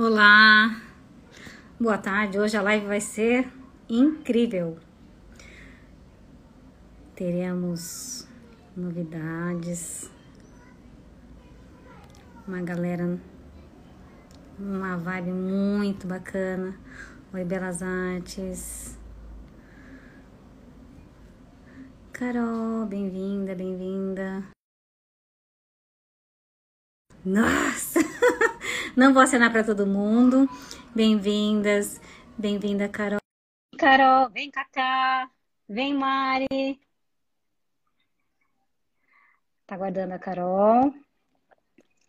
Olá, boa tarde. Hoje a live vai ser incrível. Teremos novidades, uma galera, uma vibe muito bacana. Oi, Belas Artes. Carol, bem-vinda, bem-vinda. Nossa! Não vou acenar para todo mundo. Bem-vindas, bem-vinda, Carol. Carol, vem Cacá, vem Mari. Tá aguardando a Carol.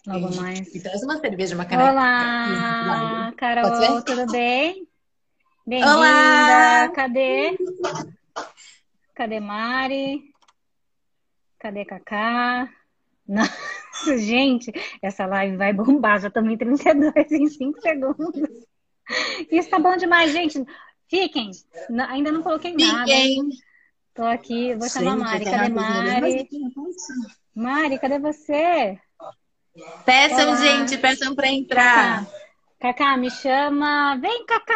Logo mais. E traz uma cerveja, uma caneca. Olá, Carol, tudo bem? Bem-vinda. Cadê? Cadê Mari? Cadê Cacá? Nossa, gente, essa live vai bombar. Já estamos em 32 em 5 segundos. Isso tá bom demais, gente. Fiquem. Ainda não coloquei nada. Fiquem. Tô aqui, vou chamar a Mari. Cadê Mari? Mari, cadê você? Peçam, Olá. gente, peçam para entrar. Cacá, me chama. Vem, Cacá!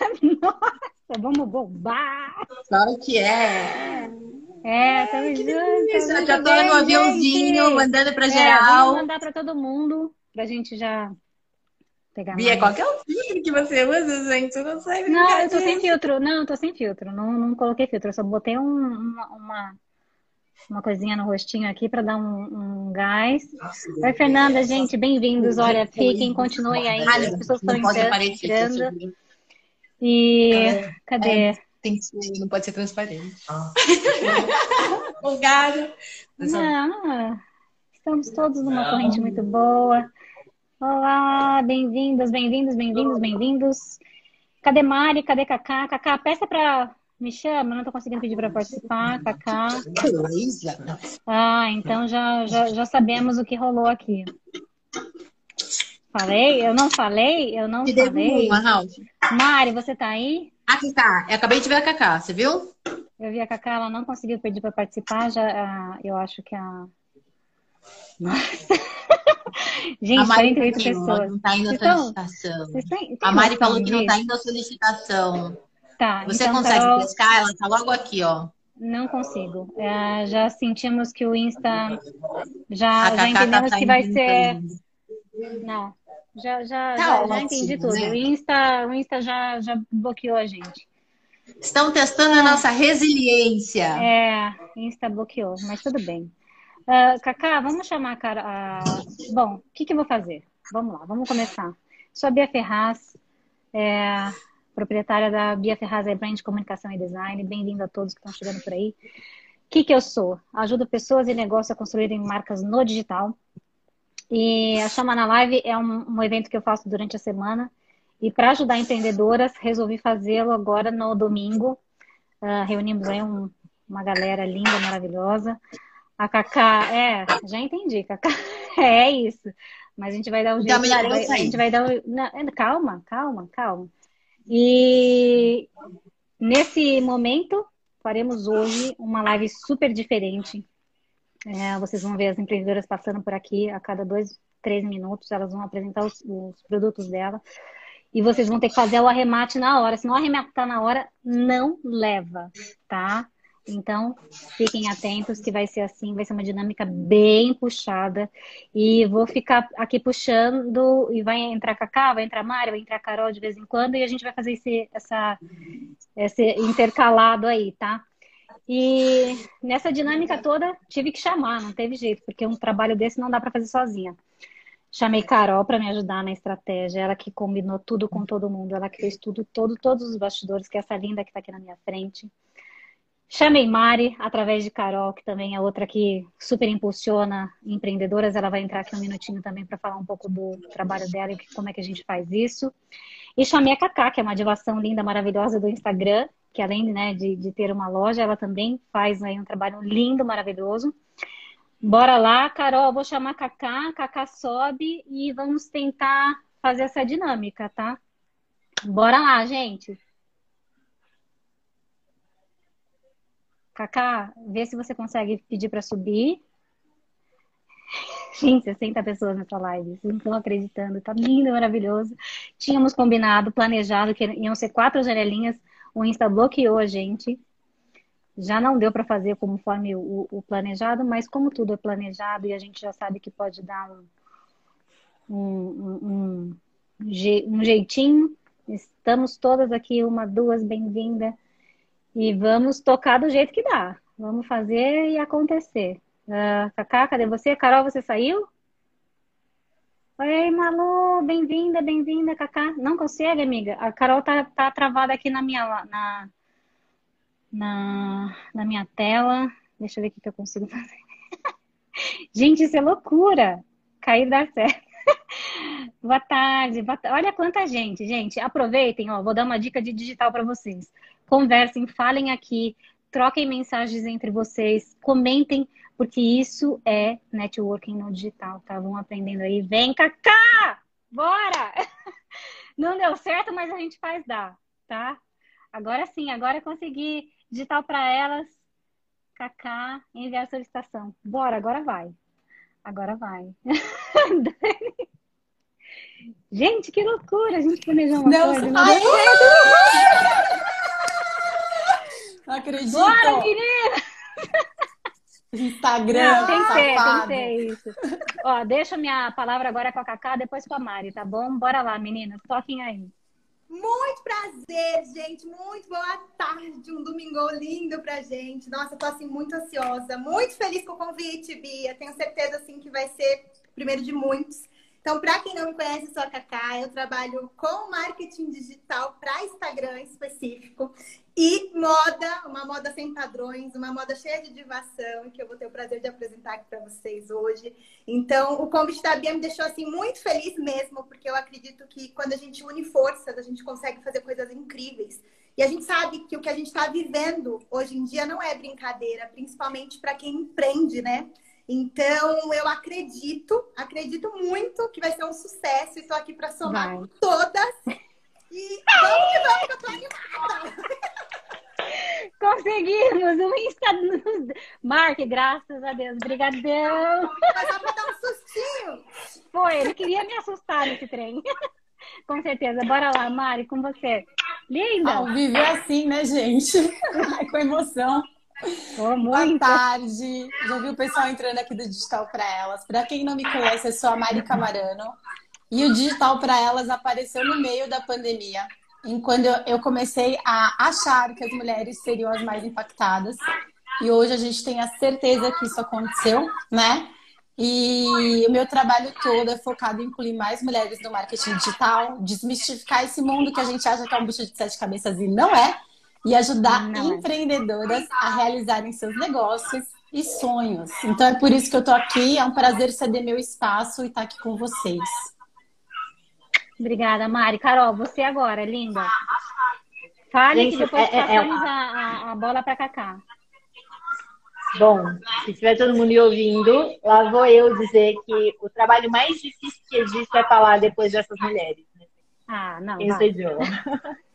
Nossa, vamos bombar! Claro que é! É, tamo juntos. Já tô no aviãozinho, mandando pra é, geral. Vou mandar pra todo mundo, pra gente já pegar Bia, mais. qual que é o filtro que você usa, gente? Você não sabe Não, eu tô sem filtro. Não, eu tô sem filtro. Não, não coloquei filtro. Eu só botei um, uma, uma, uma, coisinha no rostinho aqui pra dar um, um gás. Oi, Fernanda, gente, bem-vindos. Olha, fiquem, continuem aí. As pessoas estão entrando. E cadê? É tem que ser, não pode ser transparente. Ah. Bugado. Não, estamos todos numa não. corrente muito boa. Olá, bem-vindos, bem-vindos, bem-vindos, bem-vindos. Cadê Mari? Cadê Cacá? Cacá, peça para me chama, não tô conseguindo pedir para participar, Cacá. Ah, então já, já, já sabemos o que rolou aqui. Falei? Eu não falei? Eu não Te falei. Uma, Mari, você tá aí? Aqui tá. Eu acabei de ver a Cacá, você viu? Eu vi a Cacá, ela não conseguiu pedir para participar, já eu acho que a. Nossa! Gente, a Mari 48 pessoas. Não tá indo a solicitação. Têm, a Mari falou que não tá indo a solicitação. Tá. Você então, consegue Carol... pescar? Ela tá logo aqui, ó. Não consigo. É, já sentimos que o Insta. Já, já tá entendemos tá que vai ser. Não. Já, já, tá já, já, entendi tudo. Né? O Insta, o Insta já, já bloqueou a gente. Estão testando a nossa resiliência. É, Insta bloqueou, mas tudo bem. Uh, Cacá, vamos chamar a cara. Bom, o que, que eu vou fazer? Vamos lá, vamos começar. Sou a Bia Ferraz, é, proprietária da Bia Ferraz é Brand Comunicação e Design. Bem-vindo a todos que estão chegando por aí. O que, que eu sou? Ajudo pessoas e negócios a construírem marcas no digital e a Chama na Live é um, um evento que eu faço durante a semana. E para ajudar empreendedoras, resolvi fazê-lo agora no domingo. Uh, reunimos aí um, uma galera linda, maravilhosa. A Cacá, é, já entendi, Cacá. É isso. Mas a gente vai dar um jeito. Vai, a gente vai dar um, não, calma, calma, calma. E nesse momento, faremos hoje uma live super diferente é, vocês vão ver as empreendedoras passando por aqui a cada dois, três minutos, elas vão apresentar os, os produtos dela. E vocês vão ter que fazer o arremate na hora. Se não arrematar na hora, não leva, tá? Então, fiquem atentos que vai ser assim, vai ser uma dinâmica bem puxada. E vou ficar aqui puxando, e vai entrar Cacá, vai entrar Mário, vai entrar Carol de vez em quando, e a gente vai fazer esse, essa, esse intercalado aí, tá? E nessa dinâmica toda, tive que chamar, não teve jeito, porque um trabalho desse não dá para fazer sozinha. Chamei Carol para me ajudar na estratégia, ela que combinou tudo com todo mundo, ela que fez tudo, todo, todos os bastidores, que é essa linda que está aqui na minha frente. Chamei Mari, através de Carol, que também é outra que super impulsiona empreendedoras. Ela vai entrar aqui um minutinho também para falar um pouco do trabalho dela e como é que a gente faz isso. E chamei a Cacá, que é uma ativação linda, maravilhosa do Instagram, que além né, de, de ter uma loja, ela também faz aí um trabalho lindo, maravilhoso. Bora lá, Carol, vou chamar Cacá, Cacá sobe e vamos tentar fazer essa dinâmica, tá? Bora lá, gente. Cacá, vê se você consegue pedir para subir. Gente, 60 pessoas nessa live, vocês não estão acreditando, tá lindo, maravilhoso. Tínhamos combinado, planejado que iam ser quatro janelinhas, o Insta bloqueou a gente. Já não deu para fazer conforme o, o, planejado, mas como tudo é planejado e a gente já sabe que pode dar um, um, um, um jeitinho, estamos todas aqui, uma, duas, bem-vinda, e vamos tocar do jeito que dá. Vamos fazer e acontecer. Uh, Cacá, cadê você? Carol, você saiu? Oi, Malu, bem-vinda, bem-vinda, Cacá. Não consegue, amiga? A Carol tá, tá travada aqui na minha, na, na, na minha tela. Deixa eu ver o que, eu consigo fazer. Gente, isso é loucura. Cair dar certo. boa, tarde, boa. Olha quanta gente, gente. Aproveitem, ó, vou dar uma dica de digital para vocês. Conversem, falem aqui, troquem mensagens entre vocês, comentem porque isso é networking no digital, tá? Vão aprendendo aí. Vem, Cacá! Bora! Não deu certo, mas a gente faz dar, tá? Agora sim, agora consegui digital para elas. Cacá, enviar solicitação. Bora, agora vai. Agora vai. gente, que loucura! A gente planejou uma não, coisa. Não, ai, não acredito! Bora, menina! Instagram. Não, tem que ser, tem que ser isso. Ó, deixa minha palavra agora com a Cacá, depois com a Mari, tá bom? Bora lá, meninas, toquem aí. Muito prazer, gente. Muito boa tarde. Um domingo lindo pra gente. Nossa, eu tô assim muito ansiosa, muito feliz com o convite, Bia. Tenho certeza assim que vai ser o primeiro de muitos. Então, para quem não me conhece, eu sou a Cacá, eu trabalho com marketing digital para Instagram específico e moda, uma moda sem padrões, uma moda cheia de divação, que eu vou ter o prazer de apresentar aqui para vocês hoje. Então, o convite da Bia me deixou assim muito feliz mesmo, porque eu acredito que quando a gente une forças, a gente consegue fazer coisas incríveis. E a gente sabe que o que a gente está vivendo hoje em dia não é brincadeira, principalmente para quem empreende, né? Então, eu acredito, acredito muito que vai ser um sucesso e estou aqui para somar vai. todas. E vamos que vamos, que eu tô animada! Conseguimos! O Insta Mark, graças a Deus. Brigadão! Mas só pra dar um sustinho! Foi, ele queria me assustar nesse trem. Com certeza. Bora lá, Mari, com você. Linda! Ao vivo é assim, né, gente? com emoção. Oh, Boa tarde. Já vi o pessoal entrando aqui do Digital para Elas. Para quem não me conhece, eu sou a Mari Camarano. E o Digital para Elas apareceu no meio da pandemia, em quando eu comecei a achar que as mulheres seriam as mais impactadas. E hoje a gente tem a certeza que isso aconteceu, né? E o meu trabalho todo é focado em incluir mais mulheres no marketing digital, desmistificar esse mundo que a gente acha que é um bicho de sete cabeças e não é, e ajudar não é. empreendedoras é. a realizarem seus negócios e sonhos. Então é por isso que eu tô aqui, é um prazer ceder meu espaço e estar aqui com vocês. Obrigada, Mari. Carol, você agora, linda. Fale Gente, que depois é, é, é passamos é, a, a, bola para Cacá. Bom, se estiver todo mundo ouvindo, lá vou eu dizer que o trabalho mais difícil que existe é falar depois dessas mulheres. Né? Ah, não. Sou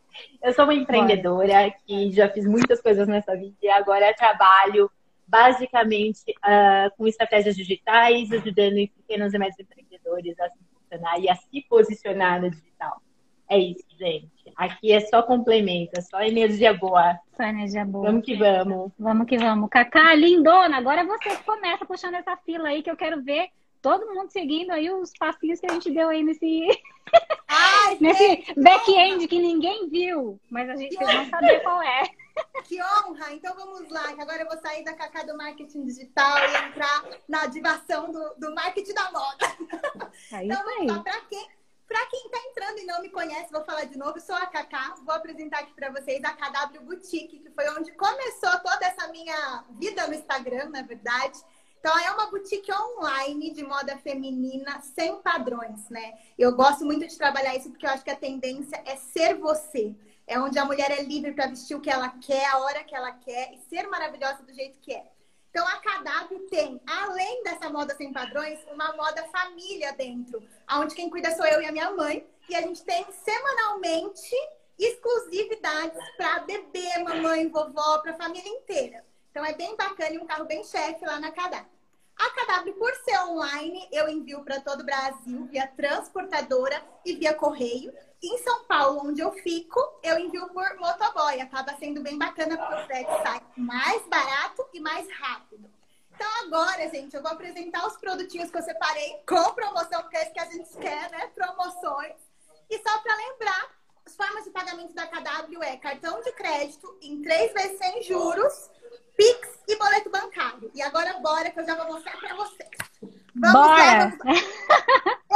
Eu sou uma empreendedora que já fiz muitas coisas nessa vida e agora trabalho basicamente uh, com estratégias digitais, ajudando pequenos e médios empreendedores a posicionar e a se posicionar no digital. É isso, gente. Aqui é só complemento, é só energia boa. Só energia boa. Vamos que vamos. Vamos que vamos. Cacá, lindona, agora você começa puxando essa fila aí que eu quero ver todo mundo seguindo aí os passinhos que a gente deu aí nesse, Ai, nesse back-end que ninguém viu, mas a gente não saber qual é. Que honra! Então vamos lá, que agora eu vou sair da cacá do marketing digital e entrar na divação do, do marketing da moda. É então vamos lá, para quem para quem está entrando e não me conhece, vou falar de novo, sou a Cacá, vou apresentar aqui para vocês a KW Boutique, que foi onde começou toda essa minha vida no Instagram, na verdade. Então, é uma boutique online de moda feminina sem padrões, né? Eu gosto muito de trabalhar isso porque eu acho que a tendência é ser você. É onde a mulher é livre para vestir o que ela quer, a hora que ela quer e ser maravilhosa do jeito que é. Então, a KW tem, além dessa moda sem padrões, uma moda família dentro, onde quem cuida sou eu e a minha mãe. E a gente tem semanalmente exclusividades para bebê, mamãe, vovó, para a família inteira. Então, é bem bacana e um carro bem chefe lá na KW. A KW, por ser online, eu envio para todo o Brasil via transportadora e via correio. Em São Paulo, onde eu fico, eu envio por motoboy. Acaba sendo bem bacana porque o frete sai mais barato e mais rápido. Então agora, gente, eu vou apresentar os produtinhos que eu separei com promoção, porque é isso que a gente quer, né? Promoções. E só para lembrar, as formas de pagamento da KW é cartão de crédito em três vezes sem juros Pix e boleto bancário. E agora bora que eu já vou mostrar para vocês. Vamos bora! Lá,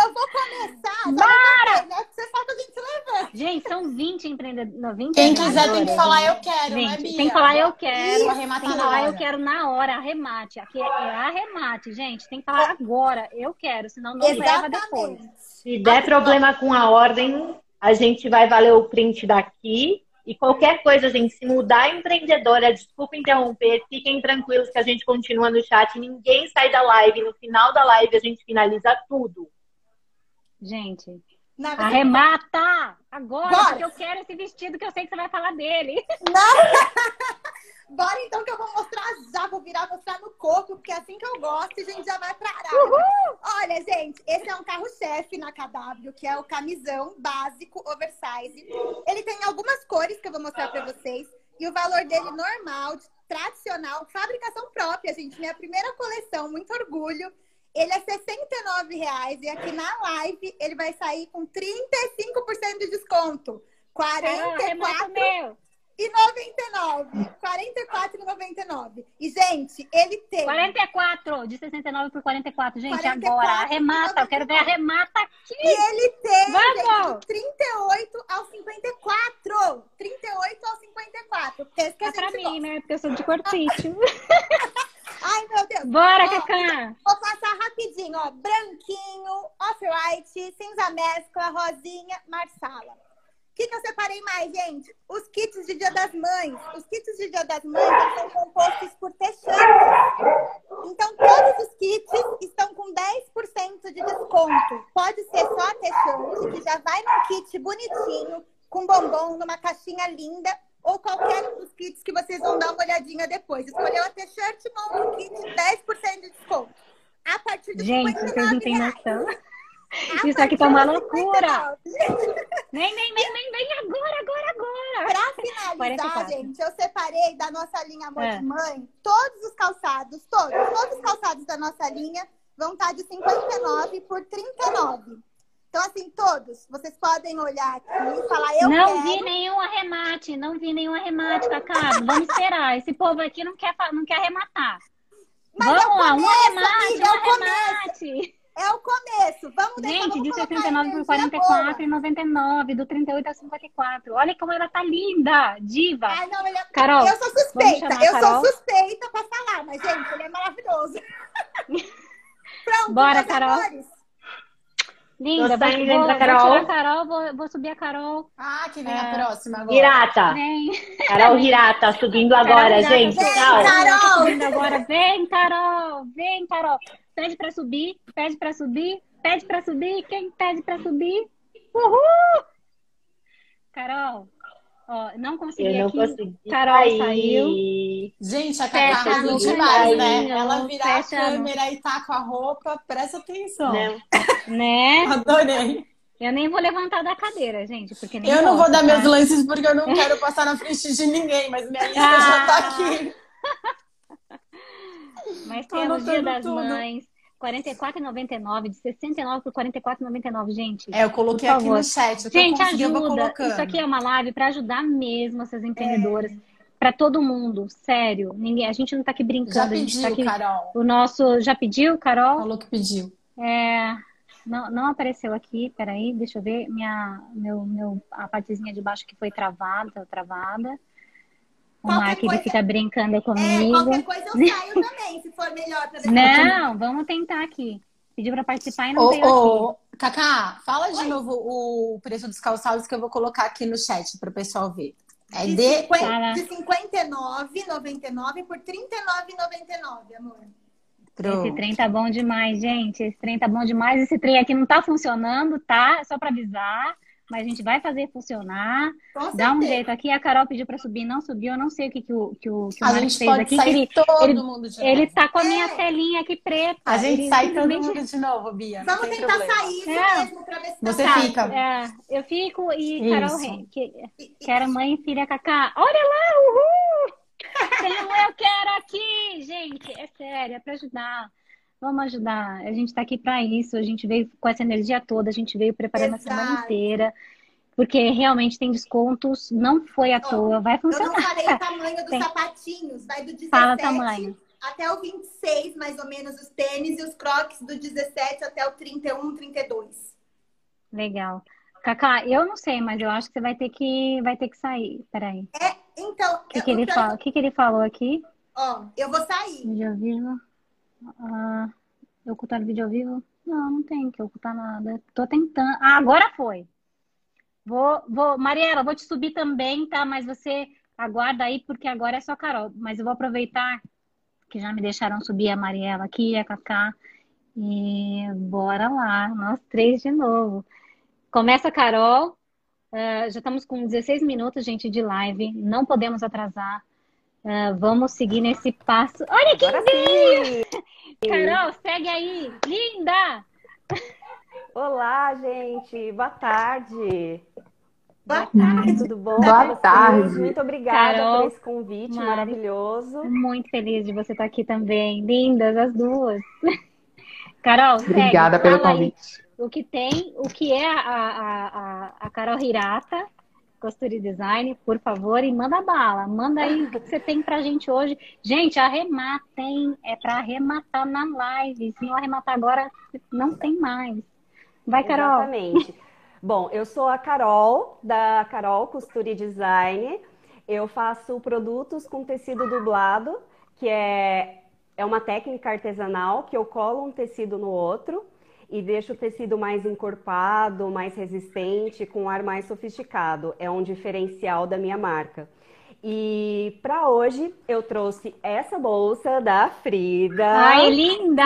eu vou começar. Bora! Né? Você sabe que a gente levanta. Gente, são 20 empreendedores. Quem quiser tem que falar eu quero, gente, né, Bia? Tem que falar eu quero. Isso, tem que falar eu quero na hora, arremate. Aqui é, é arremate, gente. Tem que falar agora, eu quero, senão não Exatamente. leva depois. Se der problema com a ordem, a gente vai valer o print daqui e qualquer coisa, gente, se mudar empreendedora, desculpa interromper, fiquem tranquilos que a gente continua no chat, ninguém sai da live. No final da live a gente finaliza tudo. Gente, arremata! Agora, Bora. porque eu quero esse vestido que eu sei que você vai falar dele. Não! Bora então que eu vou mostrar já, vou virar mostrar no corpo, porque é assim que eu gosto e a gente já vai pra área. Olha, gente, esse é um carro-chefe na KW, que é o camisão básico oversize. Ele tem algumas cores que eu vou mostrar pra vocês. E o valor dele normal, tradicional, fabricação própria, gente. Minha primeira coleção, muito orgulho. Ele é R$ reais e aqui na live ele vai sair com 35% de desconto. 44 meu e 99. 44 e 99. Gente, ele tem. 44, de 69 por 44. Gente, 44, agora, arremata. Eu quero ver arremata aqui. E ele tem, Vamos! gente, 38 ao 54. 38 ao 54. Porque é que é pra mim, gosta. né? Porque eu sou de corpício. Ai, meu Deus. Bora, Cacá. Vou passar rapidinho, ó. Branquinho, off-white, cinza mescla, rosinha, marsala. O que, que eu separei mais, gente? Os kits de Dia das Mães. Os kits de Dia das Mães são compostos por t-shirts. Então, todos os kits estão com 10% de desconto. Pode ser só a t-shirt, que já vai num kit bonitinho, com bombom, numa caixinha linda, ou qualquer um dos kits que vocês vão dar uma olhadinha depois. Escolheu a t-shirt, monta o kit, 10% de desconto. A partir de Gente, vocês não têm noção. Isso aqui tá uma loucura. Vem, vem, vem, vem, vem agora, agora, agora. Pra finalizar, 44. gente, eu separei da nossa linha Amor é. de Mãe todos os calçados, todos, todos os calçados da nossa linha vão estar tá de 59 por 39. Então, assim, todos, vocês podem olhar aqui e falar, eu Não quero... vi nenhum arremate, não vi nenhum arremate, Cacá. Vamos esperar. Esse povo aqui não quer, não quer arrematar. Mas Vamos lá, um arremate, amiga, um arremate. É o começo. Vamos Gente, de 69 por 44 e 99, do 38 a 54. Olha como ela tá linda, diva. Ai, não, ele é... Carol, eu sou suspeita. Eu Carol? sou suspeita pra falar, mas, gente, ele é maravilhoso. Pronto, Bora, Carol. Amores. Linda, vou, vou, vou, Carol. tirar a Carol, vou, vou subir a Carol. Ah, que vem é. a próxima agora. Hirata. Vem. Carol Hirata, subindo agora, Carol, gente. Vem, Tchau. Carol. Subindo agora. Vem, Carol. Vem, Carol. Pede pra subir, pede pra subir, pede pra subir. Quem pede pra subir? Uhul! Carol, ó, não consegui Eu não aqui. Consegui Carol sair. saiu. Gente, a Cacá arrasou demais, né? Ela virar a câmera e tá com a roupa, presta atenção. Não. Né? Adorei. Eu nem vou levantar da cadeira, gente, porque nem Eu posso, não vou dar tá? meus lances porque eu não quero passar na frente de ninguém, mas minha lista ah. já tá aqui. Mas Tô temos Dia das tudo. Mães, R$ 44,99, de 69 por R$ 44,99, gente. É, eu coloquei aqui no chat. Gente, ajuda. Isso aqui é uma live para ajudar mesmo essas empreendedoras. É. Para todo mundo, sério. Ninguém, a gente não tá aqui brincando. Já pediu, a gente tá aqui, Carol. O nosso. Já pediu, Carol? Falou que pediu. É. Não, não apareceu aqui, peraí, deixa eu ver. Minha, meu, meu, a partezinha de baixo que foi travada, travada. O Mark coisa... fica brincando comigo. É, qualquer coisa eu saio também, se for melhor pra Não, vamos tentar aqui. Pediu para participar e não veio ô, aqui. Cacá, fala de Oi? novo o preço dos calçados que eu vou colocar aqui no chat para o pessoal ver. É de, de, 50, de 59,99 por 39,99, amor. Pronto. Esse trem tá bom demais, gente. Esse trem tá bom demais. Esse trem aqui não tá funcionando, tá? É só para avisar. Mas a gente vai fazer funcionar. Dá um jeito aqui. A Carol pediu para subir, não subiu. Eu não sei o que, que o, que o, que o a gente fez aqui. Ele, todo ele, mundo de novo. Ele tá com a minha é. telinha aqui preta. A gente ele, sai todo mundo de novo, Bia. Vamos tentar problema. sair isso é. mesmo pra ver se Você tá fica. É, eu fico e isso. Carol, que, que era mãe e filha Cacá. Olha lá, uhul! eu quero aqui, gente. É sério, é pra ajudar. Vamos ajudar. A gente está aqui para isso. A gente veio com essa energia toda. A gente veio preparando Exato. a semana inteira. Porque realmente tem descontos. Não foi à toa. Vai funcionar. Eu não falei o tamanho dos tem. sapatinhos. Vai do 17 Fala tamanho. até o 26, mais ou menos, os tênis. E os crocs do 17 até o 31, 32. Legal. Cacá, eu não sei, mas eu acho que você vai ter que, vai ter que sair. Peraí. É, então... O que, que, ele, fala, que, que ele falou aqui? Ó, eu vou sair. Vídeo vivo. Ah, ocultar vídeo ao vivo? Não, não tem que ocultar nada. Tô tentando. Ah, agora foi. Vou, vou, Mariela, vou te subir também, tá? Mas você aguarda aí, porque agora é só Carol. Mas eu vou aproveitar que já me deixaram subir a Mariela aqui, a Cacá. E bora lá, nós três de novo. Começa a Carol. Uh, já estamos com 16 minutos, gente, de live. Não podemos atrasar. Uh, vamos seguir nesse passo. Olha que veio! Carol, segue aí. Linda! Olá, gente. Boa tarde. Boa tarde. Tudo bom? Boa tarde. Muito obrigada Carol, por esse convite maravilhoso. Muito feliz de você estar aqui também. Lindas as duas. Carol, obrigada segue, pelo convite. O que tem, o que é a, a, a, a Carol Hirata Costure Design, por favor, e manda bala. Manda aí o que você tem pra gente hoje. Gente, arrematem. É pra arrematar na live. Se não arrematar agora, não tem mais. Vai, Carol. Exatamente. Bom, eu sou a Carol, da Carol Costure Design. Eu faço produtos com tecido dublado, que é, é uma técnica artesanal que eu colo um tecido no outro e deixa o tecido mais encorpado, mais resistente, com um ar mais sofisticado. É um diferencial da minha marca. E para hoje eu trouxe essa bolsa da Frida. Ai, linda!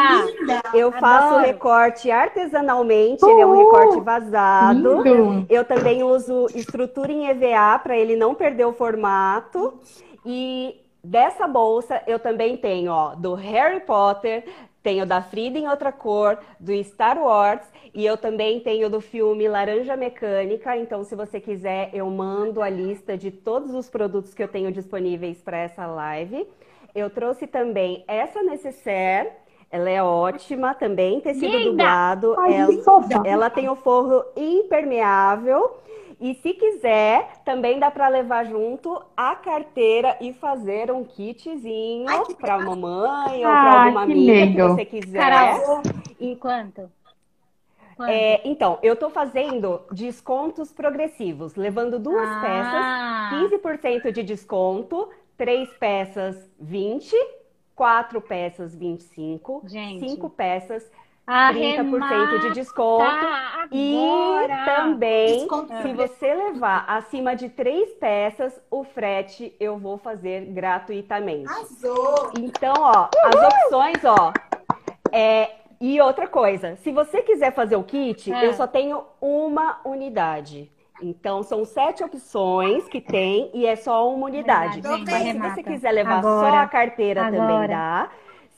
Eu faço Adoro. recorte artesanalmente, uh, ele é um recorte vazado. Lindo. Eu também uso estrutura em EVA para ele não perder o formato. E dessa bolsa eu também tenho, ó, do Harry Potter, tenho da Frida em outra cor, do Star Wars e eu também tenho do filme Laranja Mecânica. Então, se você quiser, eu mando a lista de todos os produtos que eu tenho disponíveis para essa live. Eu trouxe também essa necessaire. Ela é ótima também, tecido Linda! dublado. Ai, ela, ela tem o forro impermeável. E se quiser, também dá para levar junto a carteira e fazer um kitzinho para a mamãe ou para alguma amiga legal. que você quiser. Carol, e quanto? É, então, eu estou fazendo descontos progressivos, levando duas ah. peças, 15% de desconto, três peças 20, quatro peças 25, Gente. cinco peças 30% de desconto. Agora. E também, desconto. se você levar acima de três peças, o frete eu vou fazer gratuitamente. Azul. Então, ó, as opções, ó. É, e outra coisa, se você quiser fazer o kit, é. eu só tenho uma unidade. Então, são sete opções que tem e é só uma unidade. Mas se você quiser levar Agora. só a carteira, Agora. também dá.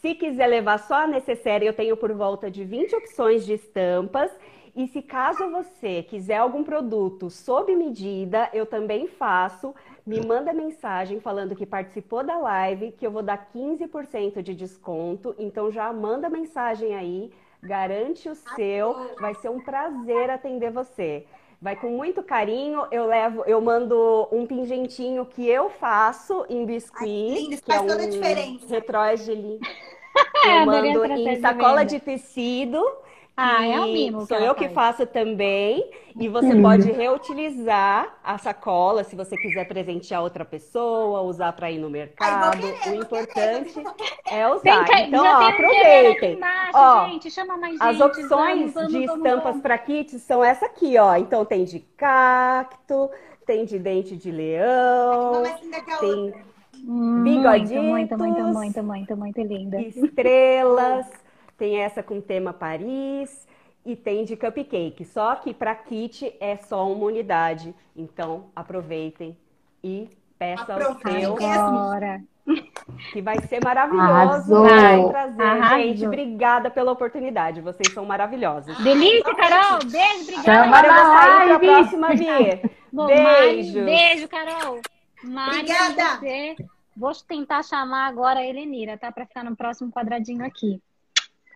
Se quiser levar só a necessária, eu tenho por volta de 20 opções de estampas. E se caso você quiser algum produto sob medida, eu também faço. Me manda mensagem falando que participou da live, que eu vou dar 15% de desconto. Então já manda mensagem aí, garante o seu. Vai ser um prazer atender você. Vai com muito carinho, eu levo, eu mando um pingentinho que eu faço em biscuit, Ai, que, que é um retrógele. Eu mando em sacola de tecido ah, é um mimo. Sou eu faz. que faço também. E você hum. pode reutilizar a sacola se você quiser presentear outra pessoa, usar para ir no mercado. Ai, o importante é usar. Tem, então, ó, aproveitem. Embaixo, ó, gente, chama mais gente, as opções vamos, vamos, de estampas para kits são essa aqui, ó. Então tem de cacto, tem de dente de leão, tem bigodinhos. Muito, muito, muito, muito, muito linda. Estrelas. Tem essa com tema Paris. e tem de cupcake. Só que para kit é só uma unidade. Então aproveitem e peça o seu. Agora. Que vai ser maravilhoso. Vai trazer. Arrasou. Gente, obrigada pela oportunidade. Vocês são maravilhosos. Delícia, Carol. Beijo, obrigada. Agora eu vou sair para a próxima, Vi. beijo. beijo, Carol. Mari, obrigada. Você... Vou tentar chamar agora a Helenira, tá? Para ficar no próximo quadradinho aqui.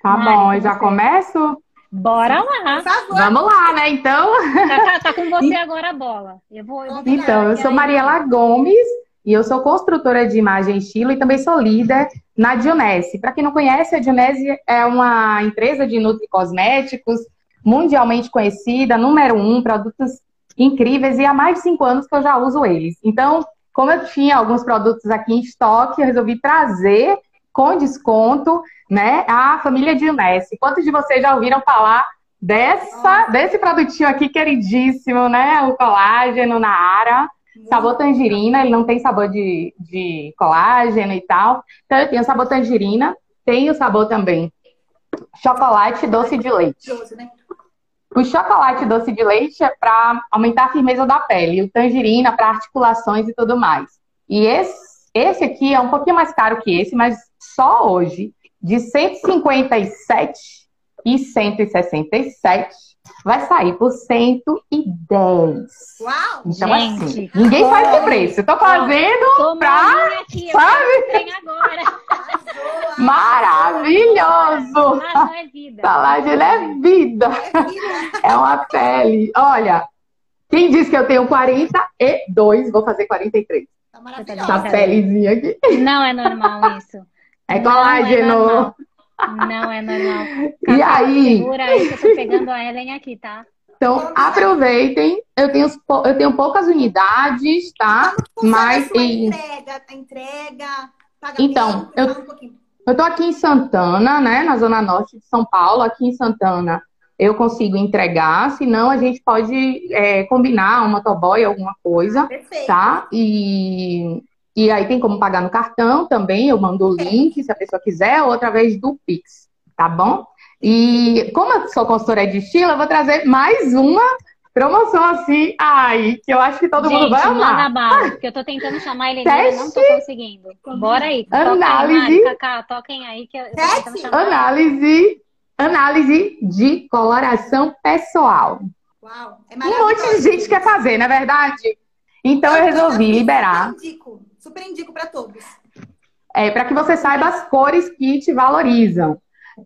Tá Mari, bom, eu já começo? Bora lá. Vamos lá, né? Então. Tá, tá, tá com você agora a bola. Eu vou, eu vou então, eu sou Mariela Gomes e eu sou construtora de imagem estilo e também sou líder na Dionese. Para quem não conhece, a Dionese é uma empresa de nutricosméticos mundialmente conhecida, número um, produtos incríveis e há mais de cinco anos que eu já uso eles. Então, como eu tinha alguns produtos aqui em estoque, eu resolvi trazer com desconto, né, a família Dionese. Quantos de vocês já ouviram falar dessa, desse produtinho aqui queridíssimo, né, o colágeno na Ara? Sabor tangerina, ele não tem sabor de, de colágeno e tal. Então eu tenho sabor tangerina, tem o sabor também chocolate doce de leite. Né? O chocolate doce de leite é para aumentar a firmeza da pele, o tangerina para articulações e tudo mais. E esse, esse aqui é um pouquinho mais caro que esse, mas só hoje, de 157 e 167, vai sair por 110. Uau! Então, assim, Gente, assim, ninguém faz esse preço. Eu tô fazendo tô pra. Aqui, sabe? Agora. Maravilhoso! Salagem é vida. Salagem é vida. É uma pele. Olha, quem disse que eu tenho 42, vou fazer 43. Tá maravilhosa. Essa pelezinha aqui. Não é normal isso. É colágeno. Não é normal. e aí? Segura aí que eu tô pegando a Ellen aqui, tá? Então, aproveitem. Eu tenho, eu tenho poucas unidades, tá? Mas. E... Entrega, entrega, pagamento, então, eu, um eu tô aqui em Santana, né? Na zona norte de São Paulo. Aqui em Santana eu consigo entregar, senão a gente pode é, combinar uma motoboy, alguma coisa, Perfeito. tá? E e aí tem como pagar no cartão também, eu mando o link se a pessoa quiser, ou através do Pix, tá bom? E como eu sou consultora de estilo, eu vou trazer mais uma promoção assim, ai, que eu acho que todo Gente, mundo vai amar. Bala, porque eu tô tentando chamar ele e não tô conseguindo. Bora aí. Análise. Aí, Cacá, toquem aí que eu, tô. Análise, análise de coloração pessoal. Uau, é um monte de gente quer fazer, não é verdade? Então eu resolvi liberar. Indico. Super indico para todos. É, para que você saiba as cores que te valorizam.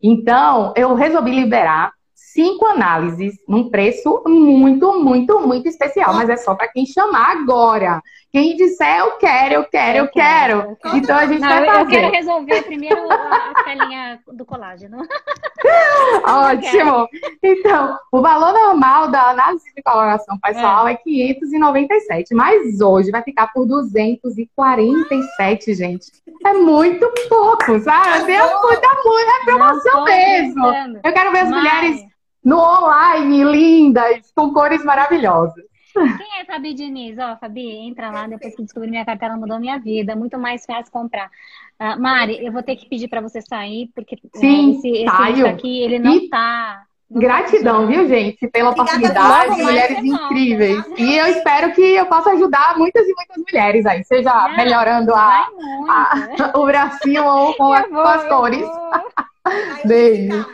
Então, eu resolvi liberar cinco análises num preço muito, muito, muito especial, mas é só para quem chamar agora. Quem disser eu quero, eu quero, eu, eu quero. quero. Então a gente Não, vai fazer. Eu quero resolver primeiro a telinha do colágeno. Ótimo. Então, o valor normal da análise de coloração pessoal é. é 597, mas hoje vai ficar por 247, gente. É muito pouco, sabe? É muita, muita é promoção mesmo. Eu quero ver as mas... mulheres no online, lindas, com cores maravilosas. Quem é Fabi Diniz? Ó, oh, Fabi, entra lá, depois que descobri minha cartela mudou minha vida, muito mais fácil comprar. Uh, Mari, eu vou ter que pedir para você sair, porque né, Sim, esse, esse aqui, ele não e... tá... Não Gratidão, tá viu, gente, pela oportunidade, mulheres incríveis. E eu espero que eu possa ajudar muitas e muitas mulheres aí, seja é, melhorando a, a, o bracinho ou com, a, vou, com as cores. Beijo.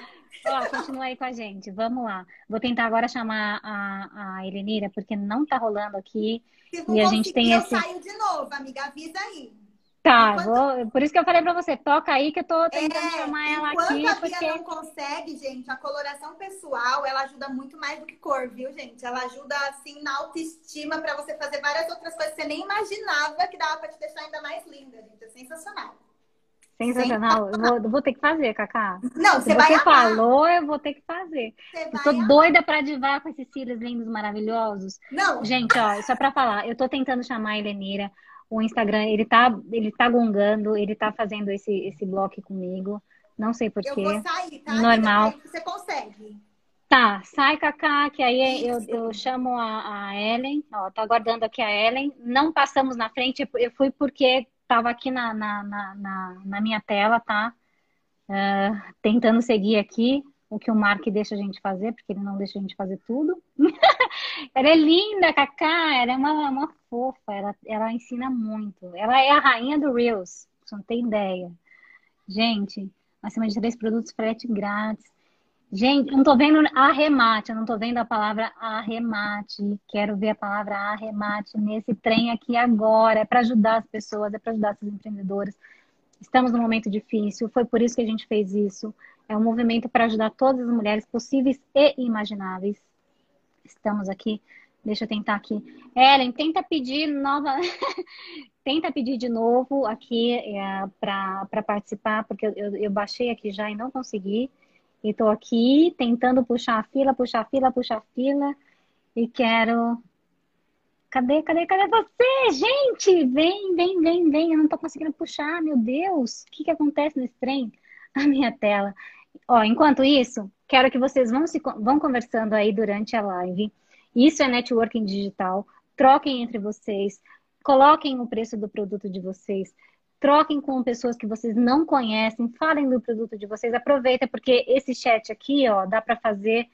Ó, continua aí com a gente. Vamos lá. Vou tentar agora chamar a, a Elenira, porque não tá rolando aqui. e a gente tem esse. Eu saio de novo, amiga. Avisa aí. Tá, enquanto... vou... por isso que eu falei pra você, toca aí que eu tô tentando é, chamar ela aqui. Enquanto a porque... não consegue, gente, a coloração pessoal, ela ajuda muito mais do que cor, viu, gente? Ela ajuda, assim, na autoestima pra você fazer várias outras coisas que você nem imaginava que dava pra te deixar ainda mais linda, gente. É sensacional. Sensacional. Eu vou, vou, ter que fazer, Cacá. Não, você vai Você falou, eu vou ter que fazer. Eu tô amar. doida pra divar com esses cílios lindos, maravilhosos. Não. Gente, ó, só pra falar, eu tô tentando chamar a Helenira. O Instagram, ele tá, ele tá gongando, ele tá fazendo esse, esse bloco comigo. Não sei porquê. Eu vou sair, tá? Normal. Você consegue. Tá, sai, Cacá, que aí eu, eu chamo a, a Ellen. Ó, tá aguardando aqui a Ellen. Não passamos na frente, eu fui porque estava aqui na, na, na, na, minha tela, tá? Uh, tentando seguir aqui. o que o Mark deixa a gente fazer, porque ele não deixa a gente fazer tudo. ela é linda, Cacá, ela é uma, uma fofa, ela, ela ensina muito. Ela é a rainha do Reels, você não tem ideia. Gente, acima de três produtos, frete grátis. Gente, não tô vendo arremate, eu não tô vendo a palavra arremate. Quero ver a palavra arremate nesse trem aqui agora. É para ajudar as pessoas, é para ajudar esses empreendedores. Estamos num momento difícil, foi por isso que a gente fez isso. É um movimento para ajudar todas as mulheres possíveis e imagináveis. Estamos aqui. Deixa eu tentar aqui. Ellen, tenta pedir nova. tenta pedir de novo aqui é, para participar, porque eu, eu baixei aqui já e não consegui. E estou aqui tentando puxar a fila, puxar a fila, puxar a fila. E quero. Cadê, cadê, cadê você? Gente, vem, vem, vem, vem. Eu não estou conseguindo puxar, meu Deus. O que, que acontece nesse trem? A minha tela. Ó, enquanto isso, quero que vocês vão, se, vão conversando aí durante a live. Isso é networking digital. Troquem entre vocês. Coloquem o preço do produto de vocês. Troquem com pessoas que vocês não conhecem. Falem do produto de vocês. Aproveita, porque esse chat aqui, ó, dá para fazer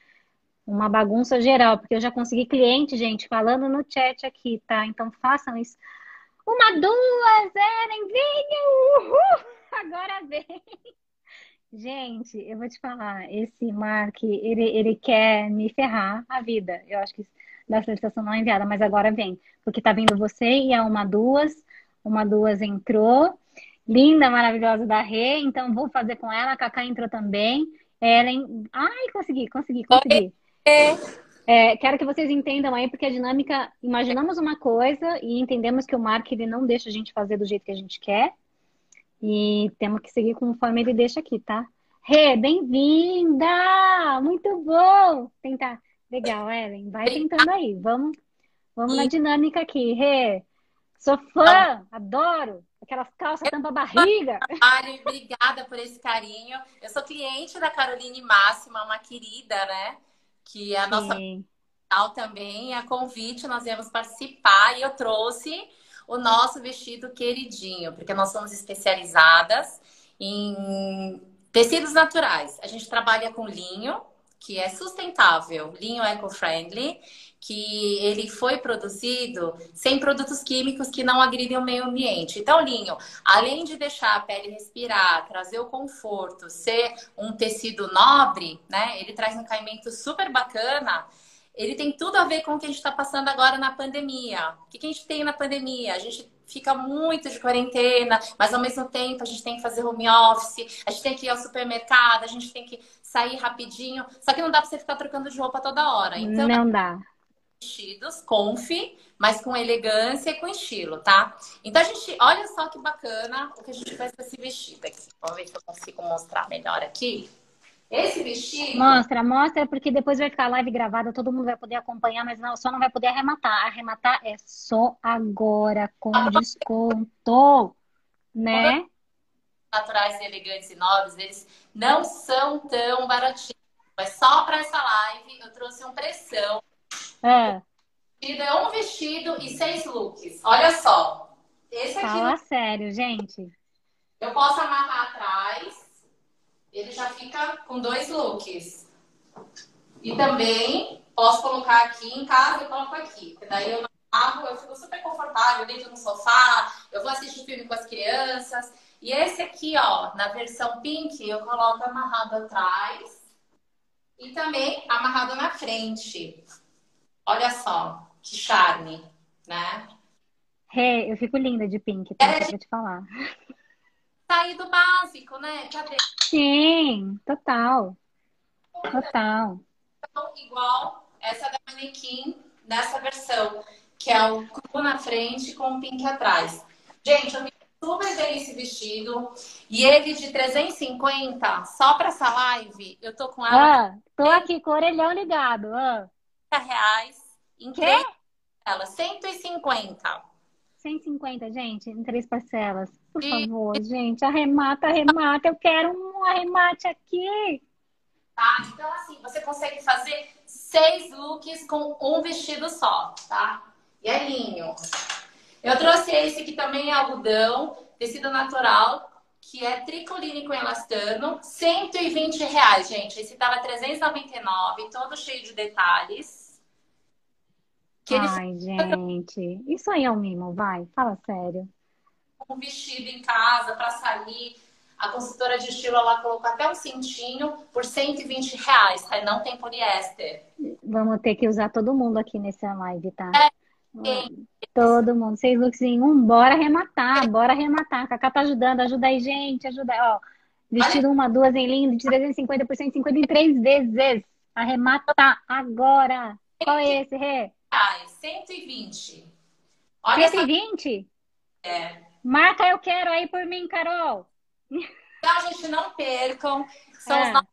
uma bagunça geral. Porque eu já consegui cliente, gente, falando no chat aqui, tá? Então façam isso. Uma, duas, Eren, venha! Uhul! Agora vem! Gente, eu vou te falar, esse Mark, ele, ele quer me ferrar a vida. Eu acho que da solicitação não é enviada, mas agora vem. Porque tá vindo você e a uma duas, uma duas entrou. Linda, maravilhosa da Rê, então vou fazer com ela. A Cacá entrou também. Ellen. Ai, consegui, consegui, consegui. É, quero que vocês entendam aí, porque a dinâmica, imaginamos uma coisa e entendemos que o Mark ele não deixa a gente fazer do jeito que a gente quer. E temos que seguir conforme ele deixa aqui, tá? Rê, bem-vinda! Muito bom! Tentar. Legal, Ellen. Vai tentando aí. Vamos, vamos na dinâmica aqui. Rê, sou fã, adoro. Aquelas calças tampa barriga. Mari, obrigada por esse carinho. Eu sou cliente da Caroline Máxima, uma querida, né? Que é a nossa também. A convite, nós viemos participar e eu trouxe o nosso vestido queridinho, porque nós somos especializadas em tecidos naturais. A gente trabalha com linho, que é sustentável, linho eco-friendly, que ele foi produzido sem produtos químicos que não agridem o meio ambiente. Então, linho, além de deixar a pele respirar, trazer o conforto, ser um tecido nobre, né? Ele traz um caimento super bacana ele tem tudo a ver com o que a gente está passando agora na pandemia. O que, que a gente tem na pandemia? A gente fica muito de quarentena, mas ao mesmo tempo a gente tem que fazer home office, a gente tem que ir ao supermercado, a gente tem que sair rapidinho. Só que não dá para você ficar trocando de roupa toda hora. Então, não dá. Vestidos, conf, mas com elegância e com estilo, tá? Então a gente, olha só que bacana o que a gente faz com esse vestido aqui. Vamos ver se eu consigo mostrar melhor aqui. Esse vestido. Mostra, mostra, porque depois vai ficar a live gravada, todo mundo vai poder acompanhar, mas não, só não vai poder arrematar. Arrematar é só agora, com desconto, né? Naturais, elegantes e nobres, eles não são tão baratinhos. Mas só para essa live eu trouxe um pressão. É. É um vestido e seis looks. Olha só. Esse aqui. Fala sério, gente. Eu posso amarrar atrás ele já fica com dois looks. E também posso colocar aqui em casa, eu coloco aqui. Porque daí eu amarro, eu fico super confortável, deito no sofá, eu vou assistir filme com as crianças. E esse aqui, ó, na versão pink, eu coloco amarrado atrás e também amarrado na frente. Olha só, que charme, né? É, eu fico linda de pink, tá? É te falar sair do básico, né? Cadê? Sim, total. Total. Então, igual essa da manequim nessa versão, que é o cru na frente com o pink atrás. Gente, eu me super bem esse vestido. E ele de 350, só para essa live, eu tô com ela. Ah, tô aqui com o orelhão ligado. Ah. reais. Em Quê? Ela, 150. 150, gente, em três parcelas. Por favor, gente, arremata, arremata. Eu quero um arremate aqui. Tá? Então, assim, você consegue fazer seis looks com um vestido só, tá? E é linho. Eu trouxe esse que também é algodão, tecido natural, que é tricoline com elastano, 120 reais, gente. Esse tava 399, todo cheio de detalhes. Que Ai, gente, isso aí é um mimo, vai, fala sério. Um vestido em casa para sair. A consultora de estilo ela colocou até um cintinho por 120 reais, tá? Não tem poliéster. Vamos ter que usar todo mundo aqui nessa live, tá? É. Todo mundo, seis looks em um, bora arrematar, bora arrematar. Cacá tá ajudando, ajuda aí, gente, ajuda aí. Ó, vestido uma, duas em lindo, de 350 por 150 em três vezes. Arremata agora. Qual é esse, Rê? Ai, 120. Olha 120? Essa... É. Marca eu quero aí por mim, Carol. Então, gente, não percam. São é. os nossos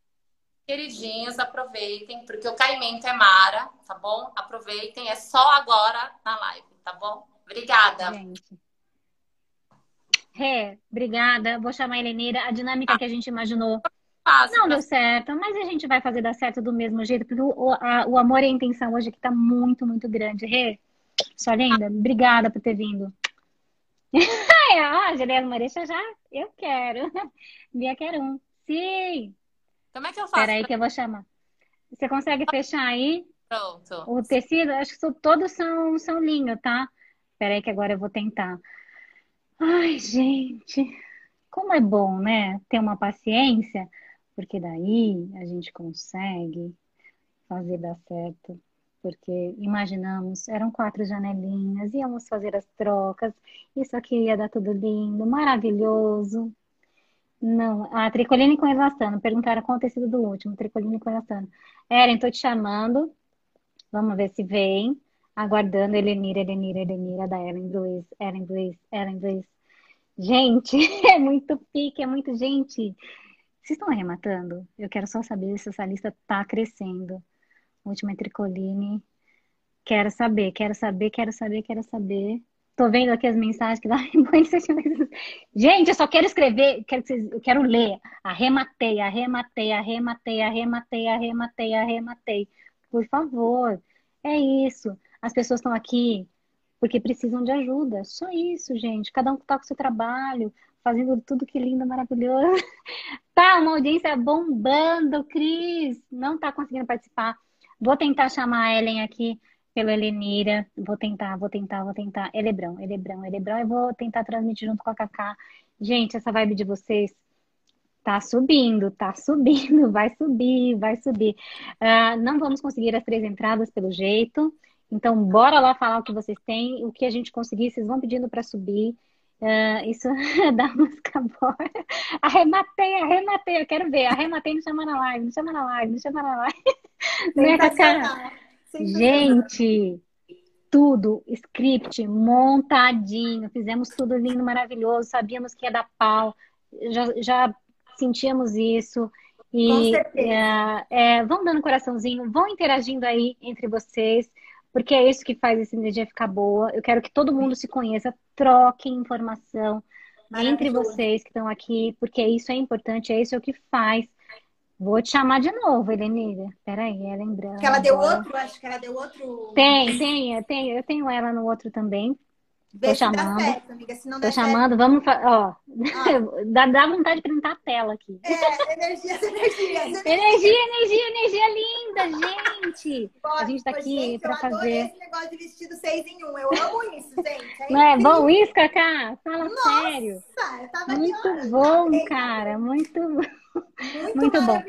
queridinhos, aproveitem, porque o caimento é mara, tá bom? Aproveitem, é só agora na live, tá bom? Obrigada. Gente. Obrigada. Vou chamar a Helenira. A dinâmica ah. que a gente imaginou Fácil, não deu certo, mas a gente vai fazer dar certo do mesmo jeito, porque o, a, o amor e a intenção hoje aqui tá muito, muito grande. Rê, sua linda, obrigada por ter vindo. ah, Juliana Moreira já, eu quero. Bia quer um. Sim. Como é que eu faço? Peraí que eu vou chamar. Você consegue fechar aí? Pronto. O tecido, acho que todos são, são linho, tá? Peraí que agora eu vou tentar. Ai, gente, como é bom, né? Ter uma paciência, porque daí a gente consegue fazer dar certo. Porque imaginamos, eram quatro janelinhas, íamos fazer as trocas, isso aqui ia dar tudo lindo, maravilhoso. Não, a tricoline com elastano. Perguntaram qual o tecido do último, tricoline com elastano. Eren, tô te chamando. Vamos ver se vem. Aguardando Elenira, Elenira, Elenira, da Ellen Luiz, Ellen Luiz, Ellen Luiz. Gente, é muito pique, é muito gente. Vocês estão arrematando? Eu quero só saber se essa lista tá crescendo. Última tricoline. Quero saber, quero saber, quero saber, quero saber. Tô vendo aqui as mensagens que dá Gente, eu só quero escrever, quero que vocês, eu quero ler. Arrematei, arrematei, arrematei, arrematei, arrematei, arrematei. Por favor. É isso. As pessoas estão aqui porque precisam de ajuda. Só isso, gente. Cada um tá com o seu trabalho, fazendo tudo que lindo, maravilhoso. Tá, uma audiência bombando, Cris. Não tá conseguindo participar. Vou tentar chamar a Ellen aqui pelo Helenira. Vou tentar, vou tentar, vou tentar. Elebrão, Elebrão, Elebrão. Eu vou tentar transmitir junto com a Kaká. Gente, essa vibe de vocês tá subindo, tá subindo, vai subir, vai subir. Uh, não vamos conseguir as três entradas pelo jeito. Então, bora lá falar o que vocês têm, o que a gente conseguir, vocês vão pedindo para subir. Uh, isso dá música bora. Arrematei, arrematei, eu quero ver. Arrematei, me chama na live, me chama na live, me chama na live. Né, cara? Gente, tudo, script montadinho, fizemos tudo lindo, maravilhoso, sabíamos que ia dar pau, já, já sentíamos isso. E é, é, vão dando coraçãozinho, vão interagindo aí entre vocês, porque é isso que faz essa energia ficar boa. Eu quero que todo mundo se conheça, troque informação entre vocês que estão aqui, porque isso é importante, é isso é o que faz Vou te chamar de novo, Helenira. Peraí, é lembrando. Que ela deu outro, acho que ela deu outro. Tem, tem, eu tenho, eu tenho ela no outro também. Vê Tô chamando. Certo, amiga. Se não Tô chamando, certo... vamos. Ó, ah. dá, dá vontade de printar a tela aqui. É, energia, energia. energia, energia, energia linda, gente. Pode, a gente tá aqui para fazer. esse negócio de vestido seis em um. Eu amo isso, gente. É não é bom isso, Cacá? Fala Nossa, sério. Eu tava muito bom, cara. Muito bom. Muito, muito bom.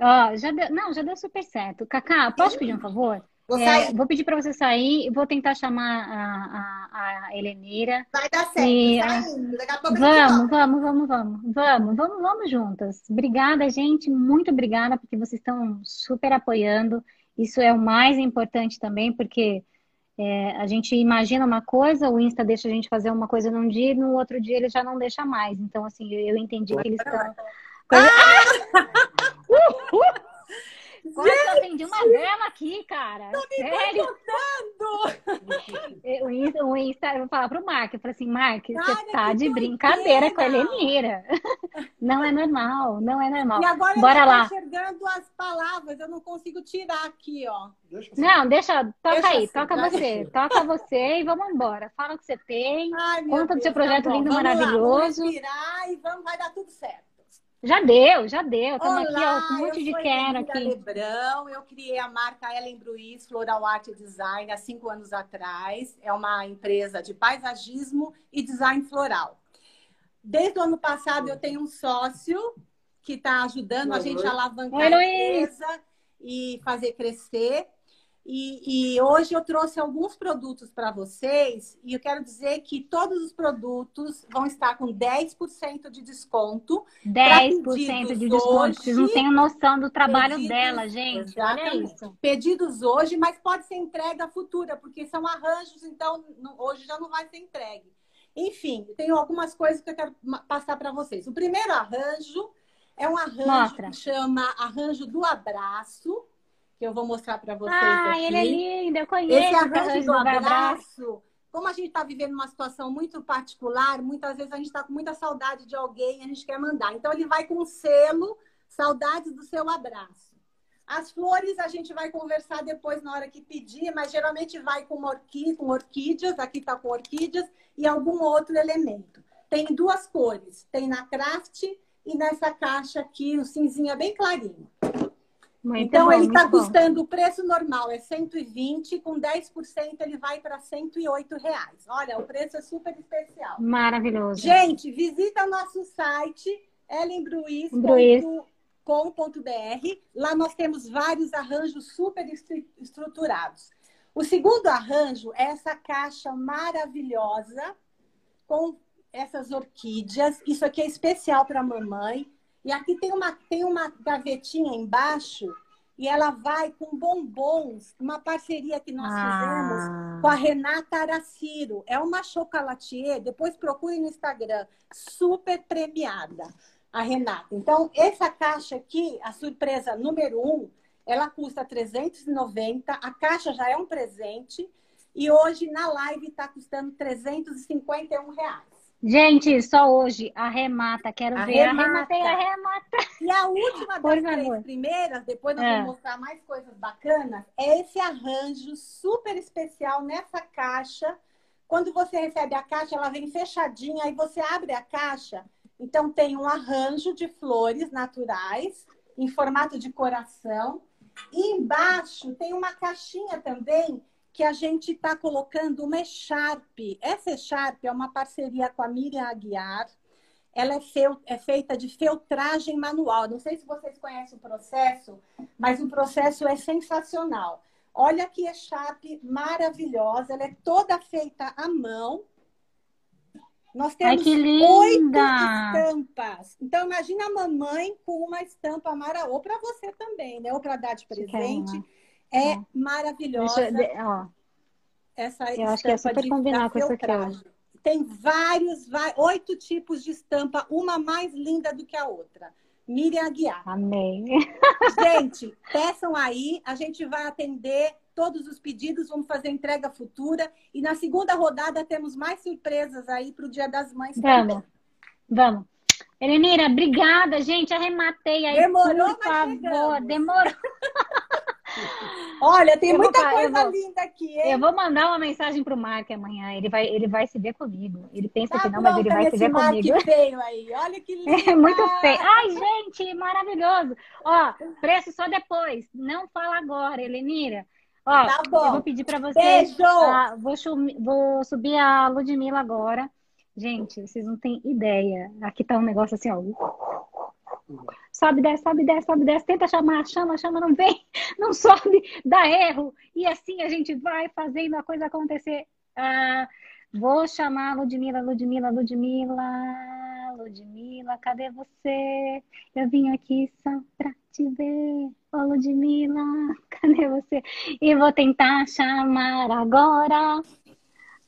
Ó, já deu, não, já deu super certo. Cacá, posso pedir um favor? Vou, é, vou pedir para você sair, vou tentar chamar a, a, a Helenira. Vai dar certo, e, saindo. Daqui a pouco vamos, vamos, vamos, vamos, vamos, vamos, vamos juntas. Obrigada, gente, muito obrigada, porque vocês estão super apoiando. Isso é o mais importante também, porque é, a gente imagina uma coisa, o Insta deixa a gente fazer uma coisa num dia, e no outro dia ele já não deixa mais. Então, assim, eu, eu entendi que eles estão ah! Uh, uh! Quase eu acendi uma vela aqui, cara. Não me Sério? O Insta, o Insta, eu vou falar pro Mark, eu falei assim, Mark, você tá de brincadeira com a Helenira. Não é normal, não é normal. E agora Bora eu lá. tô enxergando as palavras, eu não consigo tirar aqui, ó. Não, deixa, toca Deixa aí, assim, toca você, toca você e vamos embora. Fala o que você tem, Ai, conta do seu Deus, projeto tá lindo, Vamos lá, maravilhoso. Vamos respirar e vamos, vai dar tudo certo. Já deu, já deu. Estamos aqui, Olá, ó, com um monte eu de sou quero aqui. Lebrão, eu criei a marca Ellen Bruiz Floral Art Design há cinco anos atrás. É uma empresa de paisagismo e design floral. Desde o ano passado eu tenho um sócio que está ajudando a gente a alavancar Oi, a empresa e fazer crescer. E, e hoje eu trouxe alguns produtos para vocês e eu quero dizer que todos os produtos vão estar com 10% de desconto 10% de desconto. Vocês não hoje, têm noção do trabalho pedidos- dela, gente. Olha isso. Pedidos hoje, mas pode ser entrega futura, porque são arranjos, então hoje já não vai ser entregue. Enfim, tenho algumas coisas que eu quero passar para vocês. O primeiro arranjo é um arranjo Mostra. que chama Arranjo do Abraço, que eu vou mostrar para vocês Ah, aqui. ele é lindo, eu conheço Esse arranjo do abraço. como a gente está vivendo uma situação muito particular, muitas vezes a gente está com muita saudade de alguém e a gente quer mandar. Então, ele vai com um selo, saudades do seu abraço. As flores a gente vai conversar depois na hora que pedir, mas geralmente vai com, orquí com orquídeas, aqui está com orquídeas, e algum outro elemento. Tem duas cores, tem na craft e nessa caixa aqui, o cinzinha bem clarinho. Muito Então, bom, ele está custando, o preço normal é 120, com 10% ele vai para 108 reais. Olha, o preço é super especial. Maravilhoso. Gente, visita nosso site, ellenbruiz.com.br. Lá nós temos vários arranjos super estru- estruturados. O segundo arranjo é essa caixa maravilhosa com essas orquídeas. Isso aqui é especial para a mamãe. E aqui tem uma, tem uma gavetinha embaixo e ela vai com bombons, uma parceria que nós fizemos Ah, com a Renata Araciro. É uma chocolatier, depois procure no Instagram, super premiada, a Renata. Então, essa caixa aqui, a surpresa número um, ela custa 390, a caixa já é um presente, e hoje na live está custando 351 reais. Gente, só hoje, arremata. Quero ver. Arremata. Arrematei, arremata. E a última Por das três favor. primeiras, depois nós É. vamos mostrar mais coisas bacanas, é esse arranjo super especial nessa caixa. Quando você recebe a caixa, ela vem fechadinha, aí você abre a caixa. Então tem um arranjo de flores naturais em formato de coração. E embaixo tem uma caixinha também que a gente está colocando uma echarpe. Essa echarpe é uma parceria com a Miriam Aguiar. Ela é, feu- é feita de feltragem manual. Não sei se vocês conhecem o processo, mas o processo é sensacional. Olha que echarpe maravilhosa. Ela é toda feita à mão. Nós Ai, temos que oito estampas. Então, imagina a mamãe com uma estampa mara ou para você também, né? Ou para dar de presente. É É. maravilhosa eu- ó, essa Eu acho que estampa super combinar com isso aqui. Tem vários, vai- oito tipos de estampa, uma mais linda do que a outra. Miriam Aguiar. amei. Gente, peçam aí, a gente vai atender todos os pedidos, vamos fazer entrega futura. E na segunda rodada temos mais surpresas aí para o Dia das Mães também. Vamos, vamos. Elenira, obrigada, gente. Arrematei aí. Demorou, por favor. chegamos. Demorou. Olha, tem Eu vou muita eu coisa vou- linda aqui, hein? Eu vou mandar uma mensagem pro Mark amanhã. Ele vai, ele vai se ver comigo. Ele pensa Tá que não, mas ele vai se ver marque comigo. feio aí. Olha que lindo. É muito feio. Ai, gente, maravilhoso. Ó, preço só depois. Não fala agora, Elenira. Ó, Tá bom. eu vou pedir pra vocês. Beijo! ah, vou, vou subir a Ludmilla agora. Gente, vocês não têm ideia. Aqui tá um negócio assim, ó. Sobe, desce, sobe, desce, sobe, desce. Tenta chamar, chama, chama, não vem. Não sobe, dá erro. E assim a gente vai fazendo a coisa acontecer. Ah, vou chamar a Ludmilla, Ludmilla, Ludmilla. Ludmilla, cadê você? Eu vim aqui só pra te ver. Ô, Ludmilla, cadê você? E vou tentar chamar agora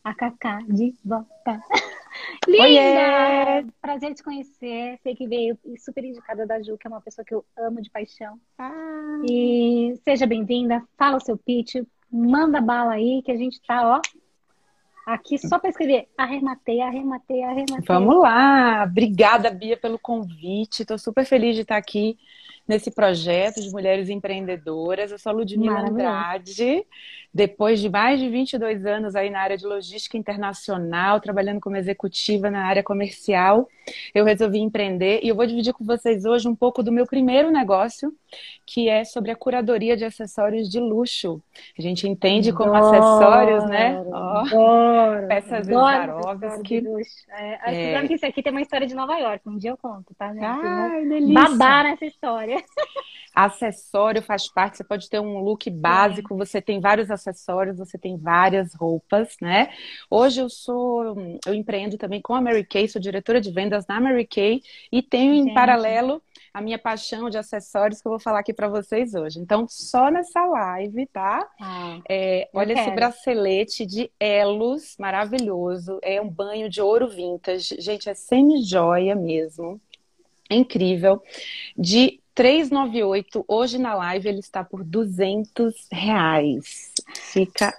a Cacá de volta. Linda! Prazer te conhecer. Sei que veio super indicada da Ju, que é uma pessoa que eu amo de paixão. Ah, E seja bem-vinda. Fala o seu pitch. manda bala aí que a gente tá, ó, aqui só para escrever arrematei, arrematei, arrematei. Vamos lá. Obrigada, Bia, pelo convite. Estou super feliz de estar aqui nesse projeto de mulheres empreendedoras. Eu sou a Ludmila Andrade. Depois de mais de 22 anos aí na área de logística internacional, trabalhando como executiva na área comercial, eu resolvi empreender e eu vou dividir com vocês hoje um pouco do meu primeiro negócio, que é sobre a curadoria de acessórios de luxo. A gente entende como acessórios, né? Oh, peças Swarovski. É, é... que isso aqui tem uma história de Nova York, um dia eu conto, tá? Ai, delícia. Babar nessa história. Acessório faz parte, você pode ter um look básico, você tem vários acessórios, você tem várias roupas, né? Hoje eu sou, eu empreendo também com a Mary Kay, sou diretora de vendas na Mary Kay e tenho Gente. em paralelo a minha paixão de acessórios que eu vou falar aqui para vocês hoje. Então, só nessa live, tá? Ah, é, olha quero. esse bracelete de elos maravilhoso. É um banho de ouro vintage. Gente, é semi-joia mesmo. É incrível. De 398, hoje na live ele está por 200 reais. Fica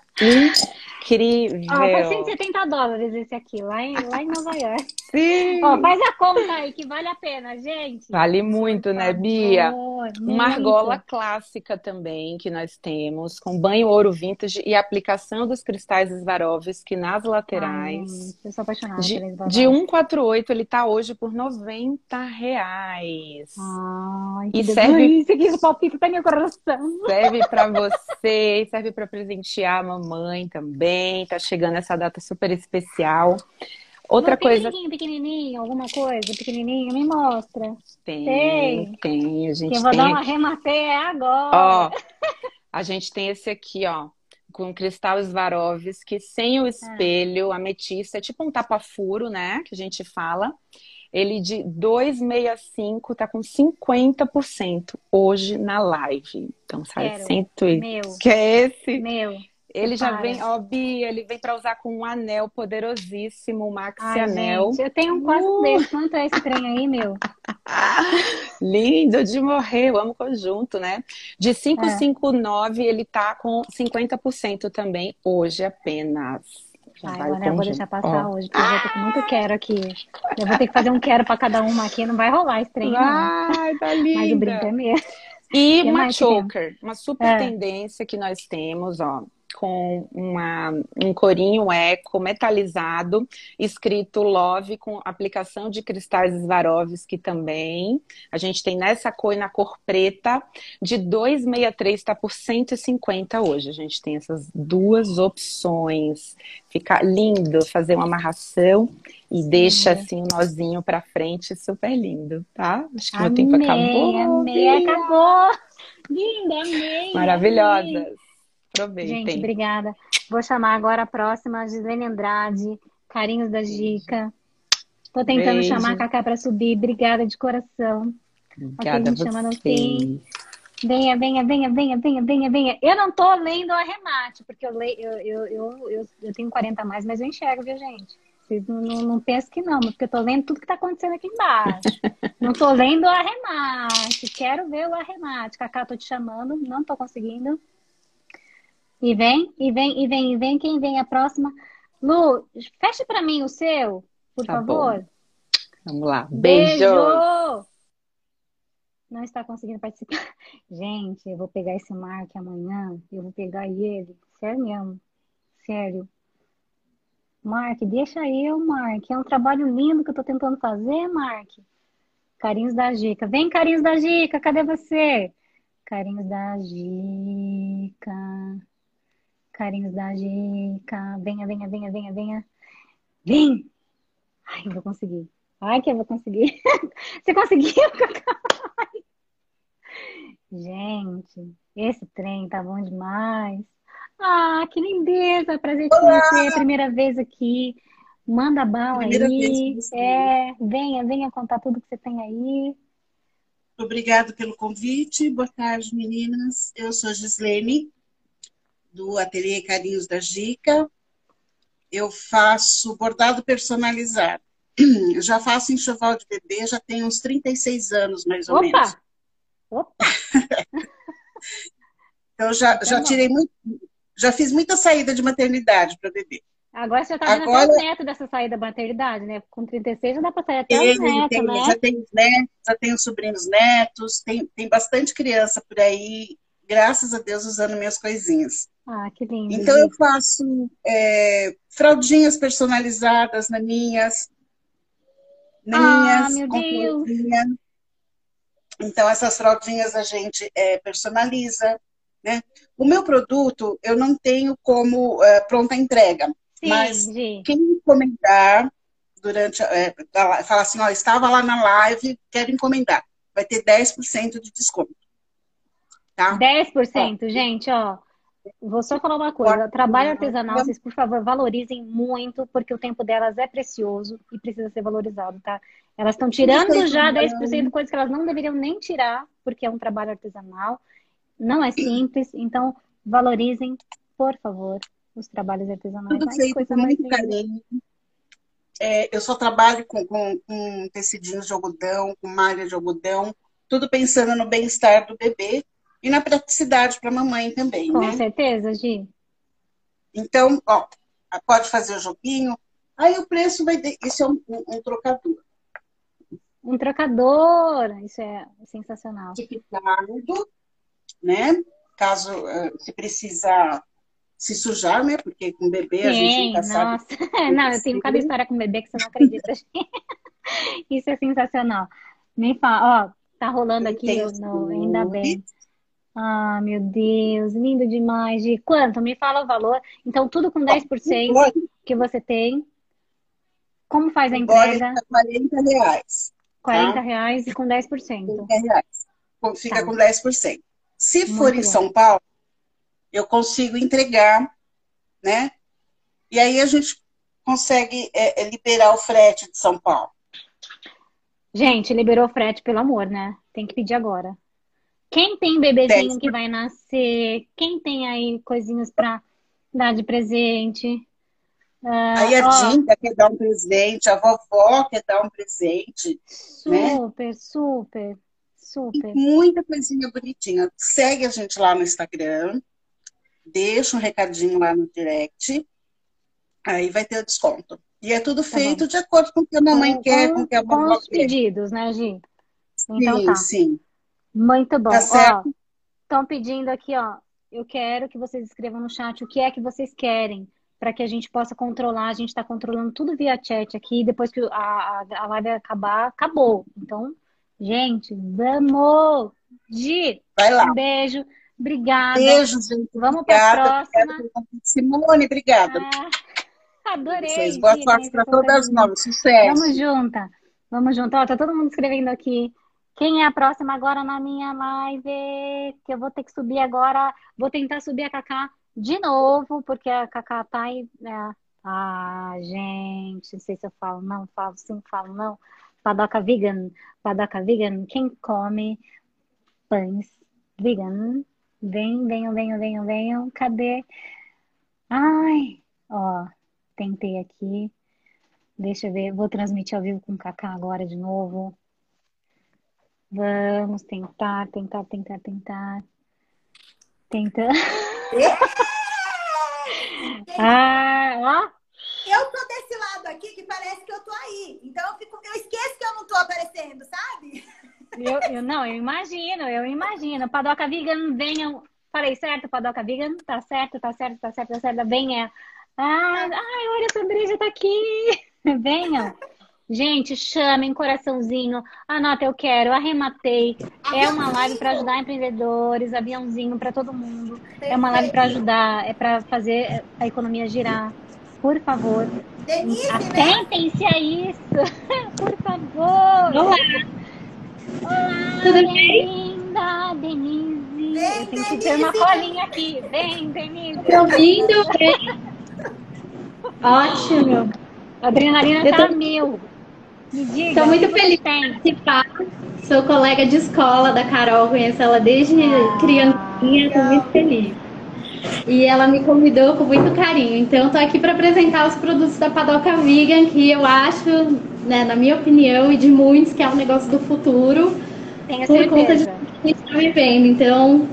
incrível. Ó, oh, 170 dólares esse aqui, lá em, lá em Nova York. Sim. Ó, faz a conta aí que vale a pena, gente. Vale muito, né, Bia? Muito. Uma argola clássica também que nós temos, com banho ouro vintage e aplicação dos cristais Swarovski nas laterais. Ai, eu sou apaixonada de, de 148, ele tá hoje por 90 reais. Ai, e serve. Isso aqui, palpite tá meu coração. Serve para você, serve para presentear a mamãe também. Tá chegando essa data super especial. Outra coisa. Pequenininho, pequenininho, alguma coisa, pequenininho, me mostra. Tem, tem. tem a gente que eu vou tem dar uma rematei agora. Ó, a gente tem esse aqui, ó, com cristal Swarovski, sem o espelho, ah. ametista, é tipo um tapa-furo, né, que a gente fala. Ele de 265 tá com 50% hoje na live. Então sai cento e... Meu. Que é esse? Meu. Ele já vem, ó, Bia, ele vem para usar com um anel poderosíssimo, um maxi Ai, anel. Gente, eu tenho um quase uh! desse. Quanto é esse trem aí, meu? Lindo de morrer, eu amo conjunto, né? De 559, é. ele tá com 50% também hoje apenas. Já Ai, agora eu vou deixar passar ó. hoje, porque eu ter que muito quero aqui. Eu vou ter que fazer um quero para cada uma aqui, não vai rolar esse trem, Ai, tá linda. Mas o brinco é mesmo. E uma choker, uma super é. tendência que nós temos, ó com uma, um corinho eco metalizado, escrito Love, com aplicação de cristais Swarovski também. A gente tem nessa cor e na cor preta, de 263 está por 150 hoje. A gente tem essas duas opções. Fica lindo fazer uma amarração e Sim. deixa assim um nozinho para frente, super lindo, tá? Acho que amei, meu tempo acabou. Amei, acabou. Linda, amei. Maravilhosas. Aproveitem. Gente, obrigada. Vou chamar agora a próxima, Gislene Andrade, Carinhos da Dica. Tô tentando Beijo. chamar a Cacá para subir. Obrigada de coração. Obrigada a chama no fim. Venha, venha, venha, venha, venha, venha, venha. Eu não tô lendo a remate, porque eu, leio, eu, eu, eu, eu, eu tenho 40 a mais, mas eu enxergo, viu, gente? Vocês não, não, não pensam que não, porque eu tô lendo tudo que tá acontecendo aqui embaixo. não tô lendo o arremate. Quero ver o arremate. Cacá, tô te chamando, não tô conseguindo. E vem, e vem, e vem, e vem. Quem vem a próxima? Lu, feche para mim o seu, por tá favor. Bom. Vamos lá. Beijo. Beijo. Não está conseguindo participar. Gente, eu vou pegar esse Mark amanhã. Eu vou pegar ele. Sério mesmo. Sério. Mark, deixa eu, Mark. É um trabalho lindo que eu tô tentando fazer, Mark. Carinhos da Gica. Vem, carinhos da Gica. Cadê você? Carinhos da Gica. Carinhos da Gica. Venha, venha, venha, venha, venha. Vem! Ai, eu vou conseguir. Ai, que eu vou conseguir. Você conseguiu, Gente, esse trem tá bom demais. Ah, que lindeza! Prazer te conhecer. Primeira vez aqui. Manda bala Primeira aí. É, venha, venha contar tudo que você tem aí. Obrigado pelo convite. Boa tarde, meninas. Eu sou Gislene, do Ateliê Carinhos da Gica. Eu faço bordado personalizado. Eu já faço enxoval de bebê, já tenho uns 36 anos, mais ou Opa! menos. Opa! então, já, já tirei muito, Já fiz muita saída de maternidade para bebê. Agora você já tá vendo Agora, até os netos dessa saída da maternidade, né? Com 36 já dá para sair até tem, os netos, tem, né? Já tenho netos, já tenho sobrinhos netos, tem, tem bastante criança por aí, graças a Deus, usando minhas coisinhas. Ah, que lindo. Então eu faço é, fraldinhas personalizadas nas minhas. Ah, meu Deus. Então essas fraldinhas a gente é, personaliza. Né? O meu produto eu não tenho como é, pronta entrega. Sim, mas sim. quem encomendar durante. É, fala assim, ó, estava lá na live, quero encomendar. Vai ter 10% de desconto. Tá? 10%, ó, gente, ó. Vou só falar uma coisa. Trabalho artesanal, vocês, por favor, valorizem muito, porque o tempo delas é precioso e precisa ser valorizado, tá? Elas estão tirando já 10% coisas que elas não deveriam nem tirar, porque é um trabalho artesanal. Não é simples, então valorizem, por favor, os trabalhos artesanais. Tudo feito com muito carinho. É, eu só trabalho com, com, com tecidinhos de algodão, com malha de algodão, tudo pensando no bem-estar do bebê e na praticidade para a mamãe também, Com né? certeza, Gi. Então, ó, pode fazer o joguinho. Aí o preço vai... De... Isso é um, um, um trocador. Um trocador, isso é sensacional. Tiquitado, né? Caso uh, se precisar se sujar, né? Porque com bebê Sim, a gente nunca nossa. sabe. não, eu tenho cada história com bebê que você não acredita. isso é sensacional. Me fala, ó, tá rolando aqui no, ainda bem. Ah, meu Deus, lindo demais. De quanto? Me fala o valor. Então, tudo com 10% que você tem. Como faz a entrega? 40 reais. 40 tá? reais e com 10%. 40 reais. Fica tá. com 10%. Se Muito for em bom. São Paulo, eu consigo entregar, né? E aí a gente consegue é, é liberar o frete de São Paulo. Gente, liberou o frete, pelo amor, né? Tem que pedir agora. Quem tem bebezinho que vai nascer? Quem tem aí coisinhas para dar de presente? Uh, aí a ó, Dinda quer dar um presente, a vovó quer dar um presente. Super, né? super, super. Muita coisinha bonitinha. Segue a gente lá no Instagram, deixa um recadinho lá no direct, aí vai ter o desconto. E é tudo tá feito tá de acordo com o que a mamãe com, quer, com o que a vovó quer. Com os pedidos, né, Gi? Então, sim, tá. sim. Muito bom. Tá estão pedindo aqui, ó. Eu quero que vocês escrevam no chat o que é que vocês querem para que a gente possa controlar. A gente está controlando tudo via chat aqui. Depois que a, a live acabar, acabou. Então, gente, vamos! Gi, um beijo. Obrigada. Beijo, gente. Vamos para a próxima. Simone, obrigada. Ah, adorei. Vocês, boa sorte para todas nós. Sucesso. Vamos juntas. Vamos juntas. Ó, tá todo mundo escrevendo aqui. Quem é a próxima agora na minha live? Que eu vou ter que subir agora. Vou tentar subir a Cacá de novo, porque a Cacá tá aí. Né? Ah, gente, não sei se eu falo não, falo sim, falo não. Padoca vegan. Padoca vegan. Quem come pães vegan? Vem, venham, venham, venham, venham. Cadê? Ai, ó, tentei aqui. Deixa eu ver, vou transmitir ao vivo com o Cacá agora de novo. Vamos tentar, tentar, tentar, tentar. Tentar. ah, ó. Eu tô desse lado aqui que parece que eu tô aí. Então eu, fico, eu esqueço que eu não tô aparecendo, sabe? Eu, eu não, eu imagino, eu imagino. Padoca Vegan, venham. Falei certo, Padoca Vegan? Tá certo, tá certo, tá certo, tá certo. Venha. Ah, ai, olha, a Sandrinha tá aqui. Venham. Gente, chamem, coraçãozinho. Anota, eu quero, arrematei. É uma live para ajudar empreendedores, aviãozinho para todo mundo. É uma live para ajudar, é para fazer a economia girar. Por favor. Denise, né? Atentem-se né? a isso. Por favor. Olá. Olá, Tudo bem? linda Denise. Vem, eu tenho que ter uma colinha aqui. Vem, Denise. Tô ouvindo? Ótimo. A adrenalina eu tá tô... mil. Estou muito feliz de participar. Sou colega de escola da Carol, conheço ela desde ah, criancinha, estou muito feliz. E ela me convidou com muito carinho. Então, estou aqui para apresentar os produtos da Padoca Vegan, que eu acho, né, na minha opinião e de muitos, que é um negócio do futuro. Tenho por certeza. conta de que a gente está vivendo. Então,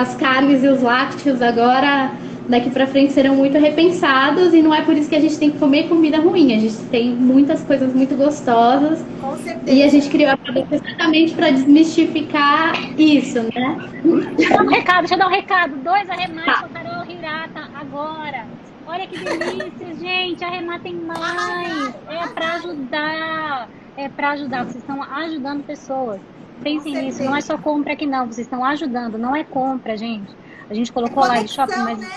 as carnes e os lácteos agora daqui para frente serão muito repensados e não é por isso que a gente tem que comer comida ruim. A gente tem muitas coisas muito gostosas. Com certeza. E a gente criou a cabeça exatamente para desmistificar isso, né? Deixa eu dar um recado, deixa eu dar um recado. Dois arremates tá. Carol Hirata agora. Olha que delícia, gente. Arremata tem mais. É para ajudar. É para ajudar. Vocês estão ajudando pessoas. Pensem nisso. Não é só compra aqui, não. Vocês estão ajudando. Não é compra, gente. A gente colocou é live shopping, mas né?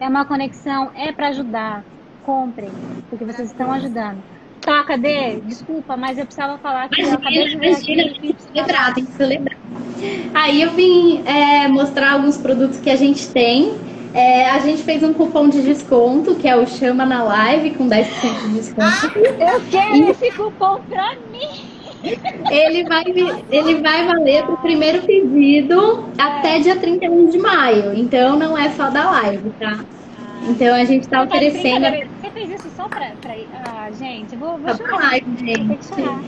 É uma conexão. É para ajudar. Comprem. Porque vocês estão ajudando. Tá, cadê? Desculpa, mas eu precisava falar que eu acabei de ver aqui. Celebrar, tem que celebrar. Aí eu vim é, mostrar alguns produtos que a gente tem é, a gente fez um cupom de desconto, que é o Chama na Live, com 10% de desconto. Ah, eu quero e... esse cupom pra mim! Ele vai, ele vai valer para o primeiro pedido até dia 31 de maio. Então não é só da live, tá? Então a gente está oferecendo. Você fez isso só para. Pra... Ah, gente, vou, vou chorar. Live, gente. Vou ter que chorar.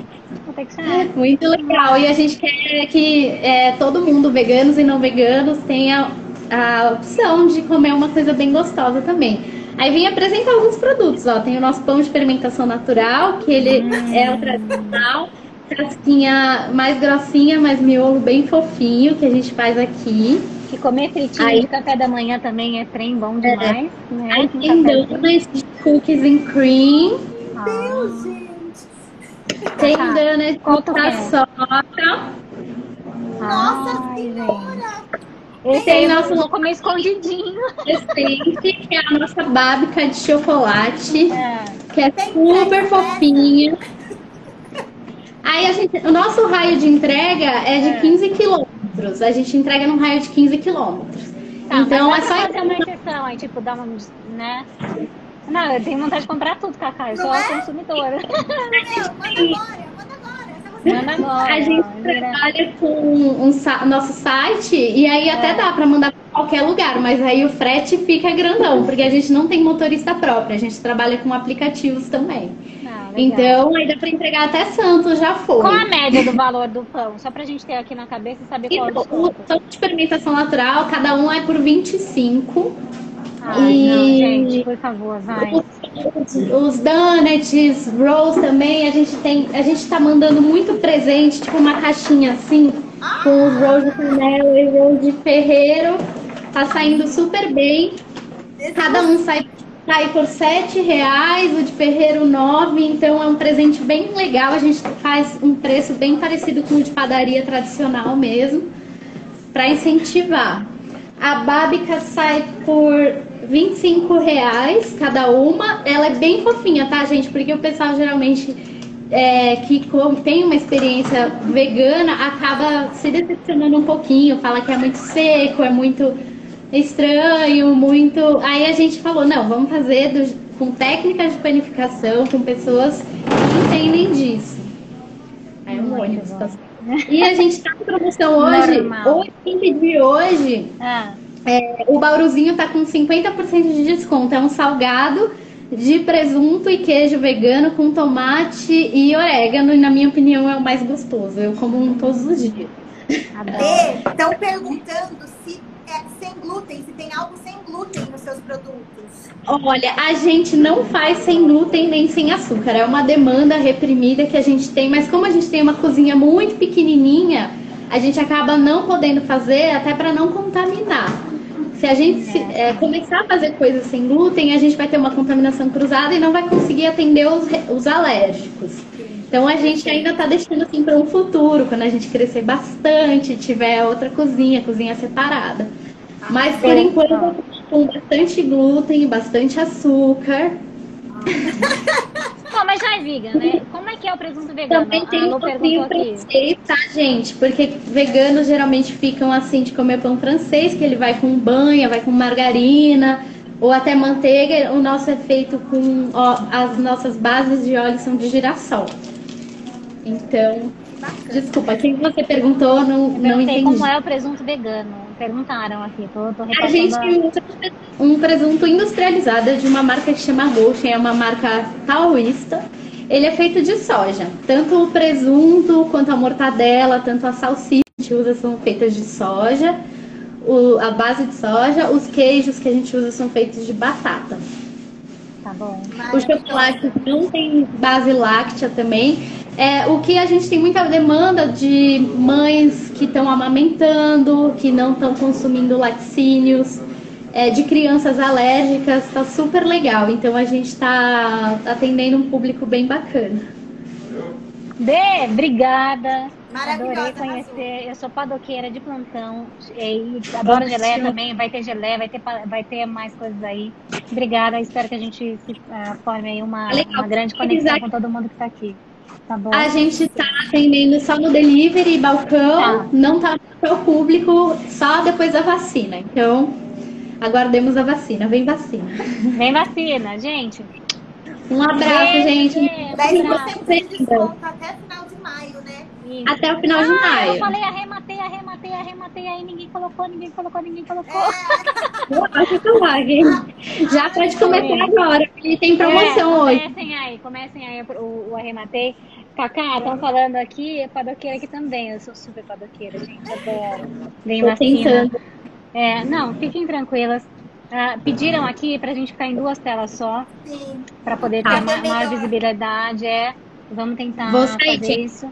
Vou ter que chorar. É muito legal. E a gente quer que é, todo mundo, veganos e não veganos, tenha a opção de comer uma coisa bem gostosa também. Aí vim apresentar alguns produtos, ó. Tem o nosso pão de fermentação natural, que ele hum. é o tradicional, casquinha mais grossinha, mas miolo bem fofinho, que a gente faz aqui. Que comer fritinho Aí, de café da manhã também é trem bom é. demais. É. Né? Aí tem donuts de cookies and cream. Meu Deus, gente! Tem ah, donuts de paçoca. Nossa Ai, Senhora! Esse aí nosso vou comer escondidinho. Recente, que é a nossa bábica de chocolate, é. que é super fofinha. Aí a gente, o nosso raio de entrega é de é. 15 quilômetros. A gente entrega num raio de 15 quilômetros. Tá, então é só fazer uma exceção aí, tipo, dar uma, né? Não, eu tenho vontade de comprar tudo, Cacá. Eu sou é? consumidora. Meu, manda agora. A gente trabalha com um, nosso site e aí até dá para mandar para qualquer lugar, mas aí o frete fica grandão, porque a gente não tem motorista próprio, a gente trabalha com aplicativos também. Ah, então, aí dá para entregar até Santos, já foi. Qual a média do valor do pão? Só para a gente ter aqui na cabeça e saber qual então, o O pão de fermentação natural, cada um é por 25 Ai, e... não, gente, por favor, vai. Os, os donuts, rolls também, a gente tem, a gente tá mandando muito presente, tipo uma caixinha assim, com os rolls de canela e rolls de ferreiro. Tá saindo super bem. Cada um sai, sai por sete reais, o de ferreiro nove, então é um presente bem legal. A gente faz um preço bem parecido com o de padaria tradicional mesmo, para incentivar. A bábica sai por 25 reais cada uma. Ela é bem fofinha, tá, gente? Porque o pessoal geralmente é, que tem uma experiência vegana acaba se decepcionando um pouquinho, fala que é muito seco, é muito estranho, muito. Aí a gente falou, não, vamos fazer do... com técnicas de panificação, com pessoas que entendem disso. Aí é um ônibus. Tá... E a gente tá com promoção hoje. Normal. Hoje, quem pediu hoje. Ah é, o Bauruzinho tá com 50% de desconto. É um salgado de presunto e queijo vegano com tomate e orégano. E na minha opinião é o mais gostoso. Eu como um todos os dias. Estão perguntando se é sem glúten, se tem algo sem glúten nos seus produtos. Olha, a gente não faz sem glúten nem sem açúcar. É uma demanda reprimida que a gente tem, mas como a gente tem uma cozinha muito pequenininha, a gente acaba não podendo fazer até para não contaminar. Se a gente se, é, começar a fazer coisas sem glúten, a gente vai ter uma contaminação cruzada e não vai conseguir atender os, os alérgicos. Então a gente ainda está deixando assim para um futuro, quando a gente crescer bastante, tiver outra cozinha, cozinha separada. Mas por enquanto com bastante glúten, bastante açúcar. Bom, mas já é vegan, né? Como é que é o presunto vegano? Também tem um pouquinho francês, tá, gente? Porque veganos geralmente ficam assim de comer pão francês, que ele vai com banha, vai com margarina ou até manteiga. O nosso é feito com ó, as nossas bases de óleo são de girassol. Então, desculpa, quem você perguntou não, não entendi. como é o presunto vegano perguntaram aqui. Tô, tô a gente usa um presunto industrializado de uma marca que chama Goshen, é uma marca taoísta. Ele é feito de soja. Tanto o presunto quanto a mortadela, tanto a salsicha que usa são feitas de soja. o, a base de soja, os queijos que a gente usa são feitos de batata. Tá bom. O chocolate não tem base láctea também. É, o que a gente tem muita demanda de mães que estão amamentando, que não estão consumindo laticínios, é, de crianças alérgicas, está super legal. Então a gente está atendendo um público bem bacana. Dê, obrigada. Adorei conhecer. Eu sou padoqueira de plantão. E adoro geleia também. Vai ter geleia, vai ter, vai ter mais coisas aí. Obrigada. Espero que a gente uh, forme aí uma, uma grande conexão com todo mundo que está aqui. Tá bom. A gente está atendendo só no delivery e balcão, tá. não está para o público só depois da vacina. Então, aguardemos a vacina. Vem vacina. Vem vacina, gente. Um abraço, Beijo, gente. 10% de desconto até final de maio, né? Isso. Até o final de ah, maio. Eu falei arrematei, arrematei, arrematei, aí ninguém colocou, ninguém colocou, ninguém colocou. É. Já pode começar agora, porque tem promoção é, hoje. Comecem aí, comecem aí o, o arrematei. Cacá, estão falando aqui, é padoqueira aqui também. Eu sou super padoqueira, gente. Adoro. Vem Tô tentando. É, não, fiquem tranquilas. Uh, pediram aqui para a gente ficar em duas telas só, para poder ter ah, maior, maior visibilidade. É, vamos tentar Vou fazer sair, isso.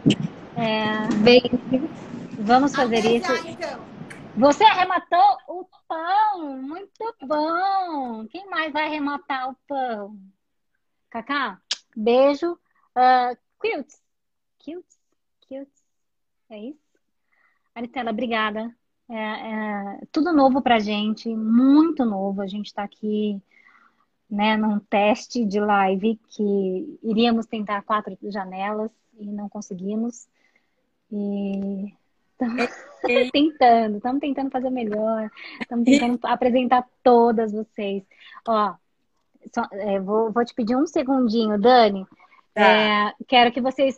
É, Bem. Vamos fazer isso. então. Você arrematou o pão, muito bom. Quem mais vai arrematar o pão? Cacá, beijo. Uh, Quilts. Quilts? Quilts. É isso? Aritela, obrigada. É, é, tudo novo pra gente, muito novo. A gente está aqui né, num teste de live que iríamos tentar quatro janelas e não conseguimos. E estamos tentando, estamos tentando fazer melhor, estamos tentando apresentar todas vocês. Ó, só, é, vou, vou te pedir um segundinho, Dani. Tá. É, quero que vocês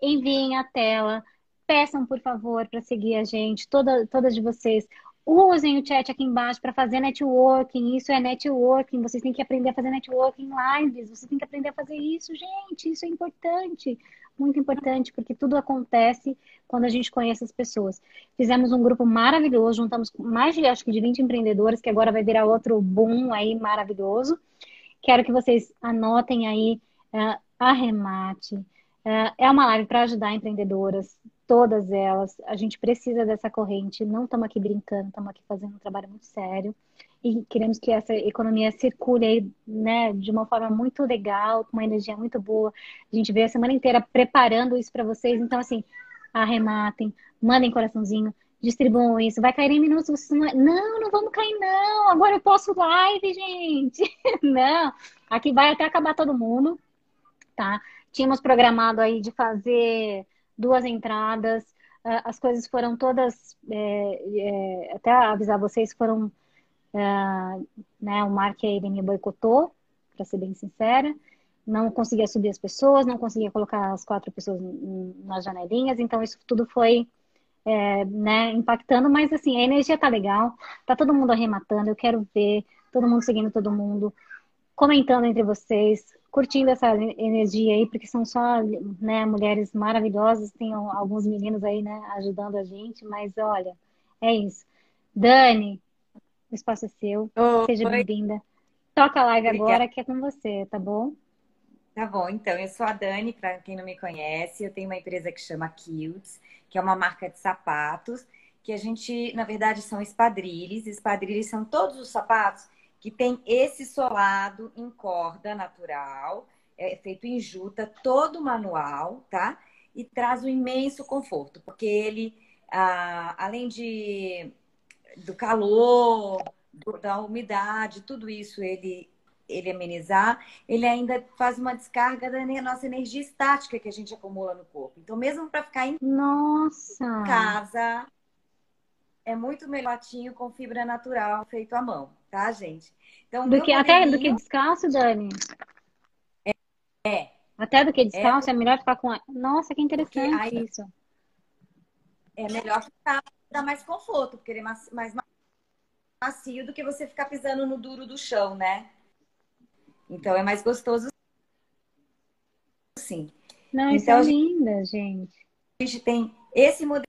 enviem a tela peçam, por favor, para seguir a gente, toda, todas de vocês. Usem o chat aqui embaixo para fazer networking. Isso é networking. Vocês têm que aprender a fazer networking lives. Vocês têm que aprender a fazer isso, gente. Isso é importante. Muito importante, porque tudo acontece quando a gente conhece as pessoas. Fizemos um grupo maravilhoso, juntamos mais de, acho que de 20 empreendedores, que agora vai virar outro boom aí maravilhoso. Quero que vocês anotem aí, uh, arremate. Uh, é uma live para ajudar empreendedoras, todas elas. A gente precisa dessa corrente, não estamos aqui brincando, estamos aqui fazendo um trabalho muito sério e queremos que essa economia circule aí, né, de uma forma muito legal, com uma energia muito boa. A gente veio a semana inteira preparando isso para vocês, então assim, arrematem, mandem coraçãozinho, distribuam isso, vai cair em minutos, vocês não... não, não vamos cair não, agora eu posso live, gente. não, aqui vai até acabar todo mundo, tá? Tínhamos programado aí de fazer duas entradas. Uh, as coisas foram todas, é, é, até avisar vocês, foram. Né, o Mark ele me boicotou, para ser bem sincera. Não conseguia subir as pessoas, não conseguia colocar as quatro pessoas nas janelinhas, então isso tudo foi é, né, impactando, mas assim, a energia tá legal, tá todo mundo arrematando, eu quero ver todo mundo seguindo todo mundo, comentando entre vocês, curtindo essa energia aí, porque são só né, mulheres maravilhosas, tem alguns meninos aí, né, ajudando a gente, mas olha, é isso. Dani, o espaço é seu, Oi. seja bem-vinda. Toca a live Obrigada. agora que é com você, tá bom? Tá bom, então, eu sou a Dani, para quem não me conhece, eu tenho uma empresa que chama Kilts, que é uma marca de sapatos, que a gente, na verdade, são espadrilhos. Espadrilhos são todos os sapatos que tem esse solado em corda natural, é feito em juta, todo manual, tá? E traz um imenso conforto, porque ele, ah, além de do calor, do, da umidade, tudo isso ele ele amenizar, ele ainda faz uma descarga da nossa energia estática que a gente acumula no corpo. Então, mesmo para ficar em nossa. casa, é muito melhor com fibra natural feito à mão tá, gente? Então, do que, até do que descalço, Dani? É. é. Até do que descalço é, é melhor ficar com. Nossa, que interessante aí, isso. É melhor ficar, dar mais conforto, porque ele é mais macio do que você ficar pisando no duro do chão, né? Então é mais gostoso sim. Não, isso então, é linda, gente. A gente tem esse modelo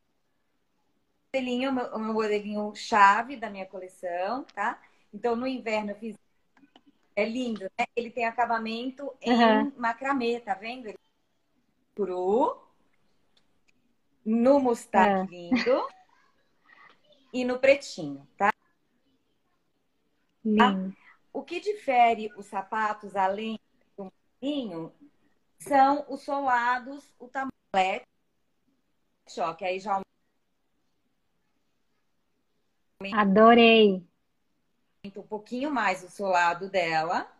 modelinho, o meu modelinho chave da minha coleção, tá? Então, no inverno eu fiz. É lindo, né? Ele tem acabamento em uhum. macramê, tá vendo? Ele... Cru. No mostarda é. lindo. E no pretinho, tá? Lindo. O que difere os sapatos, além do modelinho, são os solados, o tamanho choque. Aí já Adorei. Um pouquinho mais o solado dela.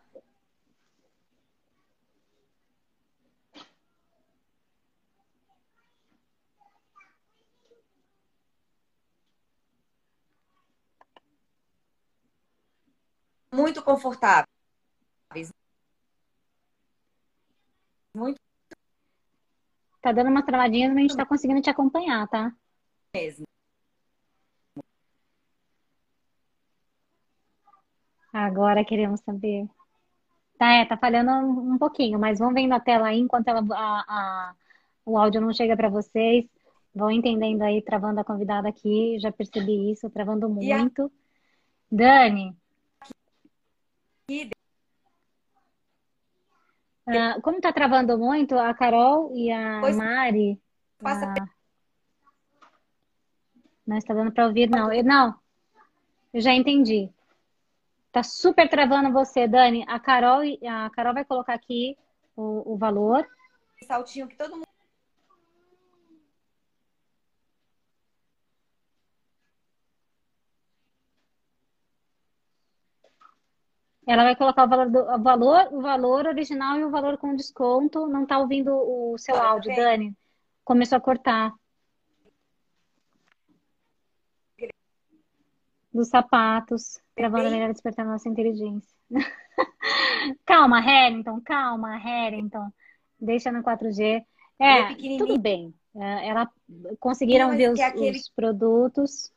Muito confortáveis. Muito. Tá dando uma travadinha, mas a gente tá conseguindo te acompanhar, tá? Mesmo. Agora queremos saber. Tá, é, tá falhando um, pouquinho, mas vão vendo a tela aí enquanto ela, a, a, o áudio não chega para vocês. Vão entendendo aí, travando a convidada aqui. Já percebi isso, travando muito. A... Dani. Uh, como tá travando muito, a Carol e a pois Mari. Passa. Uh, não está dando para ouvir, não. Eu, não, eu já entendi. Tá super travando você, Dani. A Carol, a Carol vai colocar aqui o, o valor. Saltinho que todo mundo. Ela vai colocar o valor, do, o valor, o valor original e o valor com desconto. Não tá ouvindo o seu áudio, Dani. Começou a cortar. dos sapatos, gravando melhor despertar nossa inteligência. calma, Harrington, calma, Harrington. Deixa no 4G. É, tudo bem. É, ela conseguiram ver os, aquele... os produtos.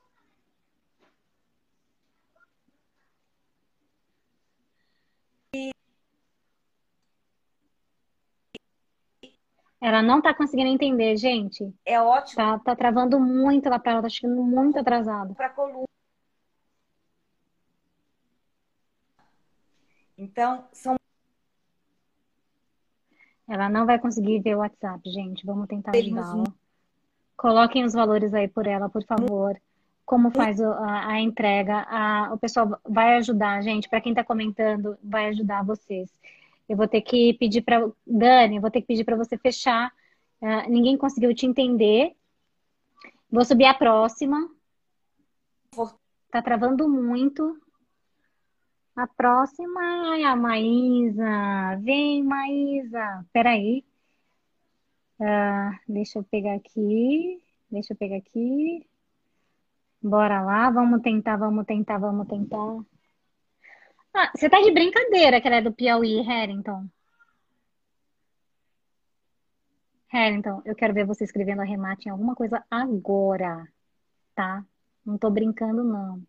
Ela não tá conseguindo entender, gente. É ótimo. Tá, tá travando muito lá pra ela, tá chegando muito atrasado. Pra coluna. Então, são. Ela não vai conseguir ver o WhatsApp, gente. Vamos tentar ajudá-la. Coloquem os valores aí por ela, por favor. Como faz a, a entrega? A, o pessoal vai ajudar, gente. Para quem está comentando, vai ajudar vocês. Eu vou ter que pedir para Dani, vou ter que pedir para você fechar. Uh, ninguém conseguiu te entender. Vou subir a próxima. Tá travando muito. A próxima é a Maísa. Vem, Maísa. Peraí. Uh, deixa eu pegar aqui. Deixa eu pegar aqui. Bora lá. Vamos tentar, vamos tentar, vamos tentar. Ah, você tá de brincadeira que ela é do Piauí, Harrington. Harrington, eu quero ver você escrevendo arremate em alguma coisa agora, tá? Não tô brincando, não.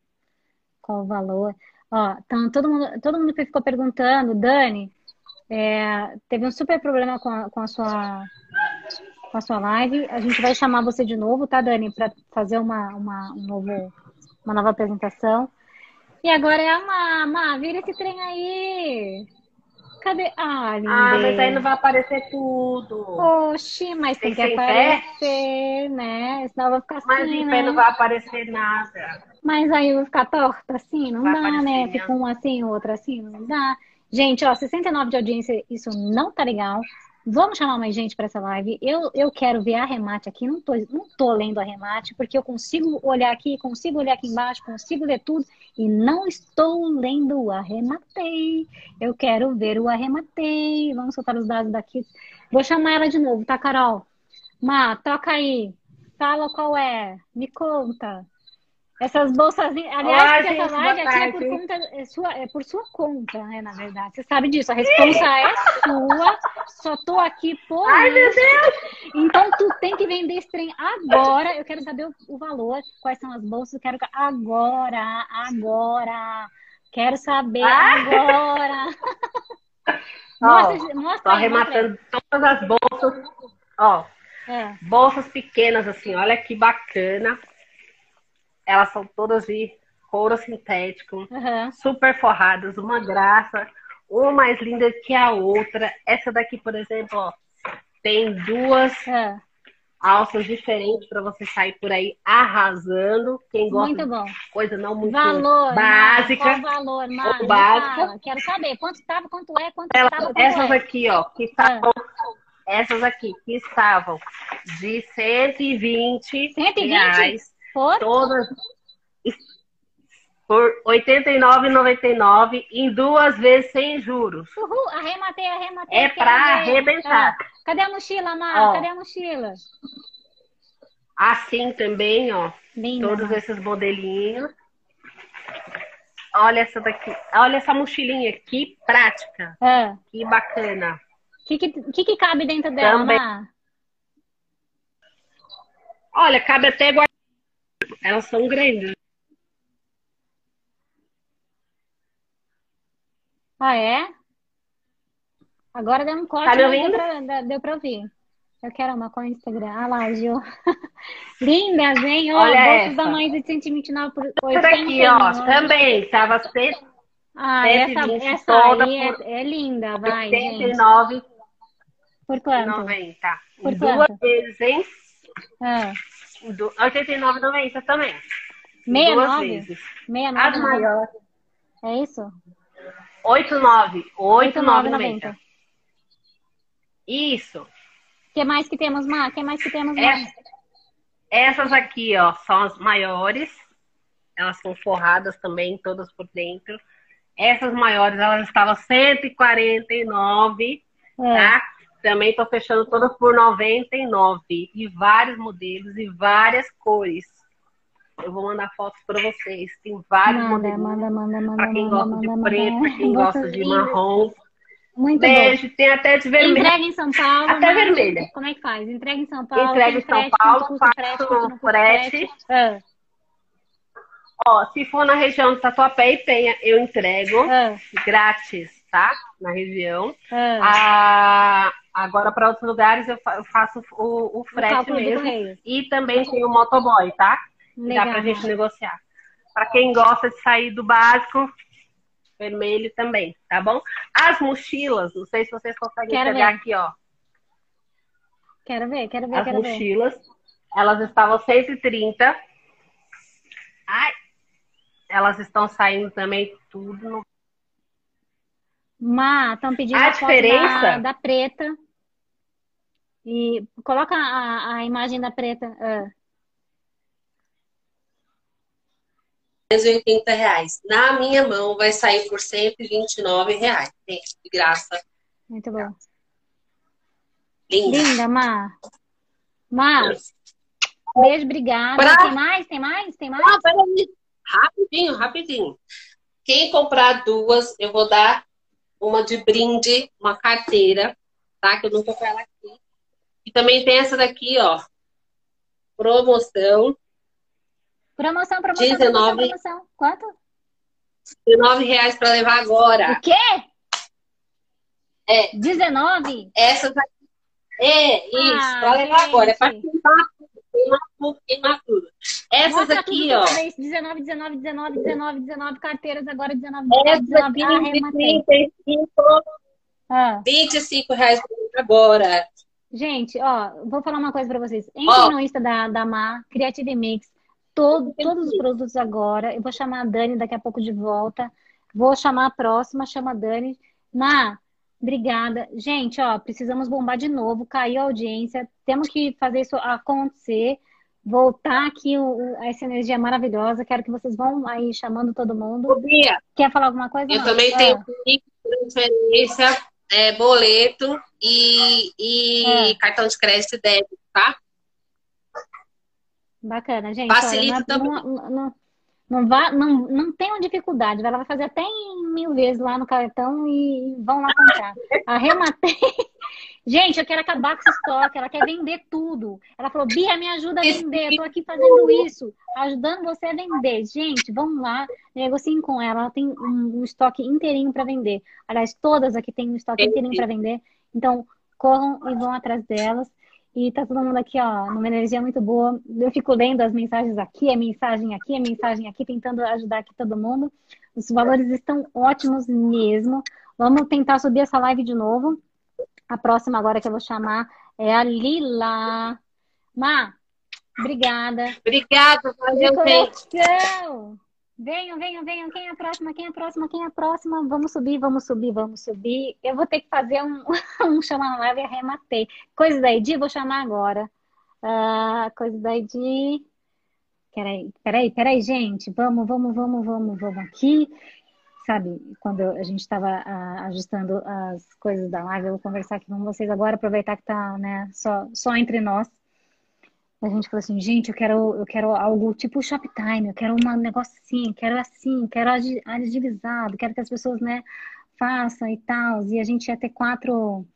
Qual o valor? Ó, então, todo mundo, todo mundo que ficou perguntando, Dani, é, teve um super problema com a, com a, sua com a sua live. A gente vai chamar você de novo, tá, Dani, para fazer uma, uma, um novo, uma nova apresentação. E agora é a Mama, vira esse trem aí. Cadê? Ah, linda. Ah, mas aí não vai aparecer tudo. Oxi, mas tem, tem que aparecer, né? Senão vai ficar mas assim, Mas em pé né? não vai aparecer nada. Mas aí eu vou ficar torta assim, não vai dá, né? Fica um assim, outro assim, não dá. Gente, ó, 69 de audiência, isso não tá legal. Vamos chamar mais gente para essa live. Eu, eu quero ver a remate aqui. Não tô, não tô lendo a remate, porque eu consigo olhar aqui, consigo olhar aqui embaixo, consigo ler tudo e não estou lendo o arrematei. Eu quero ver o arrematei. Vamos soltar os dados daqui. Vou chamar ela de novo, tá, Carol? Má, toca aí. Fala qual é. Me conta. Essas bolsas, aliás, Olá, essa live aqui é por, conta, é, sua, é por sua conta, né, na verdade. Você sabe disso, a resposta é sua, só tô aqui por Ai, isso. meu Deus! Então, tu tem que vender esse trem agora. Eu quero saber o, o valor, quais são as bolsas, eu quero agora, agora. Quero saber ah. agora. mostra, mostra tô aí, arrematando todas as bolsas. Ó, é. bolsas pequenas assim, olha que bacana. Elas são todas de couro sintético, uhum. super forradas, uma graça, uma mais linda que a outra. Essa daqui, por exemplo, ó, tem duas uhum. alças diferentes para você sair por aí arrasando. Quem gosta muito de coisa não muito valor, básica. Qual valor, Mar? básica. Quero saber quanto estava, quanto é, quanto estava, Essas é. aqui, ó, que estavam essas aqui que estavam de 120, 120? reais. Por? Todas por R$ 89,99 em duas vezes sem juros. Uhul, arrematei, arrematei. É para arrebentar. Ah, cadê a mochila, Mar? Cadê a mochila? Assim também, ó. Linda, todos esses modelinhos. Olha essa daqui. Olha essa mochilinha. Que prática. Ah. Que bacana. O que, que, que, cabe dentro dela, Também. Olha, cabe até guarda. Elas são grandes. Ah, é? Agora deu um corte, tá deu, pra, deu pra ouvir. Eu quero uma com Instagram. Ah lá, Gil. Lindas, hein? Olha bolsas da mãe de 129 por 80. Essa aqui, ó, também. Tava 100, ah, essa, essa aí é, é, linda, vai, 89, gente. Por quanto? 90. Por Duas quanto? vezes, hein? Ah. 89,90 também. 69? Duas vezes. 69, As maiores. É isso? 89. 89,90. Isso. O que mais que temos, Má? O que mais que temos, Má? Essas, essas aqui, ó, são as maiores. Elas são forradas também, todas por dentro. Essas maiores, elas estavam 149, é. tá? Também estou fechando todas por 99 e vários modelos e várias cores. Eu vou mandar fotos para vocês. Tem vários manda, modelos. Manda, manda, manda. Para quem manda, gosta manda, de preto, para quem gosta de marrom. Muito Beijo, bom. tem até de vermelho. Entrega em São Paulo. Até vermelha. Como é que faz? Entrega em São Paulo. Entrega em São Paulo, faço frete. frete. Ah. Ó, se for na região de Tatuapé e Penha, eu entrego ah. grátis, tá? Na região. Ah. Agora, para outros lugares, eu faço o, o frete o mesmo. E também tem o motoboy, tá? Legal. Dá pra gente negociar. Para quem gosta de sair do básico, vermelho também, tá bom? As mochilas, não sei se vocês conseguem quero pegar ver. aqui, ó. Quero ver, quero ver, As quero mochilas, ver. elas estavam 130. Ai, elas estão saindo também tudo no Má, estão pedindo a, a diferença da, da, preta. E coloca a, a imagem da preta. Uh. reais. Na minha mão vai sair por 129 reais. Gente, de graça. Muito bom. Linda. Linda, Má. Má. Beijo, obrigada. Pra... Tem mais? Tem mais? Tem mais? Não, peraí. Rapidinho, rapidinho. Quem comprar duas, eu vou dar uma de brinde, uma carteira, tá? Que eu não tô com ela aqui. E também tem essa daqui, ó. Promoção. Promoção, promoção, 19, promoção, promoção. Quanto? 19 reais para levar agora. O quê? É. 19? Essas aqui. É, isso, ah, para levar agora. É para queimar queimar tudo, queimar tudo. Essas Mostra aqui, ó. 19, 19, 19, 19, 19 carteiras, agora 19, 19, 19. Ah, 35, ah. 25 reais agora. Gente, ó, vou falar uma coisa para vocês. Entrem no Insta da, da Mar, Creative Mix, todo, todos os produtos agora. Eu vou chamar a Dani daqui a pouco de volta. Vou chamar a próxima, chama a Dani. Mar, obrigada. Gente, ó, precisamos bombar de novo, caiu a audiência. Temos que fazer isso acontecer voltar aqui o, essa energia maravilhosa. Quero que vocês vão aí chamando todo mundo. Bia, Quer falar alguma coisa? Eu não? também ah. tenho transferência, é, boleto e, e ah. cartão de crédito e débito, tá? Bacana, gente. Facilita olha, também. Não, não, não, vá, não, não tenham dificuldade. Ela vai fazer até em mil vezes lá no cartão e vão lá comprar. Arrematei. Gente, eu quero acabar com esse estoque. Ela quer vender tudo. Ela falou, Bia, me ajuda a vender. Eu tô aqui fazendo isso, ajudando você a vender. Gente, vamos lá, negociem com ela. Ela tem um, um estoque inteirinho para vender. Aliás, todas aqui têm um estoque inteirinho para vender. Então, corram e vão atrás delas. E tá todo mundo aqui, ó, numa energia muito boa. Eu fico lendo as mensagens aqui, a mensagem aqui, a mensagem aqui, tentando ajudar aqui todo mundo. Os valores estão ótimos mesmo. Vamos tentar subir essa live de novo. A próxima agora que eu vou chamar é a Lila. Ma, obrigada. Obrigada, valeu, Venham, venham, venham. Quem é a próxima? Quem é a próxima? Quem é a próxima? Vamos subir, vamos subir, vamos subir. Eu vou ter que fazer um, um chamar na live e arrematei. Coisa da Edi, vou chamar agora. Uh, coisa da Edi. Peraí, peraí, peraí, gente. Vamos, vamos, vamos, vamos, vamos aqui. Sabe, quando a gente estava ajustando as coisas da live, eu vou conversar aqui com vocês agora, aproveitar que tá, né, só, só entre nós. A gente falou assim, gente, eu quero, eu quero algo tipo Shoptime, eu quero um negócio assim, quero assim, quero agilizado, quero que as pessoas, né, façam e tal. E a gente ia ter quatro,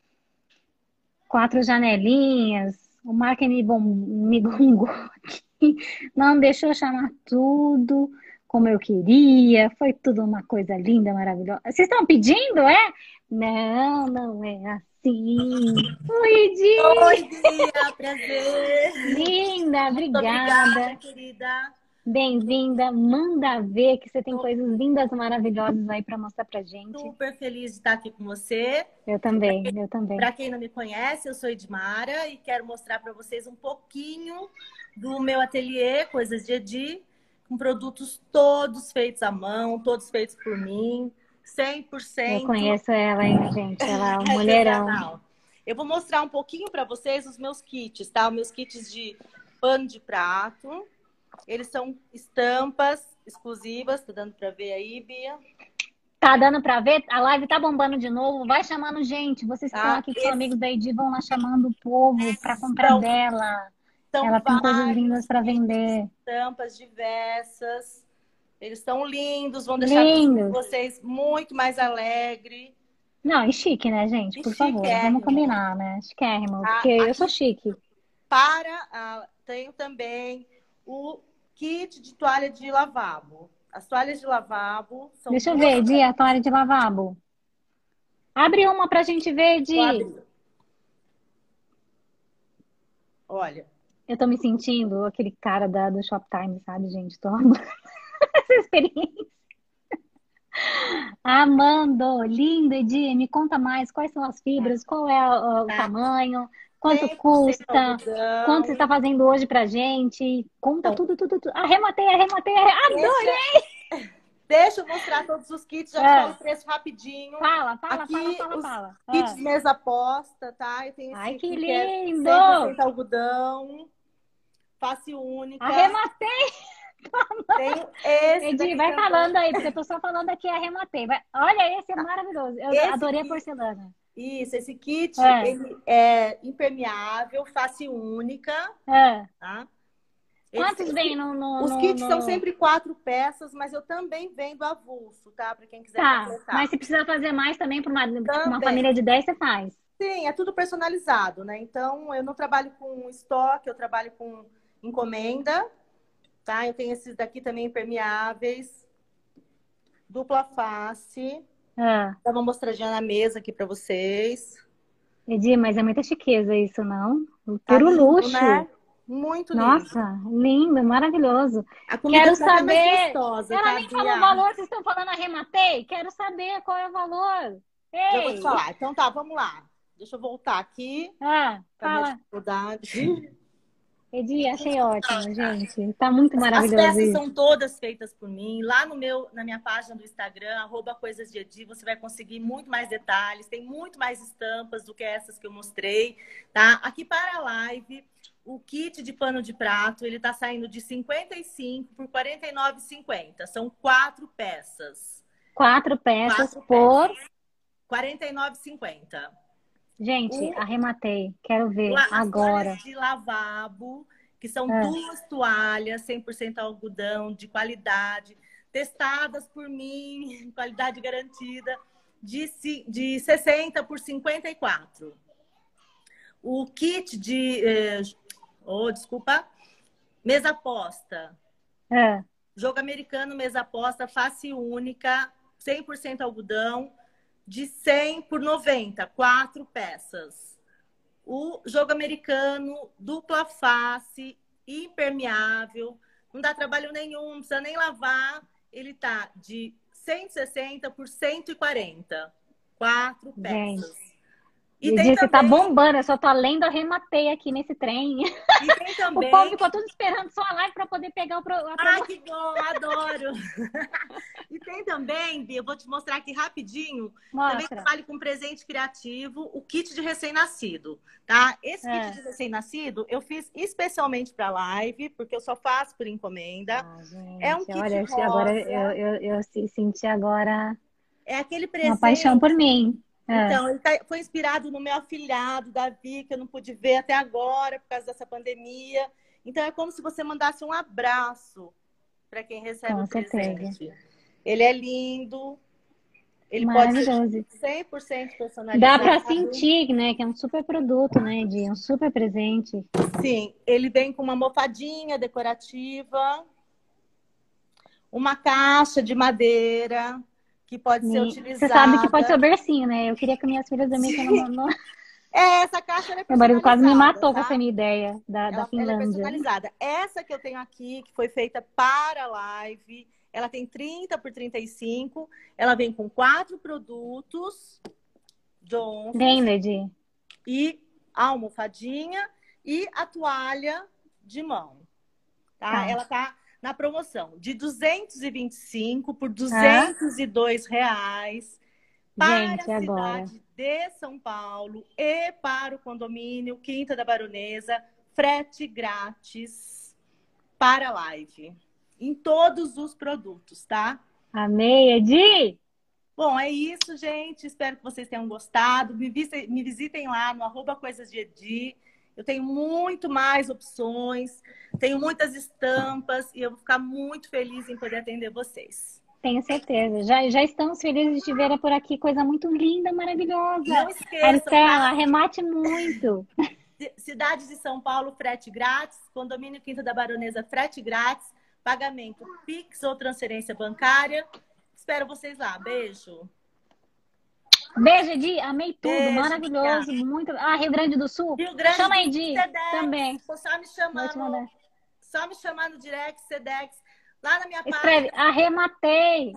quatro janelinhas. O Mark me, bom, me gongou aqui, não deixou chamar tudo como eu queria, foi tudo uma coisa linda, maravilhosa. Vocês estão pedindo, é? Não, não é assim Sim. Oi, Di. Oi, Dia. Prazer. Linda, obrigada. obrigada querida. Bem-vinda. Manda ver que você tem coisas lindas, maravilhosas aí para mostrar pra gente. Super feliz de estar aqui com você. Eu também, eu também. Para quem não me conhece, eu sou Edmara e quero mostrar para vocês um pouquinho do meu ateliê, Coisas de Edi, com produtos todos feitos à mão, todos feitos por mim. 100%. Eu conheço ela, hein, gente? Ela é um mulherão. Eu vou mostrar um pouquinho para vocês os meus kits, tá? Os meus kits de pano de prato. Eles são estampas exclusivas. Tá dando para ver aí, Bia? Tá dando para ver? A live tá bombando de novo. Vai chamando gente. Vocês que estão ah, aqui esse... com amigos da Edi vão lá chamando o povo para comprar então, dela. Ela tem coisas lindas para vender. Estampas diversas. Eles estão lindos, vão deixar lindos. vocês muito mais alegre. Não, e chique, né, gente? Por favor, vamos combinar, né? Chiquérrimo, ah, porque eu sou chique. Para, ah, tenho também o kit de toalha de lavabo. As toalhas de lavabo são. Deixa eu ver, Di, a toalha de lavabo. Abre uma pra gente ver, Di. Olha. Eu tô me sentindo aquele cara da, do Shoptime, sabe, gente? Tô amando essa experiência. Amando, lindo, Edi, me conta mais quais são as fibras, qual é o, o tá. tamanho, quanto custa, quanto você está fazendo hoje pra gente. Conta tudo, tudo, tudo. Arrematei, arrematei, arrematei. adorei! Deixa eu mostrar todos os kits, já é. falo o preço rapidinho. Fala, fala, Aqui, fala, fala, fala. Kits de mesa posta, tá? Esse Ai, que é lindo! É algodão, face única. Arrematei! Tem esse. Edi, vai falando aí, porque eu tô só falando aqui, arrematei. Vai... Olha, esse é maravilhoso. Eu esse adorei kit, a porcelana. Isso, esse kit é. ele é impermeável, face única. É. Tá? Quantos vem no, no, Os kits no... são sempre quatro peças, mas eu também vendo avulso, tá? Para quem quiser tá, completar. Mas se precisar fazer mais também para uma, uma família de 10, você faz. Sim, é tudo personalizado, né? Então, eu não trabalho com estoque, eu trabalho com encomenda tá? Eu tenho esses daqui também impermeáveis, dupla face. Ah. Dá uma mostradinha na mesa aqui para vocês. Edi, mas é muita chiqueza isso, não? Tá Puro lindo, luxo. Né? Muito lindo. Nossa, lindo, maravilhoso. Quero tá saber. Gostosa, Ela tá, nem falou o valor, vocês estão falando arrematei? Quero saber qual é o valor. Ei. Eu vou te falar. Então tá, vamos lá. Deixa eu voltar aqui. Ah, fala. dificuldade. Edi, achei ótimo, gente. Tá muito maravilhoso. As peças isso. são todas feitas por mim. Lá no meu, na minha página do Instagram, arroba Coisas de Edi, você vai conseguir muito mais detalhes. Tem muito mais estampas do que essas que eu mostrei, tá? Aqui para a live, o kit de pano de prato, ele tá saindo de 55 por 49,50. São quatro peças. Quatro peças quatro por... 49,50. Gente, arrematei. Quero ver agora. de lavabo, que são é. duas toalhas 100% algodão, de qualidade, testadas por mim, qualidade garantida, de, de 60 por 54. O kit de. Eh, oh, desculpa. Mesa posta. É. Jogo americano, mesa posta, face única, 100% algodão, de 100 por 90, quatro peças. o jogo americano, dupla face, impermeável, não dá trabalho nenhum, não precisa nem lavar. Ele tá de 160 por 140. Quatro peças. Gente. E, e disse, tá também... tá bombando, eu só tô lendo, arrematei aqui nesse trem. E tem também... o povo ficou tudo esperando só a live para poder pegar o pro... Ah, que bom, adoro! e tem também, Bia, eu vou te mostrar aqui rapidinho. Mostra. Também trabalho com presente criativo, o kit de recém-nascido, tá? Esse é. kit de recém-nascido eu fiz especialmente para live, porque eu só faço por encomenda. Ah, é um kit olha, rosa. Agora eu, eu, eu senti agora... É aquele presente... Uma paixão por mim. É. Então, ele tá, foi inspirado no meu afilhado, Davi, que eu não pude ver até agora por causa dessa pandemia. Então, é como se você mandasse um abraço para quem recebe Com o presente. Ele é lindo. Ele pode ser 100% personalizado. Dá para sentir, né, que é um super produto, né, de um super presente. Sim, ele vem com uma mofadinha decorativa, uma caixa de madeira, que pode ser utilizada. Você sabe que pode ser o bercinho, né? Eu queria que minhas filhas também não... É, essa caixa é Meu marido quase me matou tá? com essa minha ideia da, ela, da Finlândia. Ela é personalizada. Essa que eu tenho aqui, que foi feita para a live, ela tem 30 por 35. Ela vem com quatro produtos. Johnson. Lady. E a almofadinha e a toalha de mão. Tá? tá. Ela tá na promoção de 225 por 202 ah. reais para Gente, a agora. cidade de São Paulo e para o condomínio Quinta da Baronesa, frete grátis para a live em todos os produtos, tá? Amei, Edi! Bom, é isso, gente. Espero que vocês tenham gostado. Me, visitem, me visitem lá no arroba Coisas de Edi. Eu tenho muito mais opções, tenho muitas estampas e eu vou ficar muito feliz em poder atender vocês. Tenho certeza. Já, já estamos felizes de te ver por aqui. Coisa muito linda, maravilhosa. Não esqueça. Marcela, tá? arremate muito. Cidade de São Paulo, frete grátis. Condomínio Quinta da Baronesa, frete grátis. Pagamento Pix ou transferência bancária. Espero vocês lá. Beijo. Beijo, Edi. Amei tudo. Beijo, Maravilhoso. Muito. Ah, Rio Grande do Sul. Rio Grande Chama Edi também. Só me chamar. Só me chamar no direct, Sedex. Lá na minha Escreve, página. Arrematei.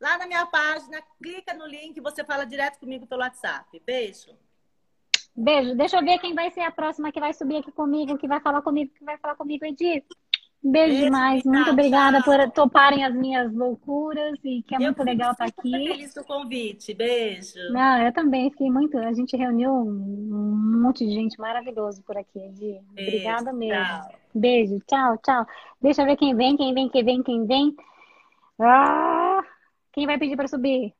Lá na minha página, clica no link, você fala direto comigo pelo WhatsApp. Beijo. Beijo. Deixa eu ver quem vai ser a próxima que vai subir aqui comigo, que vai falar comigo, que vai falar comigo, Edi. Beijo, Beijo demais. Tchau, muito obrigada tchau. por toparem as minhas loucuras e que é eu muito legal estar aqui. feliz com o convite. Beijo. Não, eu também fiquei muito. A gente reuniu um monte de gente maravilhoso por aqui, Edi. Obrigada mesmo. Tchau. Beijo. Tchau, tchau. Deixa eu ver quem vem, quem vem, quem vem, quem vem. Ah, quem vai pedir para subir?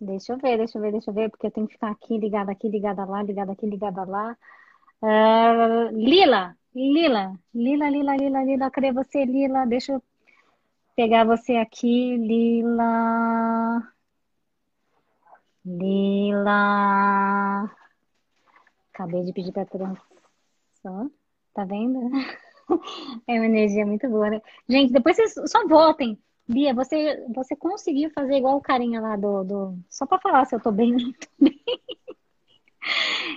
Deixa eu ver, deixa eu ver, deixa eu ver, porque eu tenho que ficar aqui ligada aqui, ligada lá, ligada aqui, ligada lá. Uh, Lila, Lila, Lila, Lila, Lila, Lila, cadê você, Lila? Deixa eu pegar você aqui, Lila. Lila. Acabei de pedir para transição. Tá vendo? É uma energia muito boa, né? Gente, depois vocês só votem. Bia, você, você conseguiu fazer igual o carinha lá do. do... Só para falar se eu tô bem ou não tô bem.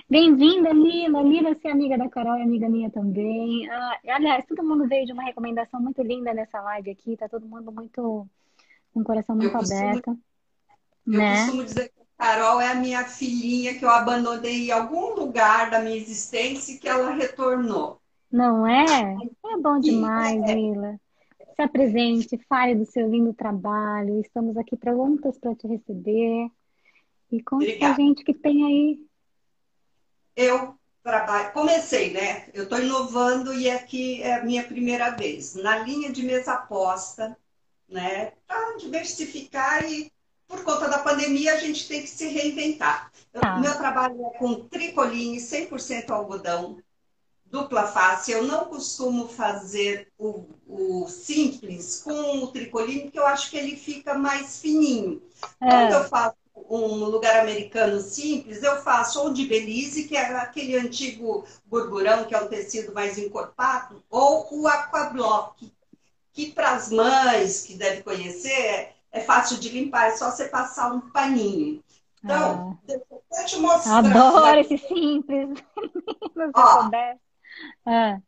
Bem-vinda, Lila. Lila, você é amiga da Carol e amiga minha também. Ah, aliás, todo mundo veio de uma recomendação muito linda nessa live aqui. Tá todo mundo muito com o coração muito eu aberto. Costumo, né? Eu costumo dizer que a Carol é a minha filhinha que eu abandonei em algum lugar da minha existência e que ela retornou. Não é? É bom demais, é. Lila. Se apresente, fale do seu lindo trabalho. Estamos aqui prontas para te receber. E conte com a gente que tem aí eu trabalho, comecei, né? Eu estou inovando e aqui é a minha primeira vez. Na linha de mesa aposta, né? Para diversificar e por conta da pandemia a gente tem que se reinventar. Ah. meu trabalho é com tricoline 100% algodão, dupla face. Eu não costumo fazer o, o, simples com o tricoline, porque eu acho que ele fica mais fininho. É. Quando eu faço um lugar americano simples, eu faço ou de Belize, que é aquele antigo burburão, que é um tecido mais encorpado, ou o Aquablock, que para as mães que devem conhecer, é fácil de limpar, é só você passar um paninho. Então, ah. eu te mostrar. Adoro esse simples. Ó. Ah.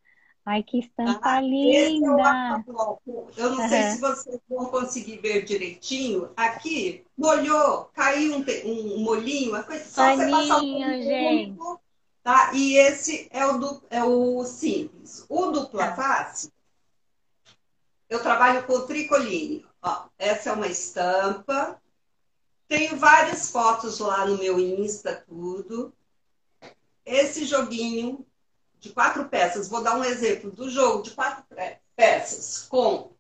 Ai, que estampa ah, linda! É eu não uhum. sei se vocês vão conseguir ver direitinho. Aqui, molhou, caiu um, um molhinho, uma coisa só Paninho, você passar um gente. tá? E esse é o, do, é o simples. O dupla tá. face, eu trabalho com tricoline. Ó, essa é uma estampa. Tenho várias fotos lá no meu Insta, tudo. Esse joguinho de quatro peças, vou dar um exemplo do jogo de quatro peças com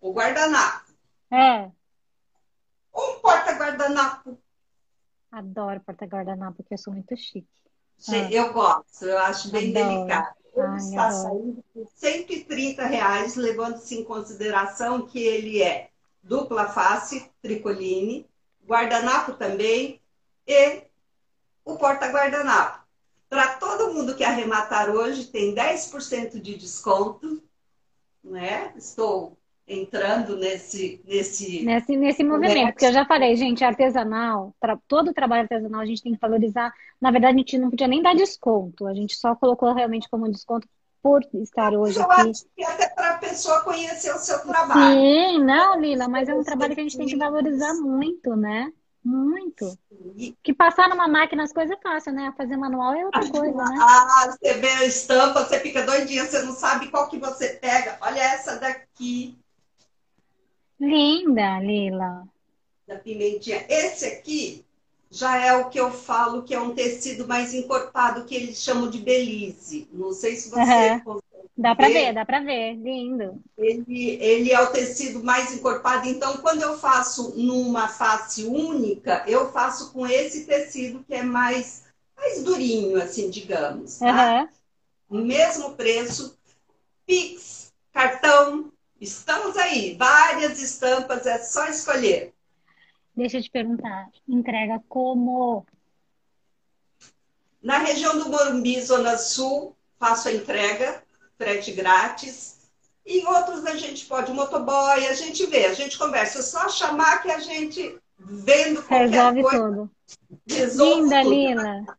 o guardanapo. É. Um porta-guardanapo. Adoro porta-guardanapo, porque eu sou muito chique. Gente, ah. Eu gosto, eu acho bem Adoro. delicado. Ele está saindo por 130 reais, levando-se em consideração que ele é dupla face, tricoline, guardanapo também e o porta-guardanapo. Para todo mundo que arrematar hoje, tem 10% de desconto. Né? Estou entrando nesse nesse nesse, nesse movimento, porque eu já falei, gente, artesanal, tra, todo trabalho artesanal a gente tem que valorizar. Na verdade, a gente não podia nem dar desconto, a gente só colocou realmente como desconto por estar hoje eu aqui. Acho que até para a pessoa conhecer o seu trabalho. Sim, não, Lila, mas é um trabalho que a gente tem que valorizar muito, né? Muito. Que passar numa máquina as coisas é fácil, né? Fazer manual é outra coisa, né? Ah, você vê a estampa, você fica doidinha, você não sabe qual que você pega. Olha essa daqui. Linda, Lila. Da pimentinha. Esse aqui já é o que eu falo que é um tecido mais encorpado, que eles chamam de belize. Não sei se você uhum. Dá para ver, dá para ver, lindo. Ele, ele é o tecido mais encorpado, então quando eu faço numa face única, eu faço com esse tecido que é mais, mais durinho, assim, digamos. Tá? Uhum. Mesmo preço, Pix, cartão, estamos aí, várias estampas, é só escolher. Deixa eu te perguntar, entrega como? Na região do Morumbi, Zona Sul, faço a entrega frete grátis. E outros a gente pode, motoboy, a gente vê, a gente conversa. É só chamar que a gente, vendo qualquer resolve coisa, tudo. Resolve Linda, tudo. Lila.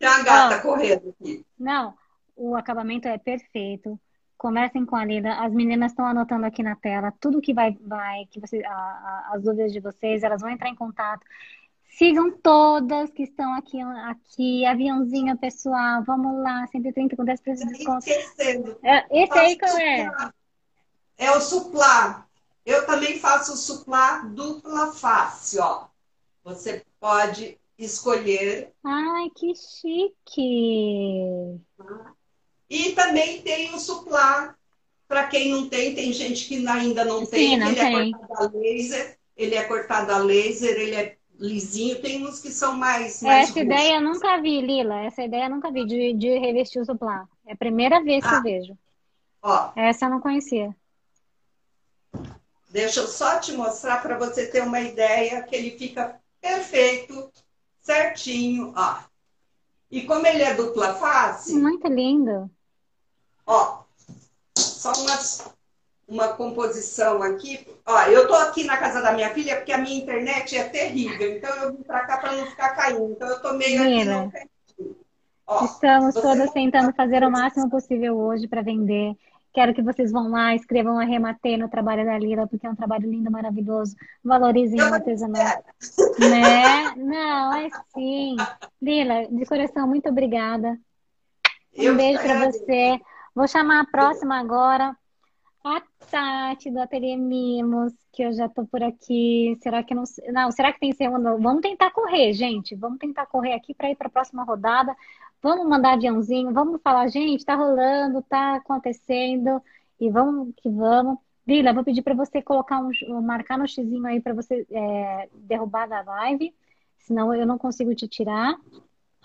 Tem a gata correndo aqui. Não, o acabamento é perfeito. Conversem com a Lila. As meninas estão anotando aqui na tela tudo que vai, vai que você, a, a, as dúvidas de vocês, elas vão entrar em contato. Sigam todas que estão aqui, aqui, aviãozinho pessoal, vamos lá, 130 com 10% de desconto. É, esse aí qual é? É o suplá. Eu também faço o suplá dupla face, ó. Você pode escolher. Ai, que chique! E também tem o suplá. Para quem não tem, tem gente que ainda não tem. Sim, não ele é tem. é cortado a laser. Ele é cortado a laser, ele é lisinho, tem uns que são mais. mais Essa ideia eu nunca vi, Lila. Essa ideia eu nunca vi de, de revestir o suplá. É a primeira vez que ah. eu vejo. Ó. Essa eu não conhecia. Deixa eu só te mostrar para você ter uma ideia que ele fica perfeito, certinho, ó. E como ele é dupla face. Muito lindo. Ó, só umas uma composição aqui. Ó, eu tô aqui na casa da minha filha porque a minha internet é terrível, então eu vim para cá para não ficar caindo. Então eu tô meio Mira, aqui no Ó, Estamos todas tentando fazer o máximo possível hoje para vender. Quero que vocês vão lá, escrevam arrematei no trabalho da Lila, porque é um trabalho lindo, maravilhoso. Valorizem o artesanato. né? Não, é sim. Lila, de coração, muito obrigada. Um eu beijo para você. Vou chamar a próxima agora a Tati do Ateliê Mimos, que eu já tô por aqui. Será que não. Não, será que tem segundo? Vamos tentar correr, gente. Vamos tentar correr aqui para ir para a próxima rodada. Vamos mandar aviãozinho, vamos falar, gente, tá rolando, tá acontecendo. E vamos que vamos. Lila, vou pedir para você colocar um, marcar no xizinho aí para você é, derrubar da live, senão eu não consigo te tirar.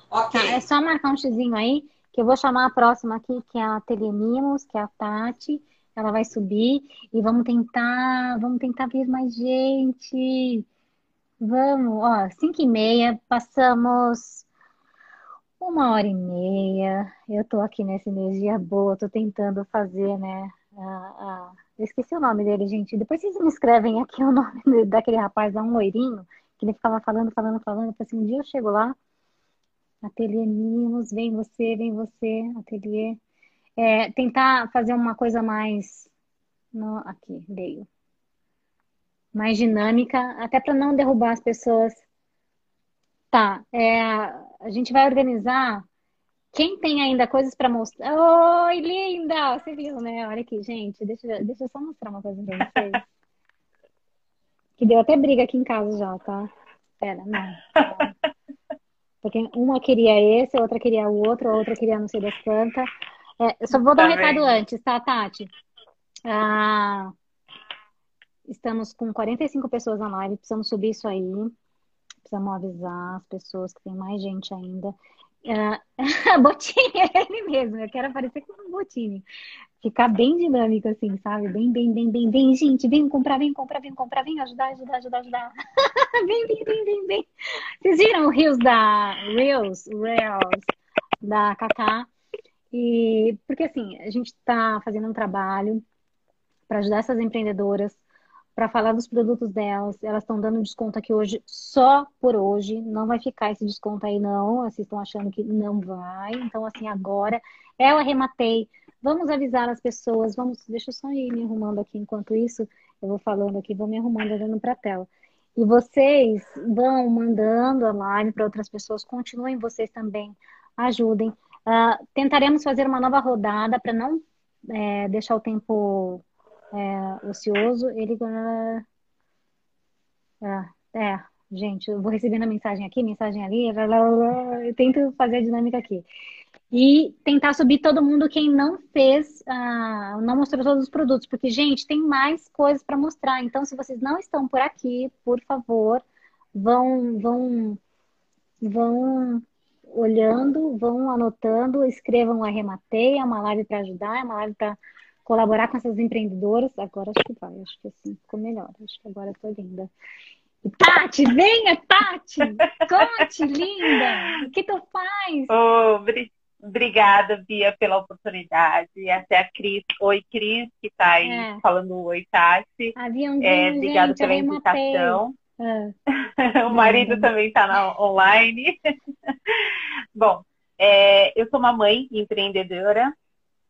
Ok. É só marcar um xizinho aí, que eu vou chamar a próxima aqui, que é a Ateliê Mimos, que é a Tati ela vai subir e vamos tentar, vamos tentar ver mais gente. Vamos, ó, cinco e meia, passamos uma hora e meia. Eu tô aqui nessa energia boa, tô tentando fazer, né? eu esqueci o nome dele, gente. Depois vocês me escrevem aqui o nome daquele rapaz, um loirinho, que ele ficava falando, falando, falando. Eu falei assim, um dia eu chego lá, ateliê mínimos, vem você, vem você, ateliê. É, tentar fazer uma coisa mais. No, aqui, veio. Mais dinâmica, até para não derrubar as pessoas. Tá, é, a gente vai organizar. Quem tem ainda coisas para mostrar? Oi, linda! Você viu, né? Olha aqui, gente. Deixa, deixa eu só mostrar uma coisa pra vocês. que deu até briga aqui em casa já, tá? Pera, não. Porque uma queria esse, a outra queria o outro, a outra queria não sei das quantas. É, eu só vou dar um tá recado antes, tá, Tati? Ah, estamos com 45 pessoas na live, precisamos subir isso aí. Precisamos avisar as pessoas que tem mais gente ainda. Uh, Botini é ele mesmo, eu quero aparecer com um Botini. Ficar bem dinâmico, assim, sabe? Bem, bem, bem, bem, bem, gente, vem comprar, vem comprar, vem comprar, vem ajudar, ajudar, ajudar, ajudar. vem, vem, vem, vem, vem. Vocês viram o Reels da Reels, Reels da Kaká? E porque assim, a gente está fazendo um trabalho para ajudar essas empreendedoras para falar dos produtos delas. Elas estão dando desconto aqui hoje, só por hoje. Não vai ficar esse desconto aí, não. Vocês estão achando que não vai. Então, assim, agora eu arrematei. Vamos avisar as pessoas. Vamos, deixa eu só ir me arrumando aqui. Enquanto isso, eu vou falando aqui, vou me arrumando olhando para a tela. E vocês vão mandando a live para outras pessoas. Continuem vocês também. Ajudem. Uh, tentaremos fazer uma nova rodada para não é, deixar o tempo é, ocioso, ele. É, é, gente, eu vou recebendo a mensagem aqui, mensagem ali, eu tento fazer a dinâmica aqui. E tentar subir todo mundo quem não fez, uh, não mostrou todos os produtos, porque, gente, tem mais coisas para mostrar. Então, se vocês não estão por aqui, por favor, vão, vão, vão olhando, vão anotando, escrevam arrematei, é uma live para ajudar, é uma live para colaborar com essas empreendedoras. Agora acho que vai, acho que assim ficou melhor. Acho que agora tô linda. Tati, venha, Tati! Conte, linda! O que tu faz? Oh, obrigada, Bia, pela oportunidade. Até a Cris. Oi, Cris, que está aí é. falando oi, Tati. Aviãozinho, é, obrigada pela invitação. É. o marido também está online. Bom, é, eu sou uma mãe empreendedora,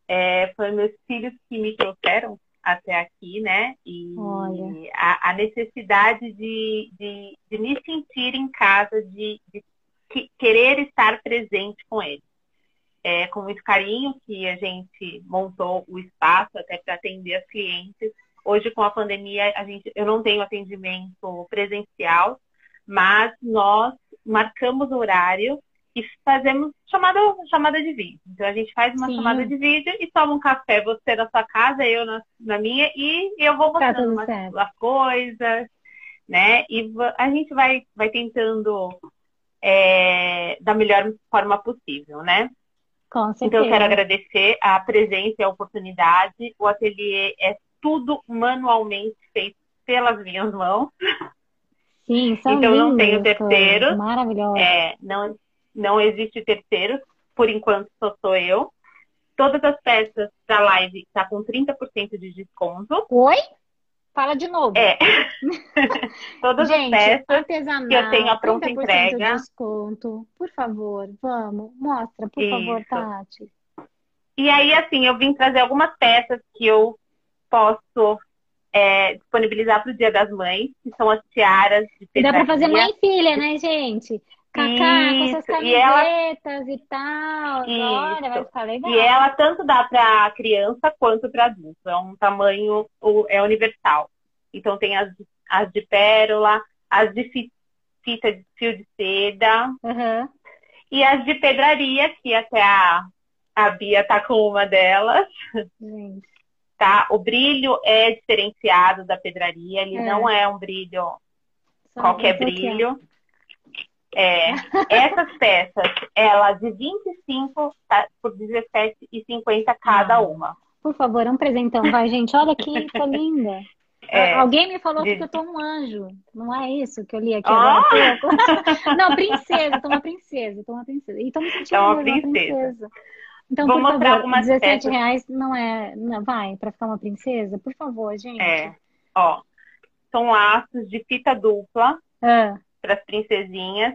é, foi meus filhos que me trouxeram até aqui, né? E a, a, necessidade de, de, de, me sentir em casa, de, de querer estar presente com eles. É, com muito carinho que a gente montou o espaço até para atender as clientes. Hoje, com a pandemia, a gente, eu não tenho atendimento presencial, mas nós marcamos horário e fazemos chamada, chamada de vídeo. Então a gente faz uma Sim. chamada de vídeo e toma um café, você na sua casa, eu na, na minha, e eu vou tá mostrando tá umas, coisas, né? E a gente vai, vai tentando é, da melhor forma possível, né? Então eu quero agradecer a presença e a oportunidade. O ateliê é tudo manualmente feito pelas minhas mãos. Sim, são então não tenho terceiros. Maravilhoso. É, não, não existe terceiro, por enquanto só sou eu. Todas as peças da live tá com 30% de desconto. Oi? Fala de novo. É. Todas Gente, as peças que eu tenho a pronta entrega. De desconto. Por favor, vamos, mostra, por Isso. favor, Tati. E aí, assim, eu vim trazer algumas peças que eu posso é, disponibilizar para o Dia das Mães, que são as tiaras de pedraria. Dá para fazer mãe e filha, né, gente? Cacá, com essas camisetas e, ela... e tal. Isso. Olha, vai ficar legal. E ela tanto dá para criança quanto para adulto. É um tamanho é universal. Então tem as, as de pérola, as de fita de fio de seda uhum. e as de pedraria, que até a, a Bia tá com uma delas. Tá? O brilho é diferenciado da pedraria, ele é. não é um brilho, Só qualquer brilho. É, essas peças, ela de 25 tá, por 17,50 cada ah, uma. Por favor, é um presentão, vai, gente. Olha tô linda. É, Alguém me falou de... que eu tô um anjo. Não é isso que eu li aqui oh! agora Não, princesa, tô uma princesa, tô uma princesa. E tô me sentindo é uma princesa. uma princesa. Então, Vou por favor, algumas 17 peças. reais não é. Não, vai, pra ficar uma princesa? Por favor, gente. É. Ó, são laços de fita dupla. Ah para as princesinhas.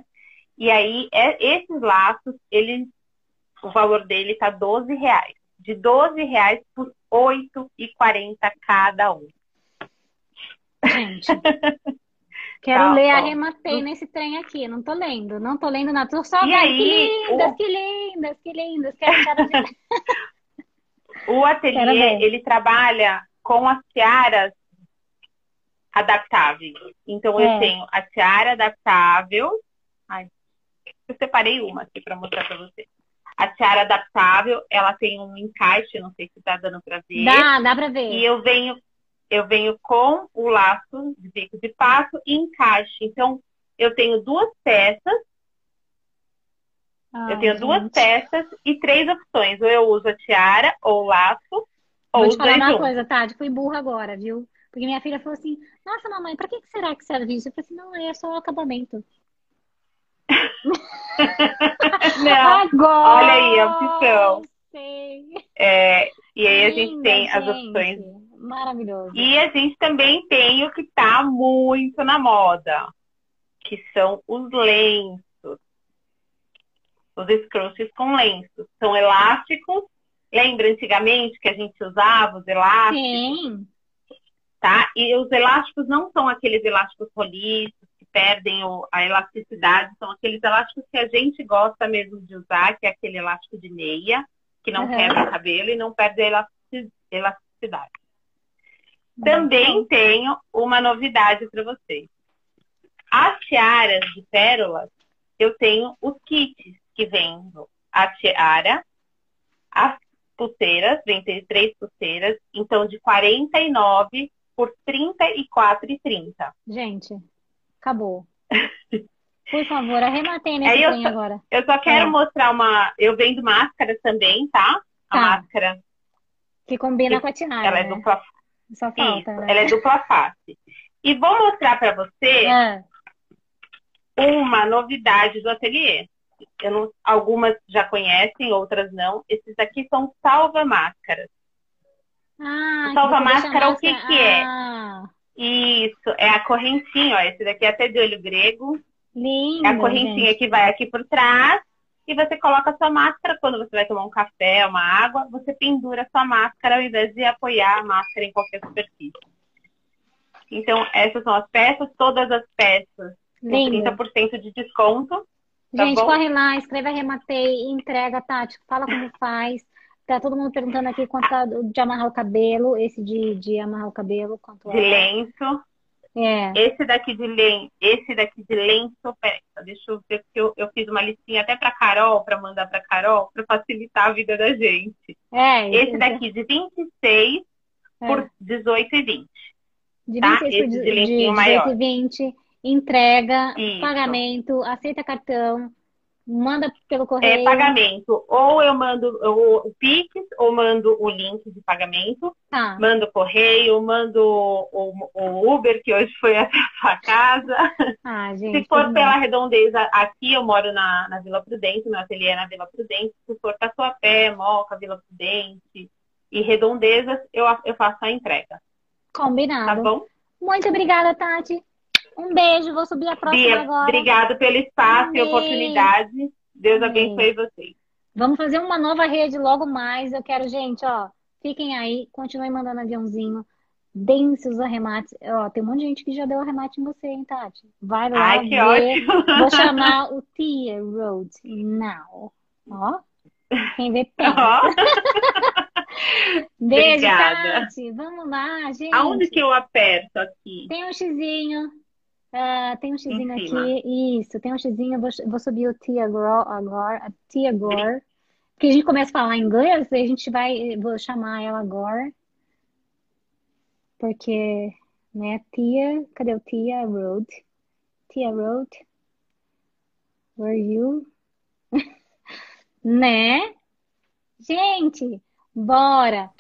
E aí, é, esses laços, eles, o valor dele tá 12 reais. De 12 reais por 8,40 cada um. Gente, quero tá, ler ó. Arrematei nesse trem aqui. Não tô lendo, não tô lendo nada. Tô só e aí, que lindas, o... que lindas, que lindas. Quero, quero... o ateliê, ele trabalha com as tiaras adaptáveis. Então, é. eu tenho a tiara adaptável. Ai, eu separei uma aqui para mostrar para vocês. A tiara adaptável, ela tem um encaixe, não sei se tá dando para ver. Dá, dá para ver. E eu venho, eu venho com o laço de bico de passo e encaixe. Então, eu tenho duas peças. Ai, eu tenho gente. duas peças e três opções. Ou eu uso a tiara, ou o laço, ou Vou te falar uma coisa, Tati, fui burra agora, viu? Porque minha filha falou assim, nossa, mamãe, pra que será que serve isso? Eu falei assim, não, é só o acabamento. Não, Agora, olha aí a opção. É, e aí a gente tem as opções. Maravilhoso. E a gente também tem o que está muito na moda, que são os lenços. Os scrunchies com lenços. São elásticos. Lembra antigamente que a gente usava os elásticos? Sim. Tá? E os elásticos não são aqueles elásticos roliços, perdem a elasticidade, são aqueles elásticos que a gente gosta mesmo de usar, que é aquele elástico de meia, que não uhum. quebra o cabelo e não perde a elasticidade. Também tenho uma novidade para vocês. As tiaras de pérolas, eu tenho os kits que vêm a tiara, as pulseiras, vem ter três pulseiras, então de 49 por 34,30. Gente, Acabou. Por favor, arrematei nesse é, agora. Eu só quero é. mostrar uma. Eu vendo máscara também, tá? A tá. máscara. Que combina com a tiara. Ela é né? dupla Só falta, Isso, né? Ela é dupla face. E vou mostrar para você é. uma novidade do ateliê. Não, algumas já conhecem, outras não. Esses aqui são salva-máscaras. Ah, salva-máscara, o que, que é? Ah. Isso, é a correntinha, ó. Esse daqui é até de olho grego. Lindo, é a correntinha gente. que vai aqui por trás. E você coloca a sua máscara quando você vai tomar um café, uma água, você pendura a sua máscara ao invés de apoiar a máscara em qualquer superfície. Então, essas são as peças, todas as peças com 30% de desconto. Tá gente, bom? corre lá, escreve arrematei, entrega, Tati, fala como faz. Tá todo mundo perguntando aqui quanto tá de amarrar o cabelo, esse de, de amarrar o cabelo, quanto De é. lenço. É. Esse daqui de lenço, esse daqui de lenço, peraí, deixa eu ver porque eu, eu fiz uma listinha até para Carol, para mandar para Carol, para facilitar a vida da gente. É, esse daqui de 26 é. por 18,20. De 26 tá? por esse de, de de 18 e 20, entrega, Isso. pagamento, aceita cartão, Manda pelo é, correio. É pagamento. Ou eu mando o, o Pix, ou mando o link de pagamento. Tá. Mando correio, mando o, o, Uber, que hoje foi até a sua casa. Ah, gente, Se for pela redondeza, aqui eu moro na, na Vila Prudente, meu ateliê é na Vila Prudente. Se for Tatuapé, Moca, Vila Prudente e redondezas, eu, eu faço a entrega. Combinado. Tá bom? Muito obrigada, Tati. Um beijo, vou subir a próxima Bia, agora. Obrigado pelo espaço Amém. e oportunidade. Deus Amém. abençoe vocês. Vamos fazer uma nova rede logo mais. Eu quero, gente, ó, fiquem aí, continuem mandando aviãozinho. Deem seus arremates. Ó, tem um monte de gente que já deu arremate em você, hein, Tati? Vai lá Ai, que Ótimo. Vou chamar o Tia Road now. Ó, quem vê pega. Beijo, Obrigada. Tati. Vamos lá, gente. Aonde que eu aperto aqui? Tem um xizinho. Uh, tem um xizinho aqui. Isso, tem um xizinho. Vou, vou subir o Tia agora. A Tia Gore. Porque a gente começa a falar inglês, a gente vai. Vou chamar ela agora. Porque, né, Tia. Cadê o Tia Road? Tia Road. Where you? né? Gente, bora!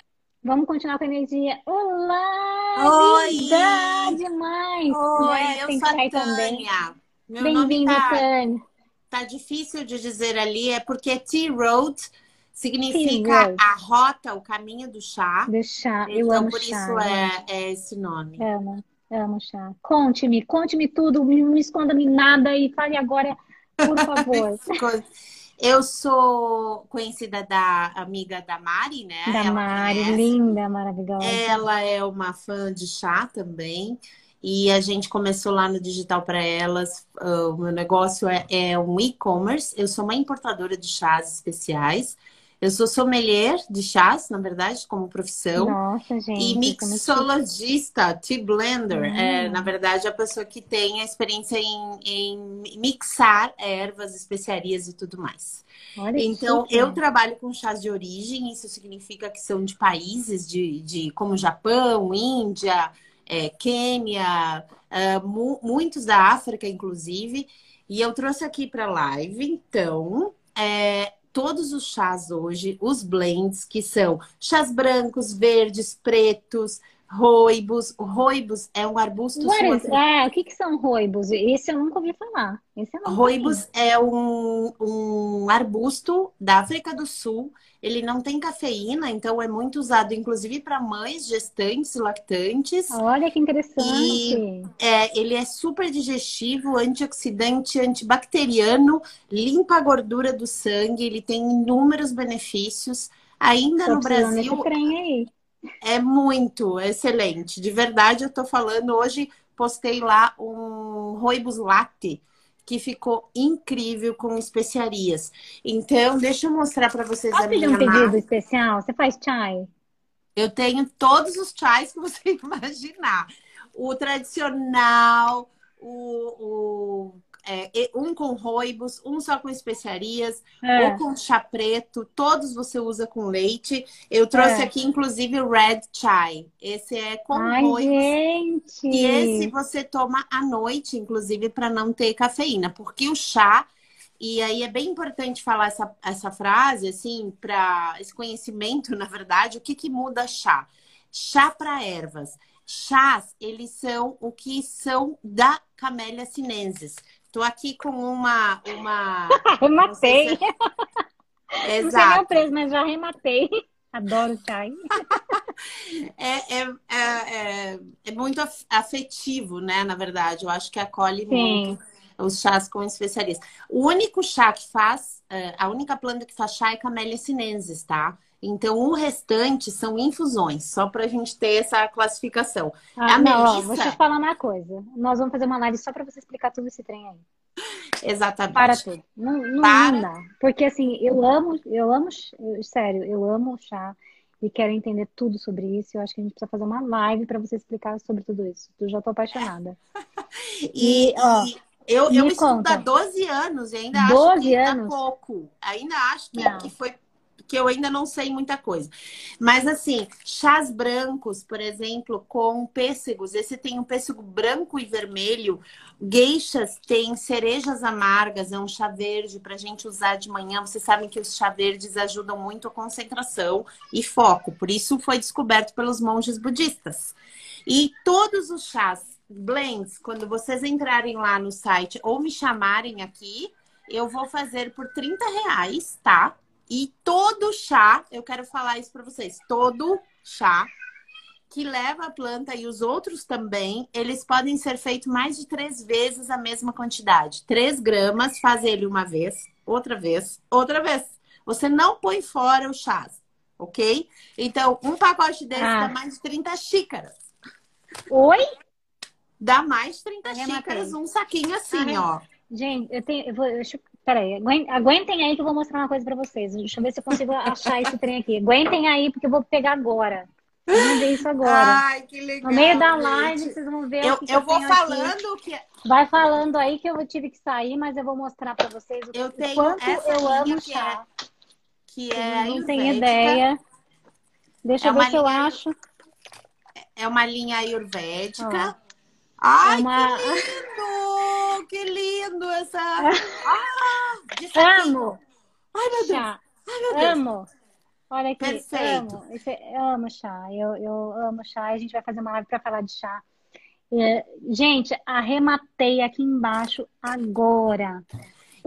Vamos continuar com a energia. Olá! Oi! Linda demais! Oi, né? eu Tem sou a Tânia. Bem-vinda, tá, Tânia. Tá difícil de dizer ali, é porque T-Road significa a rota, o caminho do chá. Do chá, então, eu amo por chá. isso é, é, esse nome. Amo. Amo chá. Conte-me, conte-me tudo, não esconda-me nada e fale agora, por favor. Eu sou conhecida da amiga da Mari, né? Da ela Mari, conhece. linda, maravilhosa. Ela é uma fã de chá também. E a gente começou lá no Digital para Elas. Uh, o meu negócio é, é um e-commerce. Eu sou uma importadora de chás especiais. Eu sou sommelier de chás, na verdade, como profissão. Nossa, gente. E mixologista, tea blender. Hum. É, na verdade, a pessoa que tem a experiência em, em mixar ervas, especiarias e tudo mais. Olha então, eu trabalho com chás de origem. Isso significa que são de países de, de como Japão, Índia, é, Quênia, é, mu muitos da África, inclusive. E eu trouxe aqui para a live, então, é, todos os chás hoje, os blends, que são chás brancos, verdes, pretos, roibos. O roibos é um arbusto. Is, é, o que, que são roibos? Esse eu nunca ouvi falar. Esse roibos é um, um arbusto da África do Sul ele não tem cafeína, então é muito usado, inclusive, para mães gestantes e lactantes. Olha que interessante. E, é, ele é super digestivo, antioxidante, antibacteriano, limpa a gordura do sangue, ele tem inúmeros benefícios. Ainda Tô no Brasil. É muito excelente. De verdade, eu tô falando hoje, postei lá um Roibus Latte que ficou incrível com especiarias. Então, deixa eu mostrar para vocês Posso a minha um pedido especial? Você faz chai? Eu tenho todos os chais que você imaginar. O tradicional, o, o é, um com roibos, um só com especiarias, é. ou com chá preto, todos você usa com leite. Eu trouxe é. aqui, inclusive, o Red Chai. Esse é com Ai, roibos. Gente. E esse você toma à noite, inclusive, para não ter cafeína, porque o chá. E aí é bem importante falar essa, essa frase, assim, para esse conhecimento, na verdade, o que, que muda chá? Chá para ervas. Chás, eles são o que são da Camélia sinensis. Estou aqui com uma. uma rematei. Se é... Exato. Não preço, mas já rematei. Adoro chai. é, é, é, é, é, muito afetivo, né? Na verdade, eu acho que acolhe Sim. muito os chás com especialistas. O único chá que faz, é, a única planta que faz chá é Camellia sinensis, tá? Então, o restante são infusões, só para a gente ter essa classificação. Ah, a não, Melissa... ó, vou te falar uma coisa. Nós vamos fazer uma live só para você explicar tudo esse trem aí. Exatamente. Para tudo. Não, não, para... não dá. Porque assim, eu amo, eu amo, eu, sério, eu amo chá e quero entender tudo sobre isso. Eu acho que a gente precisa fazer uma live para você explicar sobre tudo isso. Eu já tô apaixonada. e, e, ó, eu, eu estudo há 12 anos e ainda 12 acho que anos? pouco. Ainda acho que, que foi que eu ainda não sei muita coisa. Mas assim, chás brancos, por exemplo, com pêssegos. Esse tem um pêssego branco e vermelho. Geixas tem cerejas amargas, é um chá verde para a gente usar de manhã. Vocês sabem que os chá verdes ajudam muito a concentração e foco. Por isso foi descoberto pelos monges budistas. E todos os chás blends, quando vocês entrarem lá no site ou me chamarem aqui, eu vou fazer por 30 reais, tá? E todo chá, eu quero falar isso para vocês, todo chá que leva a planta e os outros também, eles podem ser feitos mais de três vezes a mesma quantidade. Três gramas, faz ele uma vez, outra vez, outra vez. Você não põe fora o chá, ok? Então, um pacote desse ah. dá mais de 30 xícaras. Oi? Dá mais de 30 xícaras, um saquinho assim, ó. Gente, eu tenho. Eu vou, deixa, Peraí, aguentem aí que eu vou mostrar uma coisa pra vocês. Deixa eu ver se eu consigo achar esse trem aqui. Aguentem aí, porque eu vou pegar agora. Vamos ver isso agora. Ai, que legal. No meio da live, gente. vocês vão ver eu, eu, eu vou falando aqui. que. Vai falando aí que eu tive que sair, mas eu vou mostrar pra vocês o eu tenho quanto eu amo que chá. É, que é não tenho ideia. Deixa é eu ver se eu acho. É uma linha ayurvédica. Ai, é uma... que lindo! Que lindo essa. Ah, amo! Ai, meu Deus! Chá. Ai, meu Deus! Amo! Olha aqui, Perfeito. amo. Esse, eu amo chá. Eu, eu amo chá. A gente vai fazer uma live para falar de chá. É, gente, arrematei aqui embaixo agora.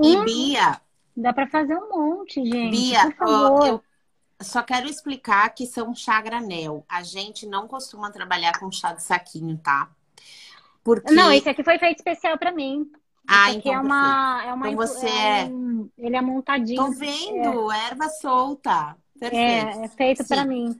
E hum, Bia? Dá para fazer um monte, gente. Bia, ó, eu só quero explicar que são chá granel. A gente não costuma trabalhar com chá de saquinho, tá? Porque... Não, esse aqui foi feito especial para mim. Ah, então é uma, é uma então você é, um, ele é montadinho. Tô vendo, é. erva solta. Perfeito. É, é feito para mim.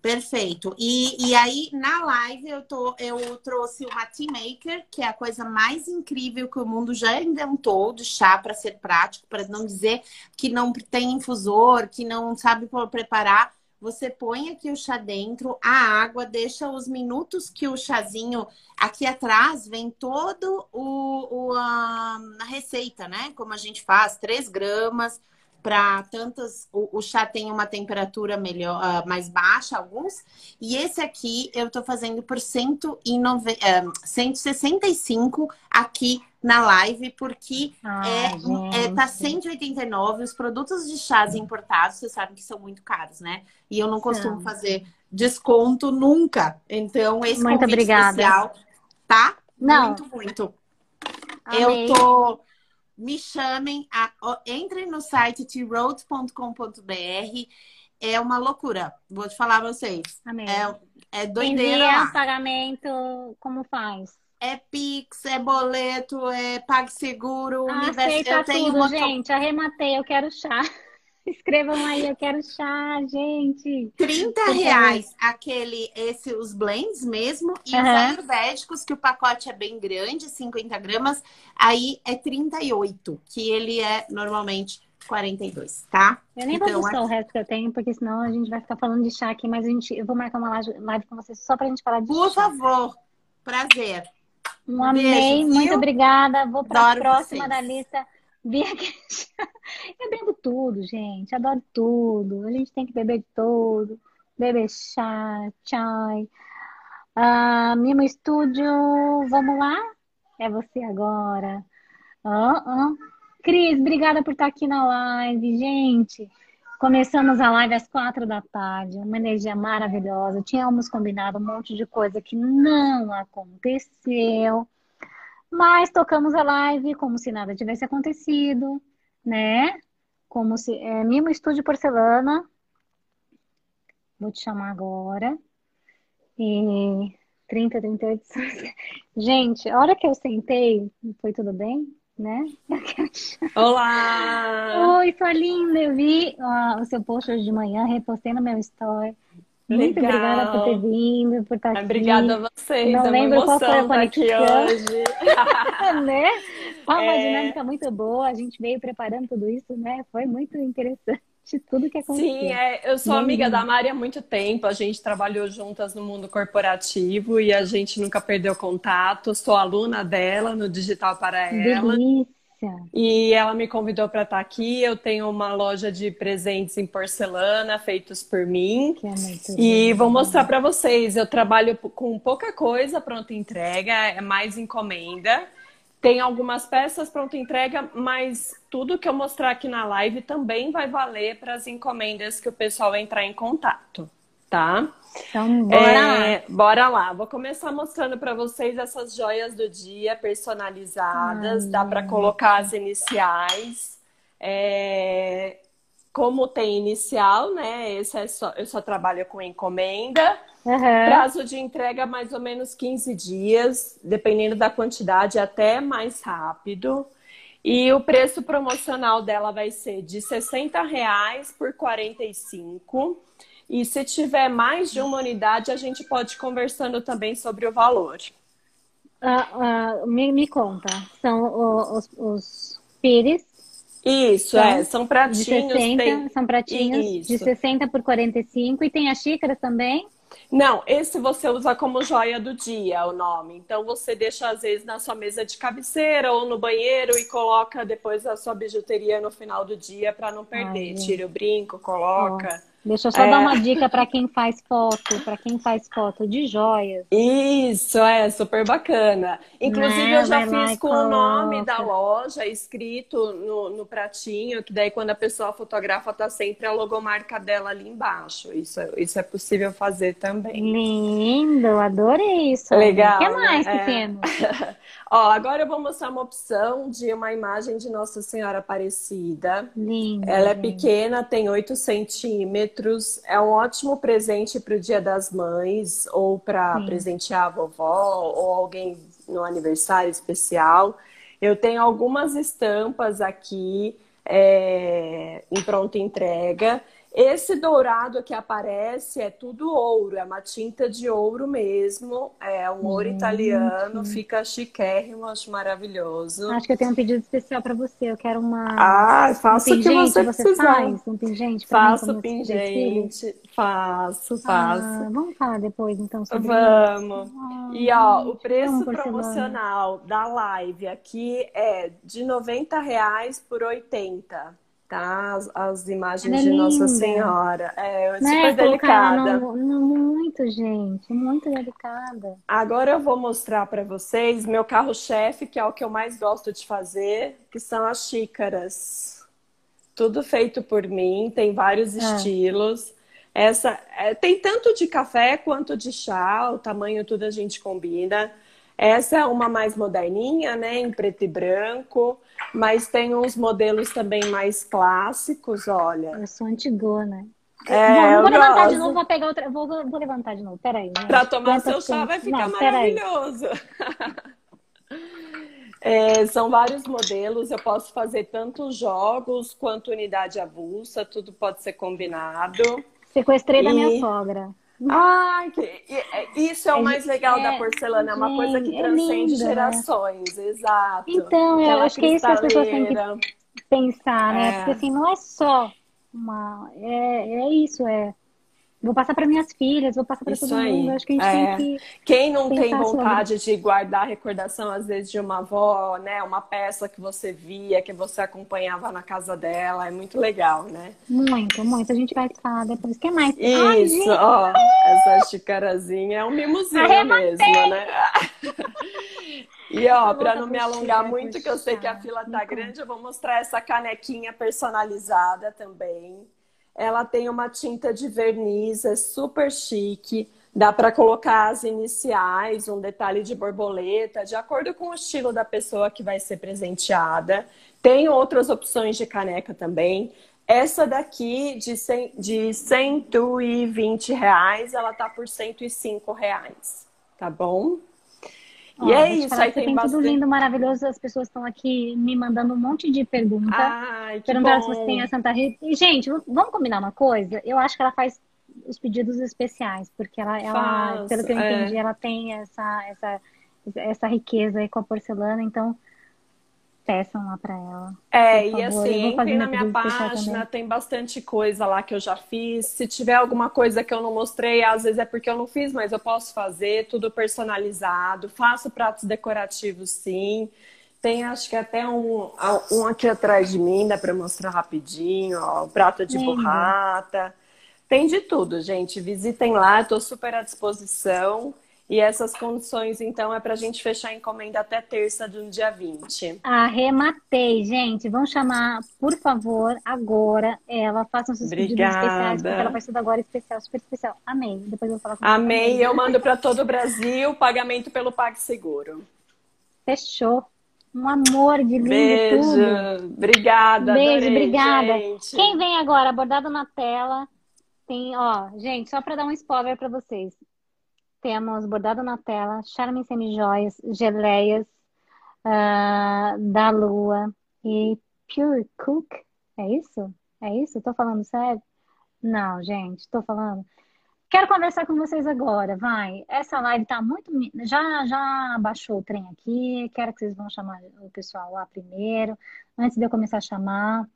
Perfeito. E, e aí, na live, eu, tô, eu trouxe uma Tea Maker, que é a coisa mais incrível que o mundo já inventou de chá para ser prático, para não dizer que não tem infusor, que não sabe preparar. Você põe aqui o chá dentro, a água, deixa os minutos que o chazinho. Aqui atrás vem todo o, o a, a receita, né? Como a gente faz, 3 gramas para tantas. O, o, chá tem uma temperatura melhor, uh, mais baixa, alguns. E esse aqui eu estou fazendo por 109, uh, 165 aqui na live, porque é, é, tá 189. Os produtos de chás importados, vocês sabem que são muito caros, né? E eu não costumo fazer desconto nunca. Então, esse muito convite obrigada. especial, tá? Não. Muito, muito. Amei. Eu tô me chamem, a, entrem no site troad.com.br. É uma loucura, vou te falar pra vocês. Amém. É, é doideira Envia lá. pagamento, como faz? É Pix, é boleto, é PagSeguro, ah, Universo. Eu tenho tudo, gente. Arrematei, eu quero chá. Escrevam aí, eu quero chá, gente. 30 reais aquele, esse, os blends mesmo, e uhum. os ayurvédicos, que o pacote é bem grande, 50 gramas, aí é 38, que ele é normalmente 42, tá? Eu nem então, vou buscar aqui... o resto que eu tenho, porque senão a gente vai ficar falando de chá aqui, mas a gente, eu vou marcar uma live com vocês só pra gente falar de Por chá. Por favor, prazer. Um amei, Beijo, muito obrigada. Vou para a próxima vocês. da lista. Eu bebo tudo, gente. Adoro tudo. A gente tem que beber de tudo. Beber chá, chai. Ah, Mimo Estúdio, vamos lá? É você agora. Ah, ah. Cris, obrigada por estar aqui na live, gente. Começamos a live às quatro da tarde, uma energia maravilhosa. Tínhamos combinado um monte de coisa que não aconteceu. Mas tocamos a live como se nada tivesse acontecido, né? Como se. É, Mimo Estúdio Porcelana. Vou te chamar agora. E 30, 38. Gente, a hora que eu sentei, foi tudo bem, né? Olá! Oi, sua linda! Eu vi uh, o seu post hoje de manhã, repostei no meu story. Muito Legal. obrigada por ter vindo, por estar aqui. Obrigada a vocês. Não é lembro qual foi a conexão. hoje. né? Foi uma é... dinâmica muito boa. A gente veio preparando tudo isso, né? Foi muito interessante tudo que aconteceu. Sim, é, eu sou amiga da Mari há muito tempo. A gente trabalhou juntas no mundo corporativo e a gente nunca perdeu contato. Sou aluna dela no Digital para ela. Delícia. E ela me convidou para estar aqui. Eu tenho uma loja de presentes em porcelana feitos por mim. É e vou mostrar para vocês. Eu trabalho com pouca coisa pronta entrega, é mais encomenda. Tem algumas peças pronta entrega, mas tudo que eu mostrar aqui na live também vai valer para as encomendas que o pessoal entrar em contato, tá? Então, bora é, lá. Bora lá. Vou começar mostrando para vocês essas joias do dia personalizadas. Ai, Dá para colocar as iniciais. É, como tem inicial, né? Esse é só, eu só trabalho com encomenda. Uhum. Prazo de entrega mais ou menos 15 dias, dependendo da quantidade, até mais rápido. E o preço promocional dela vai ser de 60 reais por 45. E se tiver mais de uma unidade, a gente pode ir conversando também sobre o valor. Uh, uh, me, me, conta, são os, os pires? Isso, são é, são pratinhos. De 60, tem... São pratinhos Isso. de 60 por 45 e tem as xícaras também? Não, esse você usa como joia do dia, o nome. Então você deixa às vezes na sua mesa de cabeceira ou no banheiro e coloca depois a sua bijuteria no final do dia para não perder. Ai, Tira o brinco, coloca. Deixa eu só é... dar uma dica para quem faz foto, para quem faz foto de joias. Isso, é super bacana. Inclusive, né? eu já Vai fiz com o nome da loja escrito no, no pratinho, que daí quando a pessoa fotografa, tá sempre a logomarca dela ali embaixo. Isso, isso é possível fazer também. Lindo, adorei isso. Legal. O que mais né? que é. temos? Ó, agora eu vou mostrar uma opção de uma imagem de Nossa Senhora Aparecida. Linda. Ela é pequena, tem 8 centímetros. É um ótimo presente para o Dia das Mães, ou para presentear a vovó, ou alguém no aniversário especial. Eu tenho algumas estampas aqui é, em pronta entrega. Esse dourado que aparece é tudo ouro, é uma tinta de ouro mesmo, é um ouro italiano, fica chiquérrimo, acho maravilhoso. Acho que eu tenho um pedido especial para você, eu quero uma... Ah, faça um o que você, você precisar. faz, um pingente Faço mim, pingente, faço, faço. Ah, vamos falar depois então sobre Vamos. Ah, e ó, o preço promocional da live aqui é de 90 reais por 80 tá? As, as imagens é de Nossa Senhora. É, né? super delicada. No, no, muito, gente, muito delicada. Agora eu vou mostrar para vocês meu carro-chefe, que é o que eu mais gosto de fazer, que são as xícaras. Tudo feito por mim, tem vários é. estilos. Essa é, tem tanto de café quanto de chá, o tamanho tudo a gente combina. Essa é uma mais moderninha, né, em preto e branco. Mas tem uns modelos também mais clássicos, olha. Eu sou antigona. É, Bom, vou levantar gosto. de novo, vou pegar outra. Vou, vou levantar de novo. Peraí. Para tomar seu chá vai ficar Não, maravilhoso. é, são vários modelos. Eu posso fazer tanto jogos quanto unidade avulsa. Tudo pode ser combinado. Sequestrei e... da minha sogra. Ah, que, é, isso é o mais legal é, da porcelana, é uma coisa que é transcende lindo, gerações, né? exato. Então, eu acho que é isso que as pessoas têm que pensar, né? É. Porque assim, não é só uma. É, é isso, é Vou passar para minhas filhas, vou passar para todo aí. mundo. Acho que a gente é. tem que. Quem não tem vontade sobre... de guardar recordação, às vezes, de uma avó, né? Uma peça que você via, que você acompanhava na casa dela, é muito legal, né? Muito, muito. A gente vai falar depois. O que mais? Isso, Ai, ó. Essa xicarazinha é um mimozinho Arrematei. mesmo, né? E ó, para não me alongar muito, que eu sei que a fila tá grande, eu vou mostrar essa canequinha personalizada também. Ela tem uma tinta de verniz, é super chique. Dá para colocar as iniciais, um detalhe de borboleta, de acordo com o estilo da pessoa que vai ser presenteada. Tem outras opções de caneca também. Essa daqui de, 100, de 120 reais, ela tá por 105 reais, tá bom? E é isso, aí tem, tem bastante... tudo lindo, maravilhoso. As pessoas estão aqui me mandando um monte de perguntas. Ai, perguntando se você tem a Santa Rita. E, gente, vamos combinar uma coisa? Eu acho que ela faz os pedidos especiais, porque ela, ela pelo que eu entendi, é. ela tem essa, essa, essa riqueza aí com a porcelana, então peçam lá para ela. É, e assim, entrem na minha página, tem bastante coisa lá que eu já fiz. Se tiver alguma coisa que eu não mostrei, às vezes é porque eu não fiz, mas eu posso fazer, tudo personalizado. Faço pratos decorativos, sim. Tem acho que até um, um aqui atrás de mim, dá para mostrar rapidinho, ó, o prato de Lindo. burrata. Tem de tudo, gente. Visitem lá, estou super à disposição. E essas condições, então, é para a gente fechar a encomenda até terça do dia 20. Arrematei, gente. Vamos chamar, por favor, agora ela. Façam seus Obrigada. pedidos especiais, porque ela faz tudo agora especial, super especial. Amei. Depois eu vou falar com Amei. Eu mando para todo o Brasil, pagamento pelo PagSeguro. Fechou. Um amor de lindo Beijo. tudo. Obrigada. Beijo, adorei, obrigada. Gente. Quem vem agora, bordado na tela, tem, ó, gente, só para dar um spoiler para vocês. Temos bordado na tela, Charme Semi-Joias, Geleias uh, da Lua e Pure Cook. É isso? É isso? Tô falando sério? Não, gente, tô falando. Quero conversar com vocês agora, vai. Essa live tá muito. Já, já baixou o trem aqui. Quero que vocês vão chamar o pessoal lá primeiro, antes de eu começar a chamar.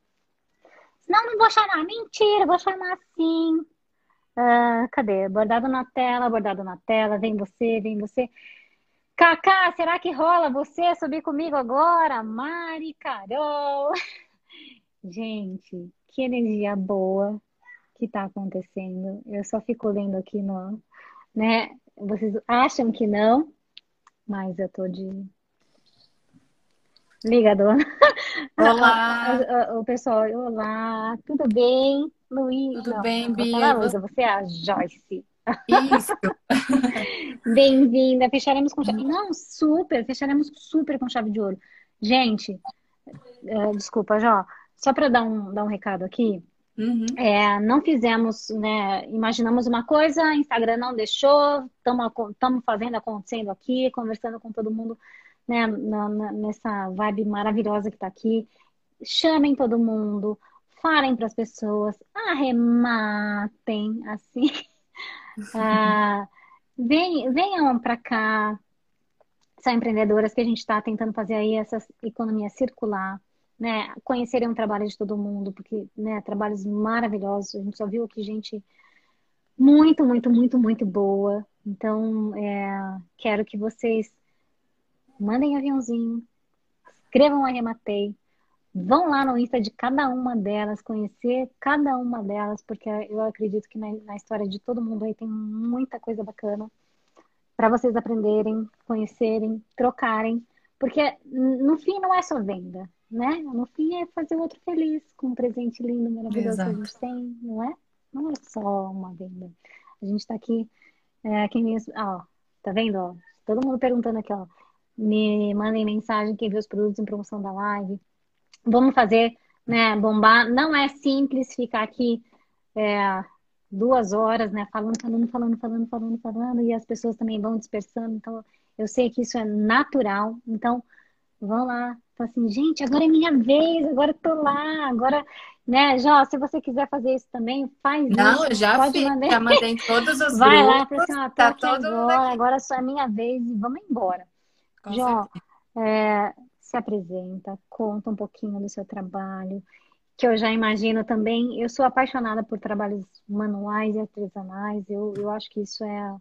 Não, não vou chamar. Mentira, vou chamar sim. Uh, cadê? Bordado na tela, bordado na tela, vem você, vem você. Cacá, será que rola você subir comigo agora? Mari, Carol. Gente, que energia boa que tá acontecendo. Eu só fico lendo aqui no, né? Vocês acham que não, mas eu tô de Liga, dona. Olá. O pessoal, olá, tudo bem? Luiz. Tudo não, bem, Bia? Luísa, você é a Joyce. Isso. Bem-vinda. Fecharemos com chave. Não, super. Fecharemos super com chave de ouro. Gente, uh, desculpa, Jó. Só para dar um, dar um recado aqui. Uhum. É, não fizemos, né? Imaginamos uma coisa, Instagram não deixou, estamos fazendo acontecendo aqui, conversando com todo mundo, né? Na, na, nessa vibe maravilhosa que está aqui. Chamem todo mundo, falem para as pessoas, arrematem, assim. ah, vem, venham para cá, são empreendedoras que a gente está tentando fazer aí essa economia circular né, conhecerem o trabalho de todo mundo, porque, né, trabalhos maravilhosos, a gente só viu aqui gente muito, muito, muito, muito boa. Então, é, quero que vocês mandem aviãozinho, escrevam Arrematei, vão lá no Insta de cada uma delas, conhecer cada uma delas, porque eu acredito que na, na história de todo mundo aí tem muita coisa bacana para vocês aprenderem, conhecerem, trocarem, porque no fim não é só venda, né? No fim é fazer o outro feliz com um presente lindo, maravilhoso Exato. que a gente tem, não é? Não é só uma venda. A gente está aqui, é, quem ó, tá vendo? Ó, todo mundo perguntando aqui, ó. Me mandem mensagem quem viu os produtos em promoção da live. Vamos fazer, né, bombar. Não é simples ficar aqui é, duas horas, né, falando, falando, falando, falando, falando, falando, e as pessoas também vão dispersando. Então, eu sei que isso é natural. Então, vão lá, Fala assim, gente, agora é minha vez, agora eu tô lá, agora, né, Jó, se você quiser fazer isso também, faz Não, isso. já fiz, mandar... já mandei todos os Vai grupos. lá, fala assim, ah, tá aqui agora, agora só é minha vez e vamos embora. Com Jó, é, se apresenta, conta um pouquinho do seu trabalho, que eu já imagino também, eu sou apaixonada por trabalhos manuais e artesanais, eu, eu acho que isso é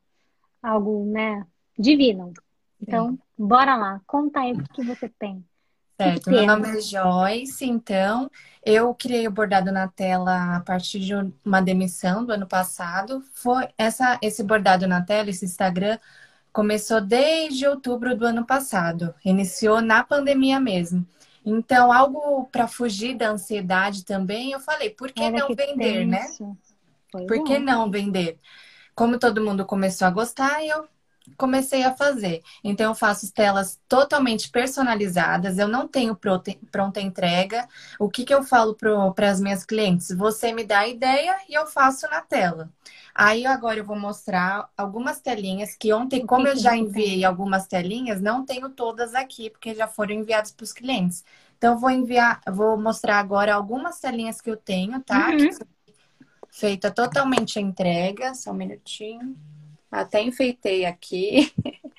algo, né, divino. Então, Sim. bora lá, conta aí o que você tem. Certo, meu nome é Joyce, então eu criei o bordado na tela a partir de uma demissão do ano passado. Foi essa, esse bordado na tela, esse Instagram, começou desde outubro do ano passado. Iniciou na pandemia mesmo. Então, algo para fugir da ansiedade também, eu falei, por que Era não que vender, né? por que não vender? Como todo mundo começou a gostar, eu comecei a fazer. Então, eu faço telas totalmente personalizadas, eu não tenho pronta entrega. O que, que eu falo para as minhas clientes? Você me dá a ideia e eu faço na tela. Aí, agora eu vou mostrar algumas telinhas que ontem, como eu já enviei algumas telinhas, não tenho todas aqui, porque já foram enviadas para os clientes. Então, eu vou enviar, vou mostrar agora algumas telinhas que eu tenho, tá? Uhum. Feita totalmente a entrega. Só um minutinho. Até enfeitei aqui.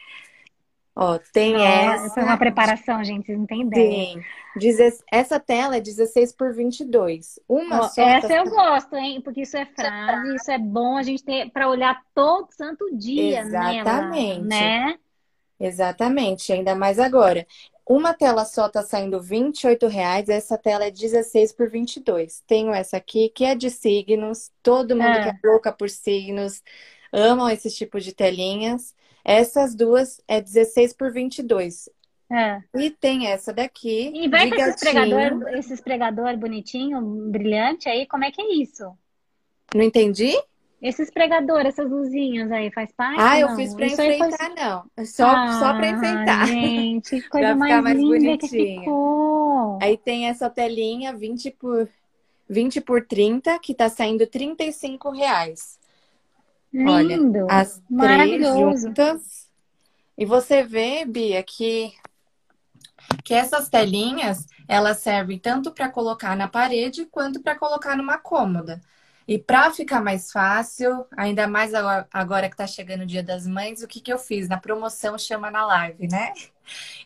Ó, tem Nossa, essa. Essa é uma preparação, gente, vocês não têm ideia. Tem. Essa tela é 16 por 22. Uma só. Essa tá... eu gosto, hein? Porque isso é frase, isso é bom a gente ter para olhar todo santo dia, Exatamente. Nela, né? Exatamente, ainda mais agora. Uma tela só tá saindo R$ reais, essa tela é 16 por 22. Tenho essa aqui que é de signos, todo mundo é. que é louca por signos amam esse tipo de telinhas. Essas duas é 16 por 22. É. E tem essa daqui. E vai com esse pregador, esse pregador bonitinho, brilhante aí, como é que é isso? Não entendi? Esses pregadores, essas luzinhas aí, faz parte? Ah, eu fiz pra isso enfeitar, faz... não. Só, ah, só pra enfeitar. Gente, coisa mais, mais linda que ficou. Aí tem essa telinha 20 por, 20 por 30, que tá saindo 35 reais. Lindo, Olha, as três juntas. E você vê, Bia, que, que essas telinhas, elas servem tanto para colocar na parede quanto para colocar numa cômoda. E para ficar mais fácil, ainda mais agora, que está chegando o Dia das Mães, o que, que eu fiz? Na promoção chama na live, né?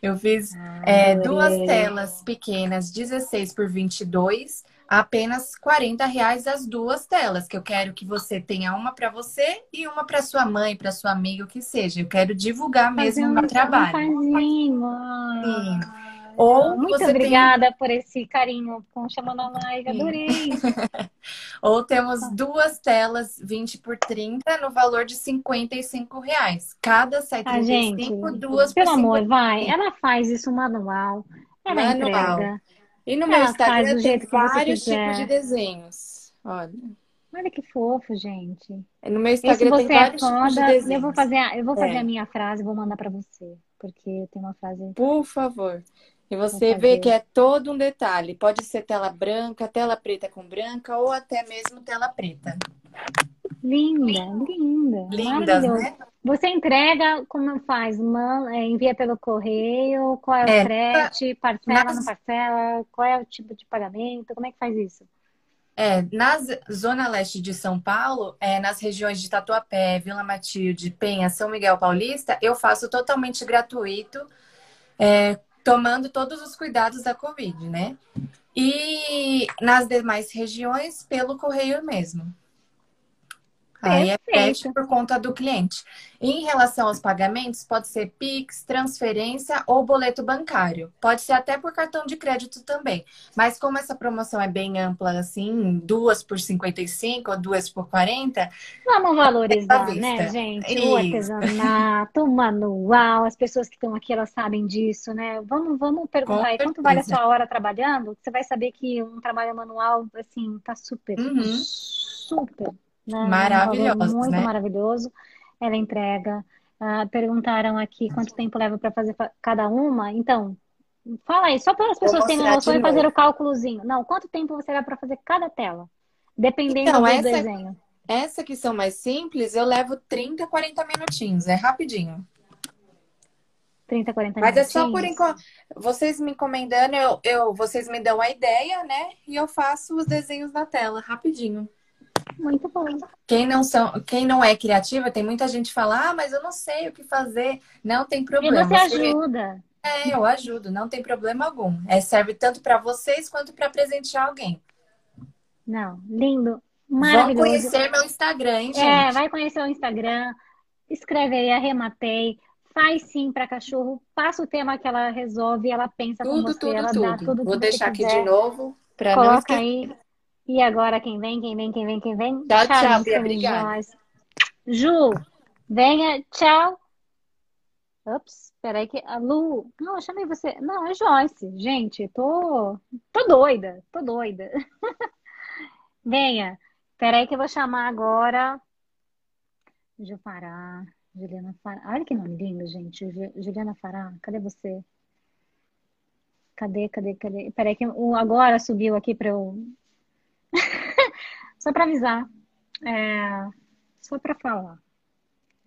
Eu fiz ah, é, duas telas pequenas, 16 por 22, apenas 40 reais as duas telas, que eu quero que você tenha uma para você e uma para sua mãe, para sua amiga, o que seja. Eu quero divulgar mesmo o meu trabalho. Sim. Ou Muito obrigada tem... por esse carinho com chamando a live, adorei. Ou temos duas telas 20 por 30 no valor de 55 reais. Cada sai 35, ah, gente, duas Pelo amor, vai. Ela faz isso manual. Ela manual. entrega. E no meu Instagram tem vários tipos de desenhos. Olha. Olha que fofo, gente. No meu Instagram tem é vários tipos de foda. desenhos. Eu vou fazer, a, eu vou fazer É. a minha frase e vou mandar pra você, porque eu tenho uma frase. Por favor. E você vê que é todo um detalhe. Pode ser tela branca, tela preta com branca ou até mesmo tela preta. Linda, linda, Lindas, maravilhoso. né? Você entrega, como faz? Man- é, envia pelo correio? Qual é o É, frete? Parcela, nas- não parcela? Qual é o tipo de pagamento? Como é que faz isso? É, na zona leste de São Paulo, é, nas regiões de Tatuapé, Vila Matilde, Penha, São Miguel Paulista, eu faço totalmente gratuito, é, tomando todos os cuidados da Covid, né? E nas demais regiões, pelo correio mesmo. Aí é frete por conta do cliente. Em relação aos pagamentos, pode ser Pix, transferência ou boleto bancário. Pode ser até por cartão de crédito também. Mas como essa promoção é bem ampla, assim, duas por 55 ou duas por 40, Vamos valorizar, à vista. né, gente? O Isso. artesanato, o manual, as pessoas que estão aqui, elas sabem disso, né? Vamos, vamos perguntar aí, quanto vale a sua hora trabalhando? Você vai saber que um trabalho manual, assim, tá super, Uhum. super, né? Maravilhoso, valor muito né? maravilhoso. Ela entrega. Ah, perguntaram aqui quanto tempo leva para fazer fa- cada uma. Então, fala aí, só para as pessoas terem noção e fazer o cálculozinho. Não, quanto tempo você leva para fazer cada tela? Dependendo Então, do essa, desenho. essa que são mais simples, eu levo 30, 40 minutinhos, é rapidinho. 30, 40 Mas é só por minutinhos. enquanto. Vocês me encomendando, eu, eu, vocês me dão a ideia, né? E eu faço os desenhos na tela, rapidinho. Muito bom. Quem não são, quem não é criativa, tem muita gente que fala, ah, mas eu não sei o que fazer. Não tem E problema. você ajuda. É, eu ajudo, não tem problema algum. É, serve tanto para vocês quanto para presentear alguém. Não, lindo, Vão maravilhoso. conhecer meu Instagram, hein, gente? É, vai conhecer o Instagram, escreve aí, arrematei, faz sim para cachorro, passa o tema que ela resolve, ela pensa com Tudo, você, tudo, ela tudo. dá tudo Vou que deixar aqui de novo para não esquecer. aí. E agora quem vem, quem vem, quem vem, quem vem? Tchau, tchau, Bia, obrigada. Ju, venha, tchau. Ops, peraí que a Lu, não, eu chamei você. Não, é Joyce. Gente, tô tô doida, tô doida. Venha. Peraí que eu vou chamar agora. Eu parar. Juliana Fará. Olha que nome lindo, gente. Ju- Juliana Fará, cadê você? Cadê, cadê, cadê? Peraí que o agora subiu aqui para eu. Só para avisar. É, Só para falar.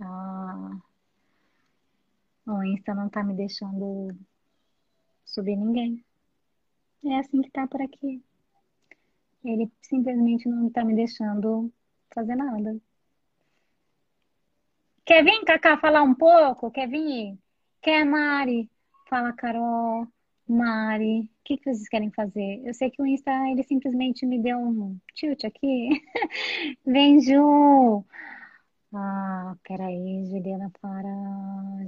Ah, o Insta não tá me deixando subir ninguém. É assim que tá por aqui. Ele simplesmente não tá me deixando fazer nada. Quer vir, Cacá, falar um pouco? Quer vir? Quer, Mari? Fala, Carol. Mari, que que vocês querem fazer? Eu sei que o Insta, ele simplesmente me deu um tilt aqui. Vem, Ju! Ah, peraí, Juliana Fará,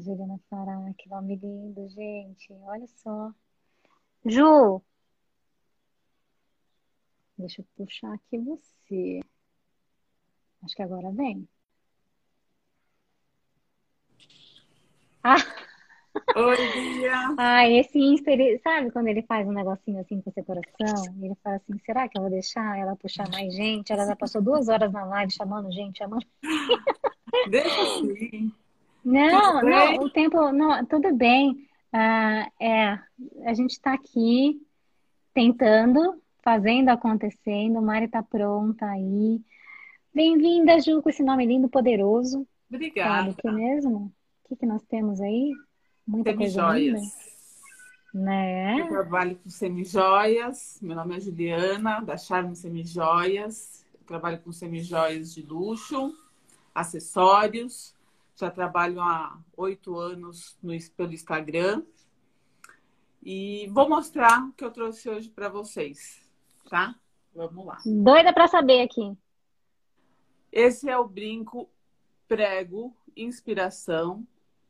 Juliana Fará, que nome lindo, gente. Olha só. Ju! Deixa eu puxar aqui você. Acho que agora vem. Ah! Oi, Bia. Ah, esse Insta, ele, sabe quando ele faz um negocinho assim com seu coração? Ele fala assim, será que eu vou deixar ela puxar mais gente? Ela já passou duas horas na live chamando gente, chamando. Deixa assim. Não, não, o tempo, não, tudo bem. Ah, é, a gente está aqui tentando, fazendo acontecendo. Mari tá pronta aí. Bem-vinda, Ju, com esse nome lindo, poderoso. Obrigada. Sabe o que mesmo? O que que nós temos aí? Muita coisa linda. Semijoias. Né? Eu trabalho com semijoias. Meu nome é Juliana, da Charme Semijoias. Eu trabalho com semijoias de luxo, acessórios. Já trabalho há oito anos no, pelo Instagram. E vou mostrar o que eu trouxe hoje para vocês, tá? Vamos lá. Doida para saber aqui. Esse é o brinco prego inspiração.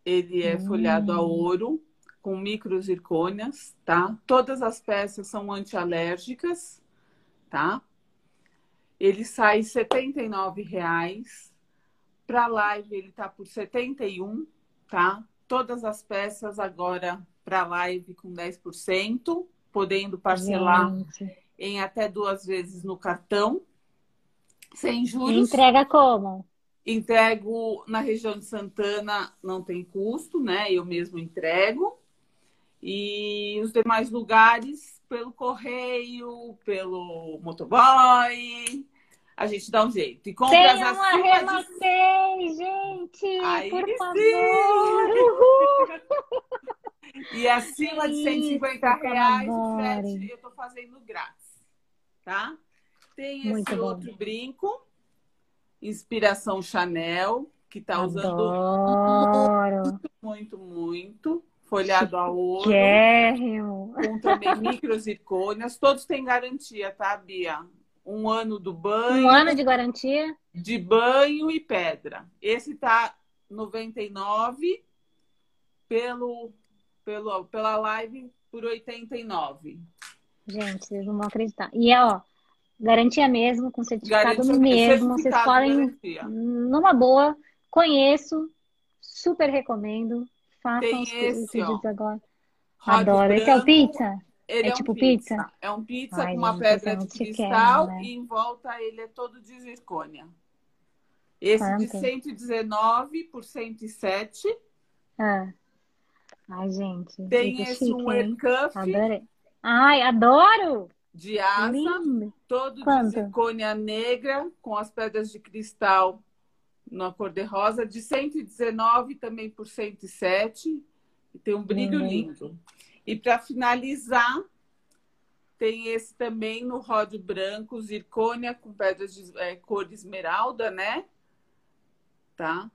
Ele é folhado a ouro com micro zircônias, tá? Todas as peças são antialérgicas, tá? Ele sai 79 reais. Para live ele tá por 71, tá? Todas as peças agora para live com 10%, podendo parcelar Gente. em até duas vezes no cartão, Sem juros. Entrega como? Entrego na região de Santana, não tem custo, né? Eu mesmo entrego. E os demais lugares, pelo correio, pelo motoboy, a gente dá um jeito. E compras Tem uma acima rematei, de... gente! Aí por sim! favor! E acima de 150 Isso, reais, o frete eu tô fazendo grátis, tá? Tem Muito esse bom. outro brinco, inspiração Chanel, que tá usando Adoro! muito, muito, muito. Folhado a ouro. Chiquérrimo. Com também microzircônias. Todos têm garantia, tá, Bia? Um ano do banho. Um ano de garantia? de banho e pedra. Esse tá 99 pelo, pelo pela live por 89. Gente, vocês não vão acreditar. E ó, garantia mesmo, com certificado Garantia- mesmo. Vocês certificado de podem, garantia. numa boa, conheço, super recomendo. Façam Tem os, os esse, pedidos ó. agora. Ródio Adoro. Esse é o branco. pizza? Ele é, é, um tipo pizza. pizza? É um pizza Ai, com uma gente, pedra é de cristal né? e em volta ele é todo de zircônia. Esse de Quanto? 119 por 107. Ah. Ai, gente. Tem esse chique, um? Aircuff Adorei. Ai, adoro! De asa, Lindo. todo Quanto? de zircônia negra, com as pedras de cristal na cor de rosa, de 119 também por 107. E tem um brilho Lindo, hein? lindo. E para finalizar, tem esse também no ródio branco, zircônia com pedras de é, cor esmeralda, né? Tá?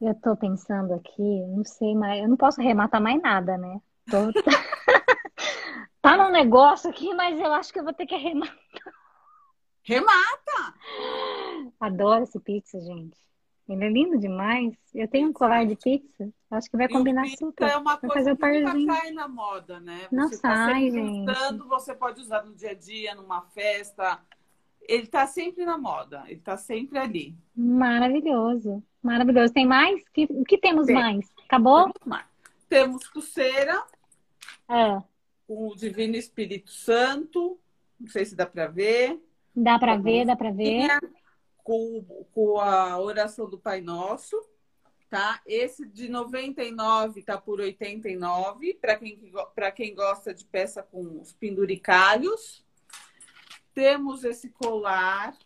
Eu tô pensando aqui, não sei mais, eu não posso arrematar mais nada, né? Tô... tá num negócio aqui, mas eu acho que eu vou ter que arrematar. Remata! Adoro esse pizza, gente. Ele é lindo demais. Eu tenho um colar de pizza, acho que vai E combinar super. é uma Vai coisa fazer o que nunca cai na moda, né? Não você tá sai, gente. usando, você pode usar no dia a dia, numa festa. Ele tá sempre na moda, ele tá sempre ali. Maravilhoso, maravilhoso. Tem mais? Que- O que temos Tem. mais? Acabou? Temos mais. Temos pulseira É, com o Divino Espírito Santo. Não sei se dá para ver. dá pra ver, dá pra ver. Com, com a oração do Pai Nosso. Tá? Esse de 99 tá por 89, para quem, para quem gosta de peça com os penduricalhos. Temos esse colar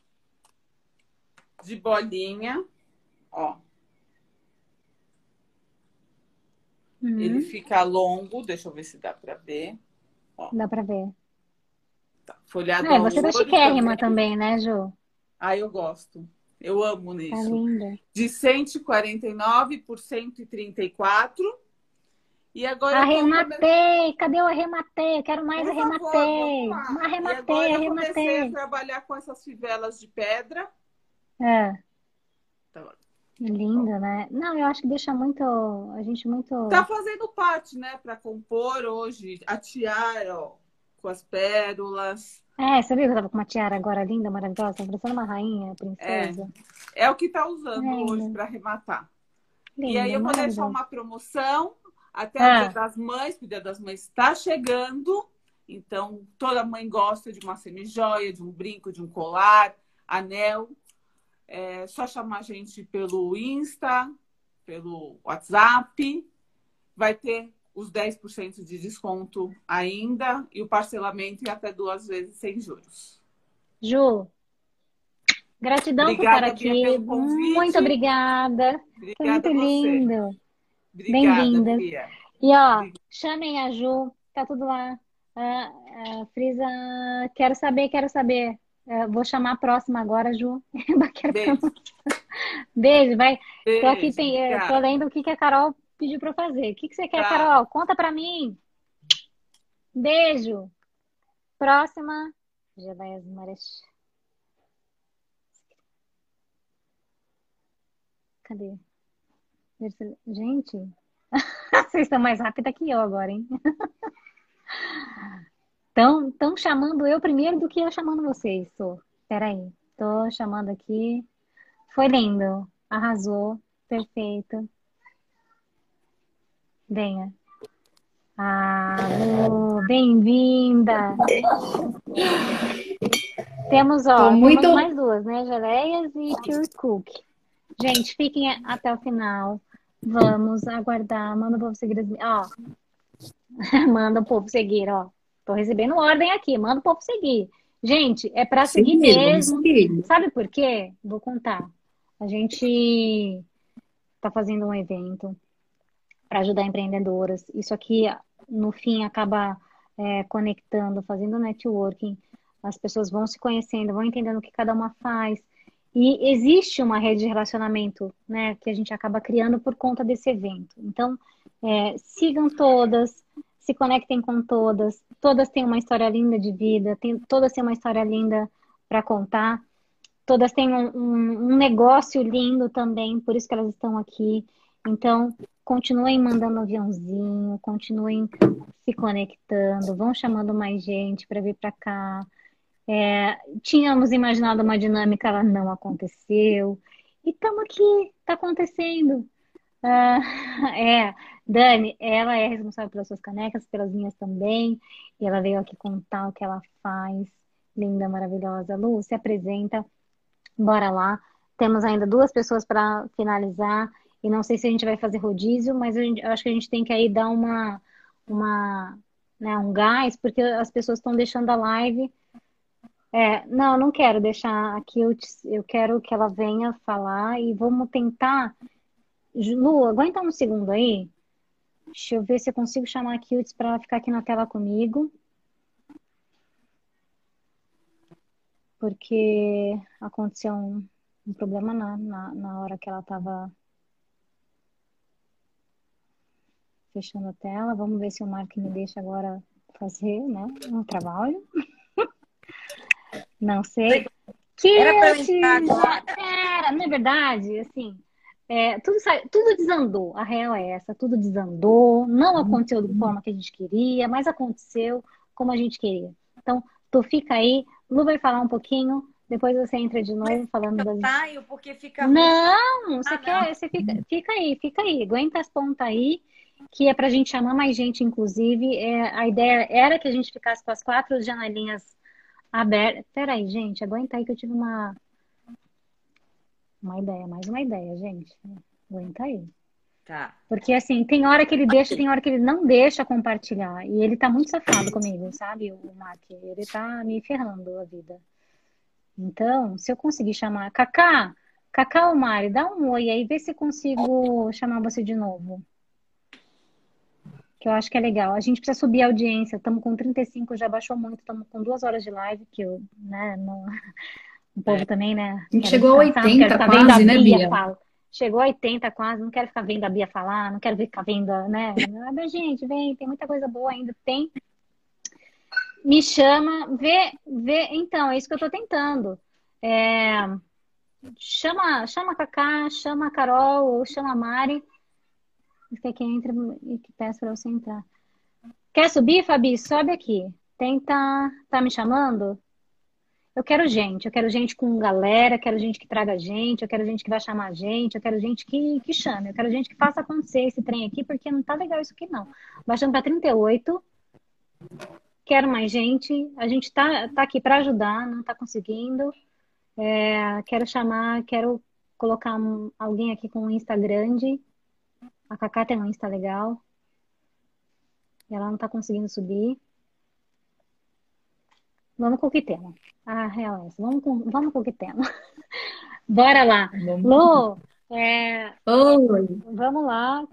de bolinha, ó. Uhum. Ele fica longo, deixa eu ver se dá para ver. Dá pra ver. Folhado É, você tá ouro chiquérrima também, né, Ju? Ah, eu gosto. Eu amo Tá nisso. linda. De 149 por 134. E agora Arrematei! Cadê o arrematei? Eu quero mais Por favor, arrematei. lá. Arrematei, e agora eu comecei arrematei. a trabalhar com essas fivelas de pedra. É, Linda, né? Não, eu acho que deixa muito. A gente muito. tá fazendo parte, né? Para compor hoje a tiara, ó, com as pérolas. É, você viu que eu tava com uma tiara agora linda, maravilhosa? Parecendo uma rainha, princesa. É o que tá usando É, hoje para arrematar. e Linda, aí eu vou deixar uma promoção até Ah. o Dia das Mães, porque o Dia das Mães está chegando. Então, toda mãe gosta de uma semijoia, de um brinco, de um colar, anel. É só chamar a gente pelo Insta, pelo WhatsApp. Vai ter os 10% de desconto ainda e o parcelamento em até duas vezes sem juros. Ju, gratidão Obrigada, por estar aqui. Muito obrigada. Foi Obrigada muito a você. lindo. Obrigada. Bia. E ó, chamem a Ju, tá tudo lá. Ah, ah, Frisa, quero saber, quero saber. Ah, vou chamar a próxima agora, Ju. Beijo. Beijo, vai. Tô aqui, Beijo, tem, eh, tô lendo o que que a Carol pediu eu fazer. O que que você quer, Tá. Carol? Conta pra mim. Beijo. Próxima. Já vai as marés. Cadê? Gente, vocês estão mais rápida que eu agora, hein? Estão tão chamando eu primeiro do que eu chamando vocês. Tô. Peraí. Tô chamando aqui. Foi lindo. Arrasou. Perfeito. Venha. Ah, bem-vinda. Temos, ó, muito... temos mais duas, né? Geleias e Pure Cook. Gente, fiquem até o final. Vamos aguardar. Manda o povo seguir as... Ó, manda o povo seguir, ó. Tô recebendo ordem aqui. Manda o povo seguir. Gente, é para seguir mesmo. mesmo. Sabe por quê? Vou contar. A gente está fazendo um evento para ajudar empreendedoras. Isso aqui, no fim, acaba é, conectando, fazendo networking. As pessoas vão se conhecendo, vão entendendo o que cada uma faz. E existe uma rede de relacionamento, né, que a gente acaba criando por conta desse evento. Então, é, sigam todas, se conectem com todas. Todas têm uma história linda de vida, tem, todas têm uma história linda para contar. Todas têm um, um, um negócio lindo também, por isso que elas estão aqui. Então, continuem mandando aviãozinho, continuem se conectando, vão chamando mais gente para vir para cá. É, tínhamos imaginado uma dinâmica, ela não aconteceu. E estamos aqui, está acontecendo. Uh, é, Dani, ela é responsável pelas suas canecas, pelas minhas também. E ela veio aqui contar o que ela faz. Linda, maravilhosa. Lu, se apresenta. Bora lá. Temos ainda duas pessoas para finalizar. E não sei se a gente vai fazer rodízio, mas gente, eu acho que a gente tem que aí dar uma, uma né, um gás, porque as pessoas estão deixando a live. É, não, não quero deixar aqui, eu, eu quero que ela venha falar e vamos tentar. Lu, aguenta um segundo aí. Deixa eu ver se eu consigo chamar a Kiltz para ficar aqui na tela comigo. Porque aconteceu um, um problema na, na, na hora que ela estava fechando a tela. Vamos ver se o Mark me deixa agora fazer, né? Um trabalho. Não sei. Que era para entrar agora. Era, na verdade, assim, é, tudo, tudo desandou. A real é essa, tudo desandou. Não aconteceu da forma que a gente queria, mas aconteceu como a gente queria. Então, tu fica aí. Lu vai falar um pouquinho. Depois você entra de novo falando das. Saio porque fica. Não, você ah, quer. Não. Você fica, fica aí, fica aí. Aguenta as pontas aí que é para a gente chamar mais gente, inclusive. É, a ideia era que a gente ficasse com as quatro janelinhas abertas. Peraí, gente, aguenta aí que eu tive uma. Uma ideia, mais uma ideia, gente. Aguenta aí. Tá. Porque assim, tem hora que ele deixa, tem hora que ele não deixa compartilhar. E ele tá muito safado comigo, sabe, o Mark? Ele tá me ferrando a vida. Então, se eu conseguir chamar. Cacá! Cacá ou Mari, dá um oi aí, vê se consigo chamar você de novo que eu acho que é legal. A gente precisa subir a audiência. Estamos com 35, já baixou muito. Estamos com duas horas de live, que eu, né, não... o povo é. também, né? A gente chegou a 80 quase, né, Bia? Fala. Chegou a 80 quase, não quero ficar vendo a Bia falar, não quero ficar vendo, né? Mas, gente, vem, tem muita coisa boa ainda, tem. Me chama, vê, vê. Então, é isso que eu estou tentando. É... Chama, chama a Cacá, chama a Carol, ou chama a Mari que entra e que peça para você entrar. Quer subir, Fabi? Sobe aqui. Tenta. Tá me chamando? Eu quero gente, eu quero gente com galera, quero gente que traga gente, eu quero gente que vai chamar gente, eu quero gente que, que chame, eu quero gente que faça acontecer esse trem aqui, porque não tá legal isso aqui não. Baixando para 38. Quero mais gente. A gente tá, tá aqui para ajudar, não tá conseguindo. É, quero chamar, quero colocar alguém aqui com um Insta grande a Cacá tem um Insta legal. E ela não tá conseguindo subir. Vamos com o que temos. Ah, real é. Vamos com, vamos com o que. Bora lá. Lu, é, Oi. vamos lá.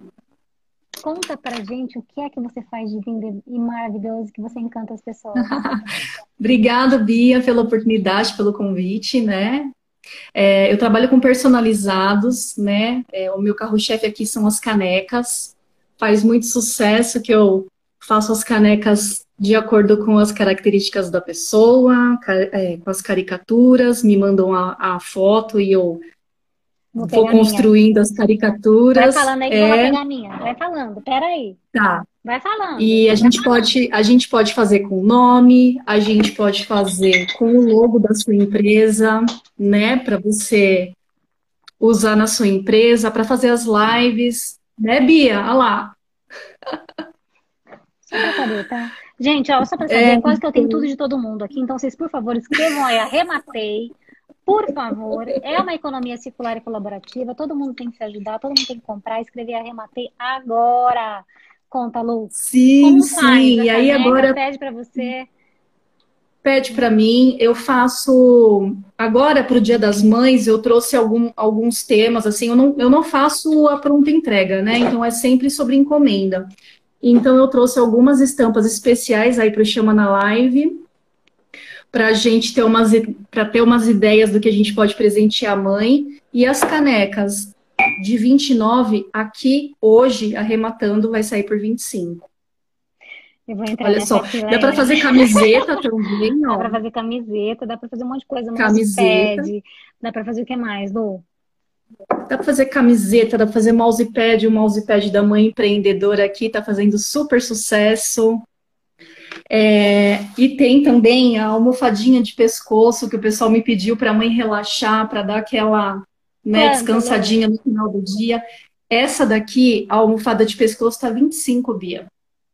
Conta pra gente o que é que você faz de lindo e maravilhoso que você encanta as pessoas. Obrigada, Bia, pela oportunidade, pelo convite, né? É, eu trabalho com personalizados, né? É, o meu carro-chefe aqui são as canecas. Faz muito sucesso que eu faço as canecas de acordo com as características da pessoa, é, com as caricaturas, me mandam a, a foto e eu Vou, vou construindo as caricaturas. Vai falando aí que é... eu vou pegar a minha. Vai falando, peraí. Tá. Vai falando. E a gente pode, a gente pode fazer com o nome, a gente pode fazer com o logo da sua empresa, né, para você usar na sua empresa, para fazer as lives, né, Bia? Olha lá. Pra tá? Gente, ó, só para saber, é, quase que eu tenho tudo de todo mundo aqui, então vocês, por favor, escrevam aí, arrematei, por favor. É uma economia circular e colaborativa, todo mundo tem que se ajudar, todo mundo tem que comprar, escrever arrematei agora. Conta, Lu. Sim, Como sim, e aí agora... Pede para você pede para mim, eu faço agora para o Dia das Mães, eu trouxe algum, alguns temas assim, eu não, eu não faço a pronta entrega, né? Então é sempre sobre encomenda. Então eu trouxe algumas estampas especiais aí para o Chama na Live, para a gente ter umas para ter umas ideias do que a gente pode presentear a mãe e as canecas de 29 aqui hoje arrematando vai sair por 25. Olha só, dá para fazer camiseta também, ó. Dá para fazer camiseta, dá para fazer um monte de coisa, camiseta. dá para fazer o que mais, Lu? Dá para fazer camiseta, dá para fazer mousepad, o mousepad da mãe empreendedora aqui tá fazendo super sucesso. É, e tem também a almofadinha de pescoço que o pessoal me pediu para a mãe relaxar, para dar aquela né, descansadinha no final do dia. Essa daqui, a almofada de pescoço, tá 25, Bia.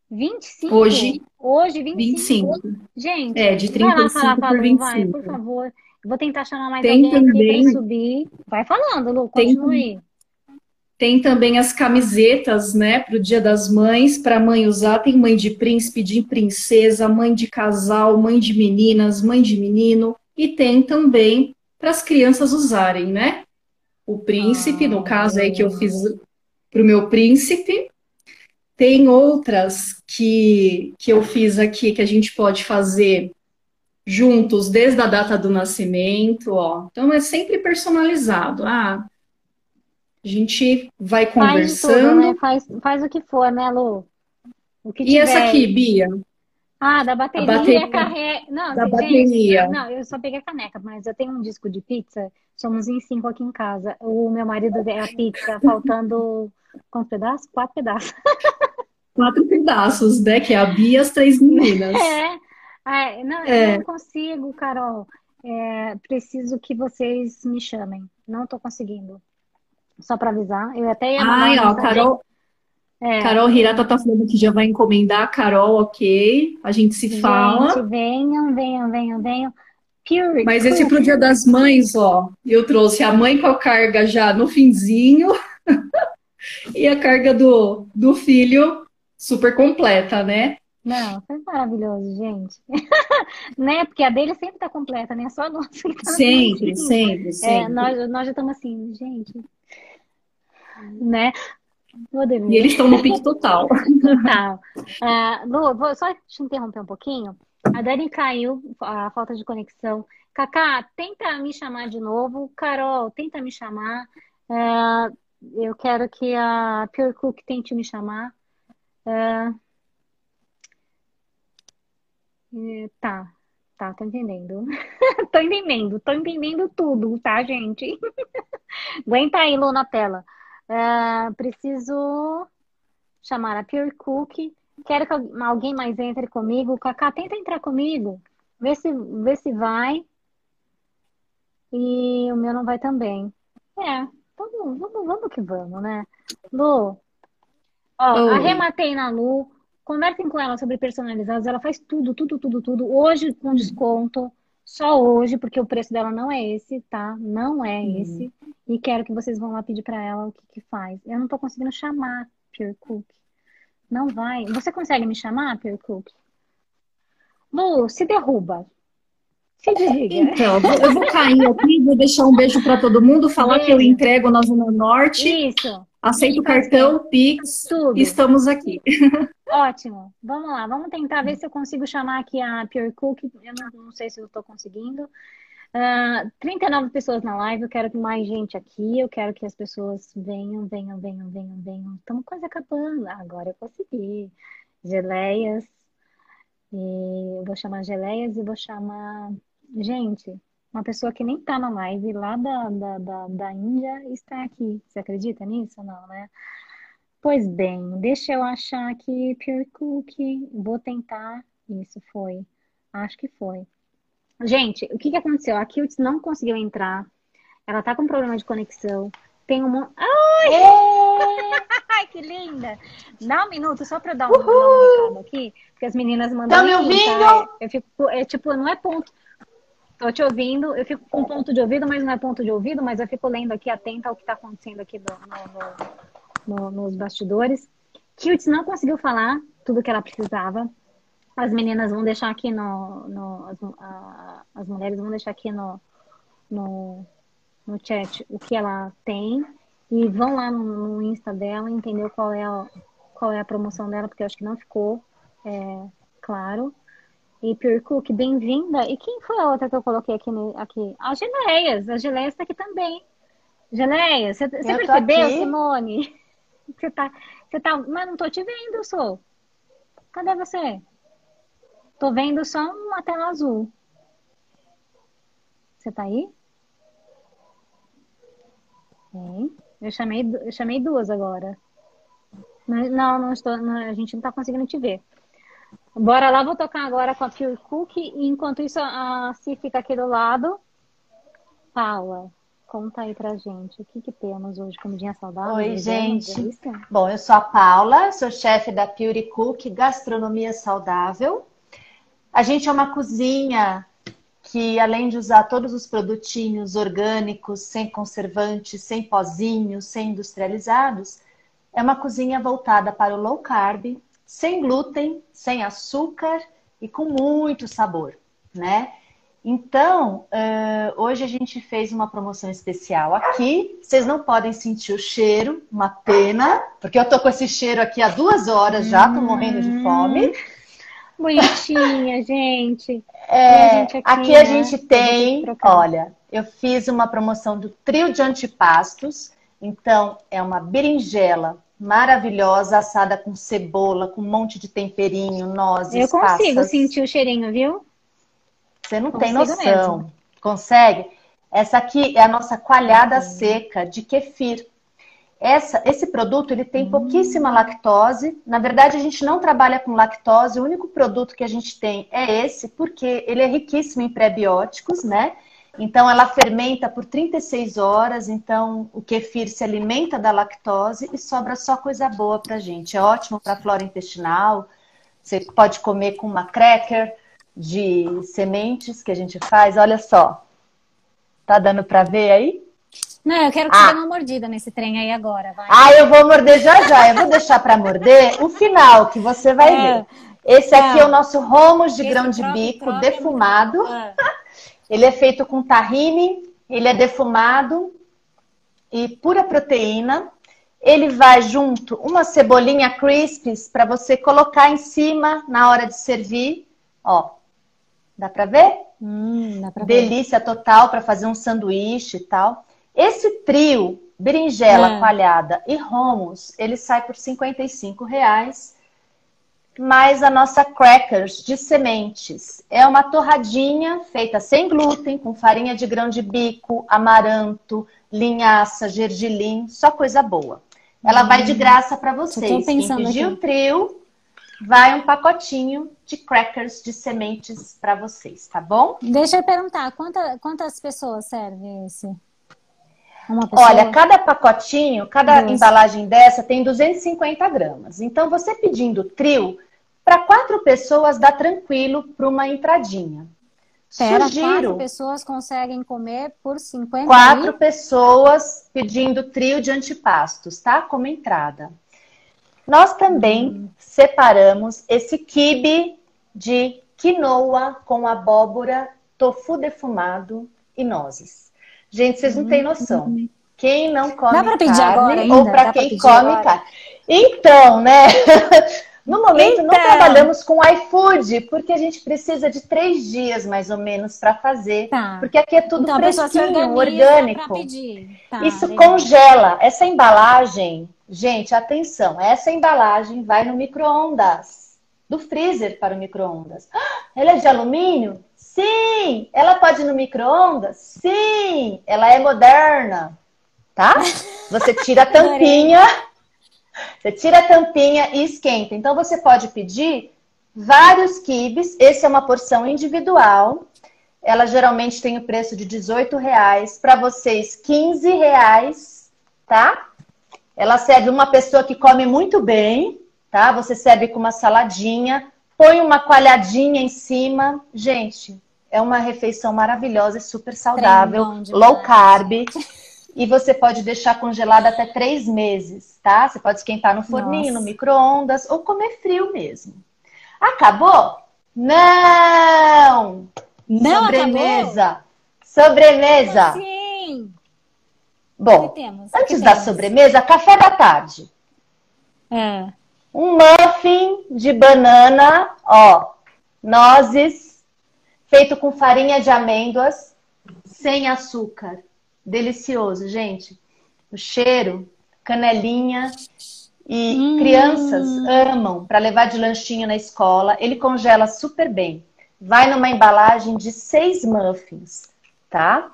25? Hoje. Hoje, 25. 25. Gente, é, de 35 vai lá falar, por 25. Vai, por favor. Vou tentar chamar mais tem alguém também, aqui subir. Vai falando, Lu, continue. Tem, tem também as camisetas, né, para o Dia das Mães, para mãe usar. Tem mãe de príncipe, de princesa, mãe de casal, mãe de meninas, mãe de menino. E tem também para as crianças usarem, né? O príncipe, ah, no caso aí que eu fiz para o meu príncipe, tem outras que, que eu fiz aqui que a gente pode fazer juntos desde a data do nascimento, ó. Então é sempre personalizado. Ah, a gente vai conversando. Faz, tudo, né? faz, faz o que for, né, Lu? O que e tiver. essa aqui, Bia? Ah, da bateria, a bateria carrega. Não, da gente, bateria. Não, eu só peguei a caneca, mas eu tenho um disco de pizza. Somos em cinco aqui em casa. O meu marido é a pizza, faltando quantos pedaços? Quatro pedaços. quatro pedaços, né? Que é a Bia e as três meninas. É. é não, é. eu não consigo, Carol. É, preciso que vocês me chamem. Não estou conseguindo. Só para avisar. Eu até ia mandar. Ai, ó, Carol. É. Carol Hirata tá falando que já vai encomendar. Carol, ok. A gente se gente, fala. Venham, venham, venham, venham. Pure, Mas esse pro Dia das Mães, ó, eu trouxe a mãe com a carga já no finzinho e a carga do, do filho super completa, né? Não, foi maravilhoso, gente. né? Porque a dele sempre tá completa, né? Só a nossa que tá Sempre, sempre, é, sempre. É, nós, nós já estamos assim, gente. Né? E eles estão no pique total. total. Uh, Lu, vou só te interromper um pouquinho. A Dani caiu, a falta de conexão. Cacá, tenta me chamar de novo. Carol, tenta me chamar. Uh, eu quero que a Pure Cook tente me chamar. É... É, tá, tá, tô entendendo. tô entendendo, tô entendendo tudo, tá, gente? Aguenta aí, Lu, na tela. É, preciso chamar a Pure Cook. Quero que alguém mais entre comigo. Cacá, tenta entrar comigo. Vê se, vê se vai. E o meu não vai também. É, vamos, vamos, vamos que vamos, né? Lu, Ó, oh. arrematei na Lu. Conversem com ela sobre personalizados. Ela faz tudo, tudo, tudo, tudo. Hoje com desconto. Só hoje, porque o preço dela não é esse, tá? Não é uhum. esse. E quero que vocês vão lá pedir para ela o que, que faz. Eu não tô conseguindo chamar Pure Cook. Não vai. Você consegue me chamar, Pure Cook? Lu, se derruba. Se desliga. Então, eu vou cair aqui, vou deixar um beijo para todo mundo, falar beijo. que eu entrego na Zona Norte. Isso. Aceito o cartão, Pix, Tudo. estamos aqui. Ótimo. Vamos lá, vamos tentar ver se eu consigo chamar aqui a Pure Cook. Eu não, não sei se eu estou conseguindo. Uh, ah, 39 pessoas na live, eu quero que mais gente aqui, eu quero que as pessoas venham, venham, venham, venham, venham. Estamos quase acabando. Agora eu consegui. Geleias. E eu vou chamar Geleias e vou chamar. Gente, uma pessoa que nem está na live lá da, da, da, da Índia está aqui. Você acredita nisso? Não, né? Pois bem, deixa eu achar aqui Pure Cookie. Vou tentar. Isso foi. Acho que foi. Gente, o que, que aconteceu? A Kilts não conseguiu entrar. Ela tá com problema de conexão. Tem um. Ai! É! Ai, que linda! Dá um minuto só para dar um, dar um recado aqui, porque as meninas mandam. Tá me ouvindo? Tá? Eu fico, é tipo, não é ponto. Tô te ouvindo, eu fico com ponto de ouvido, mas não é ponto de ouvido, mas eu fico lendo aqui atenta ao que está acontecendo aqui no, no, no, nos bastidores. Kiltz não conseguiu falar tudo que ela precisava. As meninas vão deixar aqui no. as, as mulheres vão deixar aqui no, no, no chat o que ela tem. E vão lá no, no Insta dela entender qual é, a, qual é a promoção dela, porque eu acho que não ficou é, claro. E Cook, bem-vinda. E quem foi a outra que eu coloquei aqui? aqui? A Geleias. A Geleias está aqui também. Geleias, você, você percebeu, aqui. Simone? Você tá, você tá. Mas não tô te vendo, sou. Cadê você? Tô vendo só uma tela azul. Você tá aí? Sim. Eu chamei, eu chamei duas agora. Não, não estou. Não, a gente não tá conseguindo te ver. Bora lá, vou tocar agora com a Pure Cook. E enquanto isso, a Si fica aqui do lado. Paula, conta aí pra gente. O que, que temos hoje? Comidinha saudável? Oi, gente. Bom, eu sou a Paula, sou chefe da Pure Cook Gastronomia Saudável. A gente é uma cozinha que, além de usar todos os produtinhos orgânicos, sem conservantes, sem pozinhos, sem industrializados, é uma cozinha voltada para o low carb, sem glúten, sem açúcar e com muito sabor, né? Então, uh, hoje a gente fez uma promoção especial aqui. Vocês não podem sentir o cheiro, uma pena, porque eu tô com esse cheiro aqui há duas horas já, tô morrendo de fome. Bonitinha, gente. É, gente aqui, aqui, a né? gente tem, olha, eu fiz uma promoção do trio de antipastos. Então, é uma berinjela maravilhosa, assada com cebola, com um monte de temperinho, nozes, Eu consigo passas. sentir o cheirinho, viu? Você não consigo tem noção. Mesmo. Consegue? Essa aqui é a nossa coalhada uhum. seca de kefir. Essa, esse produto ele tem pouquíssima lactose. Na verdade, a gente não trabalha com lactose. O único produto que a gente tem é esse, porque ele é riquíssimo em prebióticos, né? Então, ela fermenta por 36 horas. Então, o kefir se alimenta da lactose e sobra só coisa boa pra gente. É ótimo para a flora intestinal. Você pode comer com uma cracker de sementes que a gente faz. Olha só. Tá dando para ver aí? Não, eu quero que ah. você dê uma mordida nesse trem aí agora. Vai. Ah, eu vou morder já já. Eu vou deixar para morder o final, que você vai é. ver. Esse aqui é, é o nosso romos de Esse grão de bico defumado. É ele é feito com tahine, ele é defumado e pura proteína. Ele vai junto uma cebolinha crispes para você colocar em cima na hora de servir. Ó, dá para ver? Hum, dá pra Delícia ver. total para fazer um sanduíche e tal. Esse trio, berinjela é. coalhada e romos, ele sai por 55 reais mais a nossa crackers de sementes. É uma torradinha feita sem glúten, com farinha de grão de bico, amaranto, linhaça, gergelim, só coisa boa. Ela hum. vai de hum. graça para vocês. Quem pedir o trio, vai um pacotinho de crackers de sementes para vocês, tá bom? Deixa eu perguntar, quanta, quantas pessoas serve esse? Olha, cada pacotinho, cada embalagem dessa tem 250 gramas. Então, você pedindo trio, para quatro pessoas dá tranquilo para uma entradinha. Pera, Sugiro. Quatro pessoas conseguem comer por 50 Quatro pessoas pedindo trio de antipastos, tá? Como entrada. Nós também hum. separamos esse quibe de quinoa com abóbora, tofu defumado e nozes. Gente, vocês não têm hum. noção. Quem não come carne ou para quem come agora. carne. Então, né? No momento, então... não trabalhamos com iFood, porque a gente precisa de três dias, mais ou menos, para fazer. Tá. Porque aqui é tudo então, fresquinho, orgânico. Tá, Isso legal. congela. Essa embalagem, gente, atenção, essa embalagem vai no micro-ondas. Do freezer para o micro-ondas. Ela é de alumínio? Sim! Ela pode ir no micro-ondas? Sim! Ela é moderna, tá? Você tira a tampinha você tira a tampinha e esquenta. Então você pode pedir vários quibes. Esse é uma porção individual. Ela geralmente tem o preço de 18 reais. Para vocês, 15 reais, tá? Ela serve uma pessoa que come muito bem, tá? Você serve com uma saladinha, põe uma coalhadinha em cima. Gente, é uma refeição maravilhosa e super saudável, low carb. E você pode deixar congelada até três meses, tá? Você pode esquentar no forninho, Nossa. no micro-ondas ou comer frio mesmo. Acabou? Não! Não Sobremesa. Acabou? Sobremesa. Sim. Bom, antes da sobremesa, café da tarde. É. Um muffin de banana, ó, nozes, feito com farinha de amêndoas, sem açúcar. Delicioso, gente. O cheiro, canelinha e hum. crianças amam para levar de lanchinho na escola. Ele congela super bem. Vai numa embalagem de seis muffins, tá?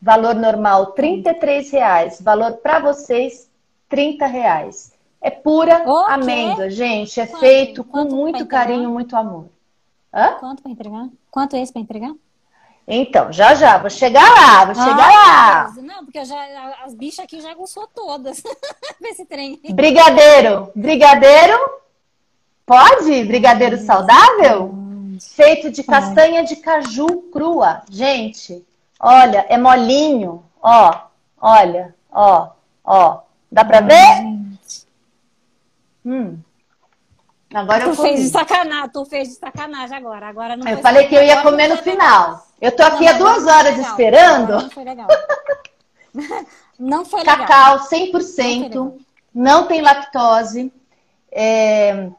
Valor normal, R$ reais. Valor para vocês, R$ reais. É pura amêndoa, gente. É Quanto? feito com Quanto muito carinho, muito amor. Hã? Quanto para entregar? Quanto é esse para entregar? Então, já já, vou chegar lá, vou chegar lá. Não, porque já, as bichas aqui já gostou todas desse trem. Brigadeiro. Brigadeiro? Pode? Brigadeiro saudável? Feito de castanha de caju crua. Gente, Olha, é molinho. Ó, olha, ó, ó. Dá pra ver? Hum. Agora tu eu fez de sacanagem, tu fez de sacanagem agora. Agora não Eu falei que eu ia comer no final. Eu tô aqui não, há duas horas legal. esperando. Não foi legal. não foi legal. Cacau 100%, não, não tem lactose, é,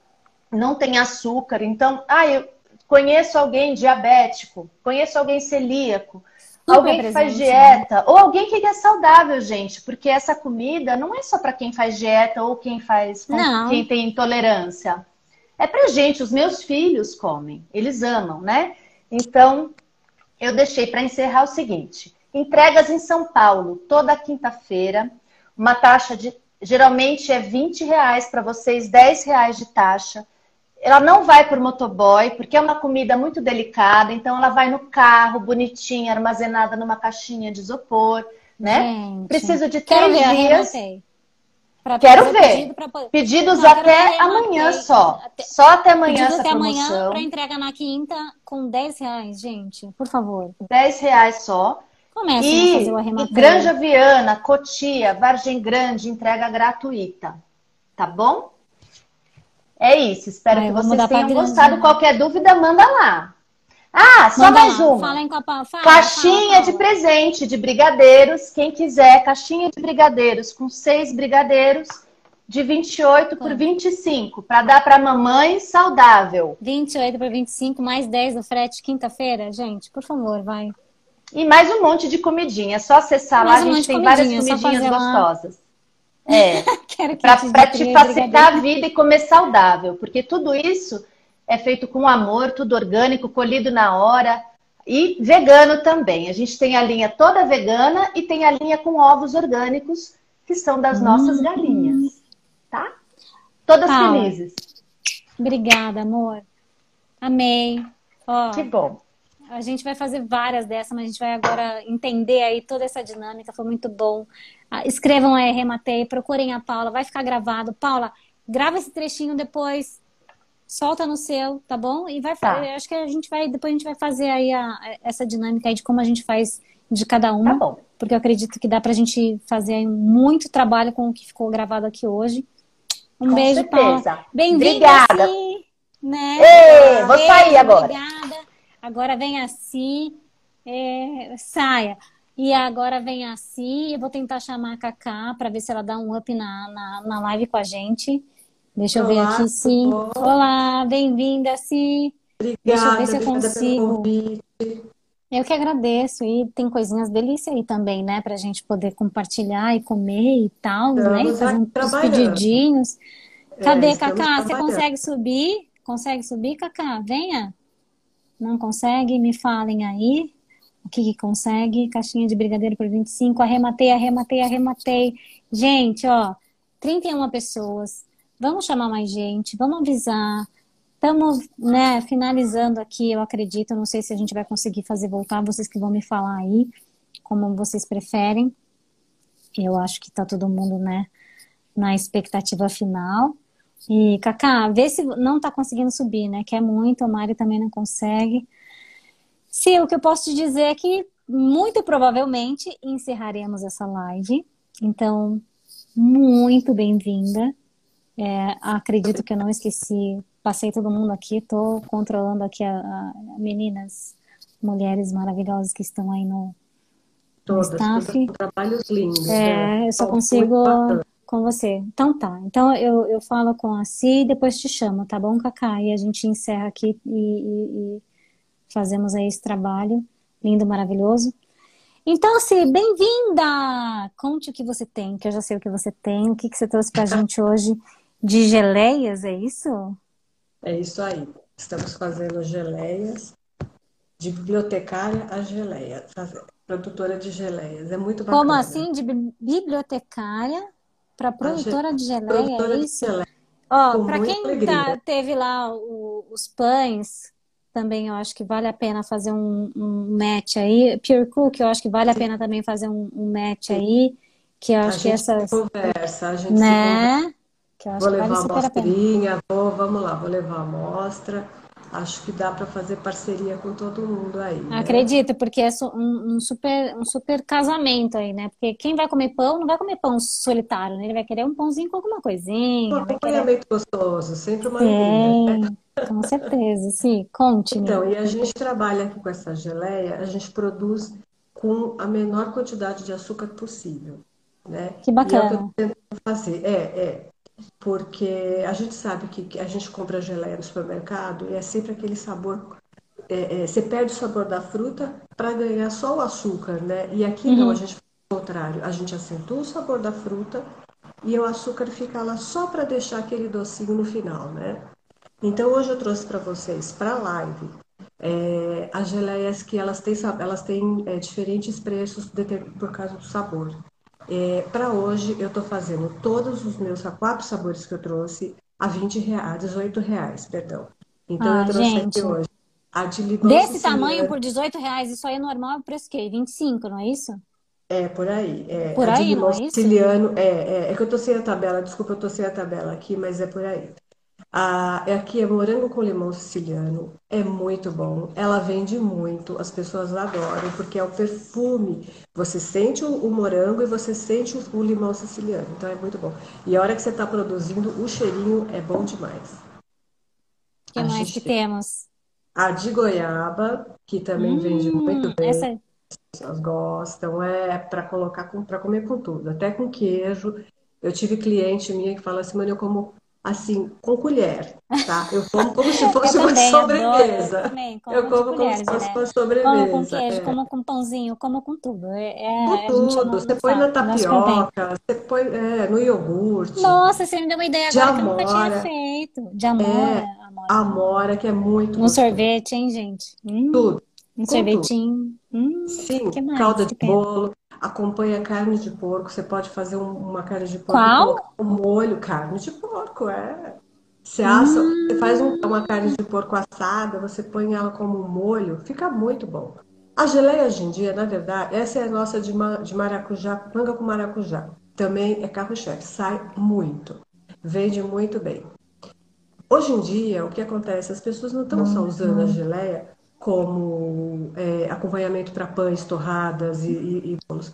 não tem açúcar. Então, ah, eu conheço alguém diabético, conheço alguém celíaco alguém que faz né? dieta, né? ou alguém que é saudável, gente, porque essa comida não é só para quem faz dieta ou quem faz não. quem tem intolerância. É pra gente, os meus filhos comem, eles amam, né? Então, eu deixei para encerrar o seguinte: entregas em São Paulo toda quinta-feira, uma taxa de geralmente é 20 reais para vocês, 10 reais de taxa. Ela não vai por motoboy, porque é uma comida muito delicada, então ela vai no carro, bonitinha, armazenada numa caixinha de isopor, né? Gente, Preciso de três dias. Quero ver. Pra... Pedidos não, até amanhã só. Até... Só até amanhã Pedidos essa até promoção. amanhã para entrega na quinta com 10 reais, gente. Por favor. 10 reais só. Comecem a fazer o arremateio. Granja Viana, Cotia, Vargem Grande, entrega gratuita. Tá bom? É isso. Espero Ai, que vocês tenham gostado. Né? Qualquer dúvida, manda lá. Ah, só manda mais lá. uma. Fala em Fala, caixinha fala, de presente de brigadeiros. Quem quiser, caixinha de brigadeiros com seis brigadeiros de 28 por 25, para dar para mamãe saudável. 28 por 25, mais 10 no frete quinta-feira, gente, por favor, vai. E mais um monte de comidinha. É só acessar mais lá, um a gente tem várias comidinhas gostosas. Lá. É, para te facilitar a vida e comer saudável, porque tudo isso é feito com amor, tudo orgânico, colhido na hora e vegano também. A gente tem a linha toda vegana e tem a linha com ovos orgânicos, que são das nossas hum. galinhas, tá? Todas Paula, felizes. Obrigada, amor. Amei. Ó, que bom. A gente vai fazer várias dessas, mas a gente vai agora entender aí toda essa dinâmica. Foi muito bom. Ah, escrevam aí, rematei, procurem a Paula, vai ficar gravado. Paula, grava esse trechinho depois, solta no seu, tá bom? E vai tá. acho que a gente vai, depois a gente vai fazer aí a, essa dinâmica aí de como a gente faz de cada uma. Tá bom. Porque eu acredito que dá pra gente fazer muito trabalho com o que ficou gravado aqui hoje. Um com beijo, certeza. Paula. Bem-vinda, né? Ei, vou sair agora. Obrigada. Agora vem assim, é, saia. E agora vem a Si, eu vou tentar chamar a Cacá para ver se ela dá um up na, na, na live com a gente. Deixa eu ver aqui, Si. Olá, bem-vinda, Si. Obrigada, Deixa eu ver se eu consigo. Eu que agradeço. E tem coisinhas delícias aí também, né? Pra gente poder compartilhar e comer e tal, né? estamos né? Fazer uns pedidinhos. Cadê, é, Cacá? Você consegue subir? Consegue subir, Cacá? Venha. Não consegue? Me falem aí. O que, que consegue? Caixinha de brigadeiro por 25. Arrematei, arrematei, arrematei. Gente, ó, 31 pessoas. Vamos chamar mais gente, vamos avisar. Estamos, né, finalizando aqui, eu acredito. Não sei se a gente vai conseguir fazer voltar, vocês que vão me falar aí, como vocês preferem. Eu acho que tá todo mundo, né, na expectativa final. E, Cacá, vê se não está conseguindo subir, né? Quer muito, a Mari também não consegue. Se o que eu posso te dizer é que muito provavelmente encerraremos essa live. Então, muito bem-vinda. É, acredito que eu não esqueci. Passei todo mundo aqui, estou controlando aqui a, a, meninas, mulheres maravilhosas que estão aí no, Todas, no staff. trabalhos lindos. É, né? eu só consigo com você. Então tá. Então eu, eu falo com a Si e depois te chamo, tá bom, Cacá? E a gente encerra aqui e, e, e fazemos aí esse trabalho lindo, maravilhoso. Então, assim, bem-vinda! Conte o que você tem, que eu já sei o que você tem. O que, que você trouxe pra gente hoje de geleias, é isso? É isso aí. Estamos fazendo geleias de bibliotecária a geleia, produtora de geleias. É muito bacana. Como assim? De bibliotecária para produtora de geleia, produtora é isso? Ó, para quem tá, teve lá o, os pães também eu acho que vale a pena fazer um, um match aí. Pure Cook, eu acho que vale a pena também fazer um, um match aí. Que eu acho a que essa. Conversa, a gente né? Que eu acho vou que levar vale a amostrinha, vou, vamos lá, vou levar a amostra. Acho que dá para fazer parceria com todo mundo aí. Né? Acredito, porque é um, um, super, um super casamento aí, né? Porque quem vai comer pão não vai comer pão solitário, né? Ele vai querer um pãozinho com alguma coisinha. Um acompanhamento querer... gostoso, sempre uma Sim, com certeza, sim. Conte-me. Então, e a gente trabalha aqui com essa geleia, a gente produz com a menor quantidade de açúcar possível. Né? Que bacana. E é o que eu tento fazer. É, é porque a gente sabe que a gente compra geleia no supermercado e é sempre aquele sabor. É, é, você perde o sabor da fruta para ganhar só o açúcar, né? E aqui uhum. não, a gente faz o contrário. A gente acentua o sabor da fruta e o açúcar fica lá só para deixar aquele docinho no final, né? Então hoje eu trouxe para vocês, para a live, é, as geleias que elas têm, elas têm é, diferentes preços por causa do sabor. É, para hoje, eu estou fazendo todos os meus quatro sabores que eu trouxe a 20 reais, 18 reais, perdão. Então, ah, eu trouxe gente. aqui hoje a de limão Desse siciliano. tamanho, por 18 reais, isso aí é normal, é preço que 25, não é isso? É, por aí. É, por a aí, não é siciliano, é, é, é que eu tô sem a tabela, desculpa, eu tô sem a tabela aqui, mas é por aí. Ah, aqui é morango com limão siciliano, é muito bom. Ela vende muito, as pessoas adoram, porque é o perfume. Você sente o, o morango e você sente o, o, limão siciliano, então é muito bom. E a hora que você está produzindo, o cheirinho é bom demais. O que a mais que temos? A de goiaba, que também hum, vende muito bem. Essa... As pessoas gostam, é para colocar para comer com tudo, até com queijo. Eu tive cliente minha que fala assim, mano, eu como assim, com colher, tá? Eu como como se fosse uma sobremesa. eu, também, como eu como como se fosse né? uma sobremesa. Como com queijo, é. como com pãozinho, como com tudo. É, é com tudo. Você põe na tapioca, você põe é, no iogurte. Nossa, você me deu uma ideia agora que eu nunca tinha feito. De amora. É, amora. amora, que é muito Um gostoso. sorvete, hein, gente? Hum, tudo. Um sorvetinho. Hum, Sim, calda de bolo acompanha carne de porco. Você pode fazer uma carne de porco Qual? um molho, carne de porco, é. Você assa, hum. você faz um, uma carne de porco assada, você põe ela como um molho, fica muito bom. A geleia hoje em dia, na verdade, essa é a nossa de, ma, de maracujá, manga com maracujá. Também é carro-chefe, sai muito, vende muito bem. Hoje em dia, o que acontece? As pessoas não estão só usando a geleia como é, acompanhamento para pães, torradas e, e, e bolos.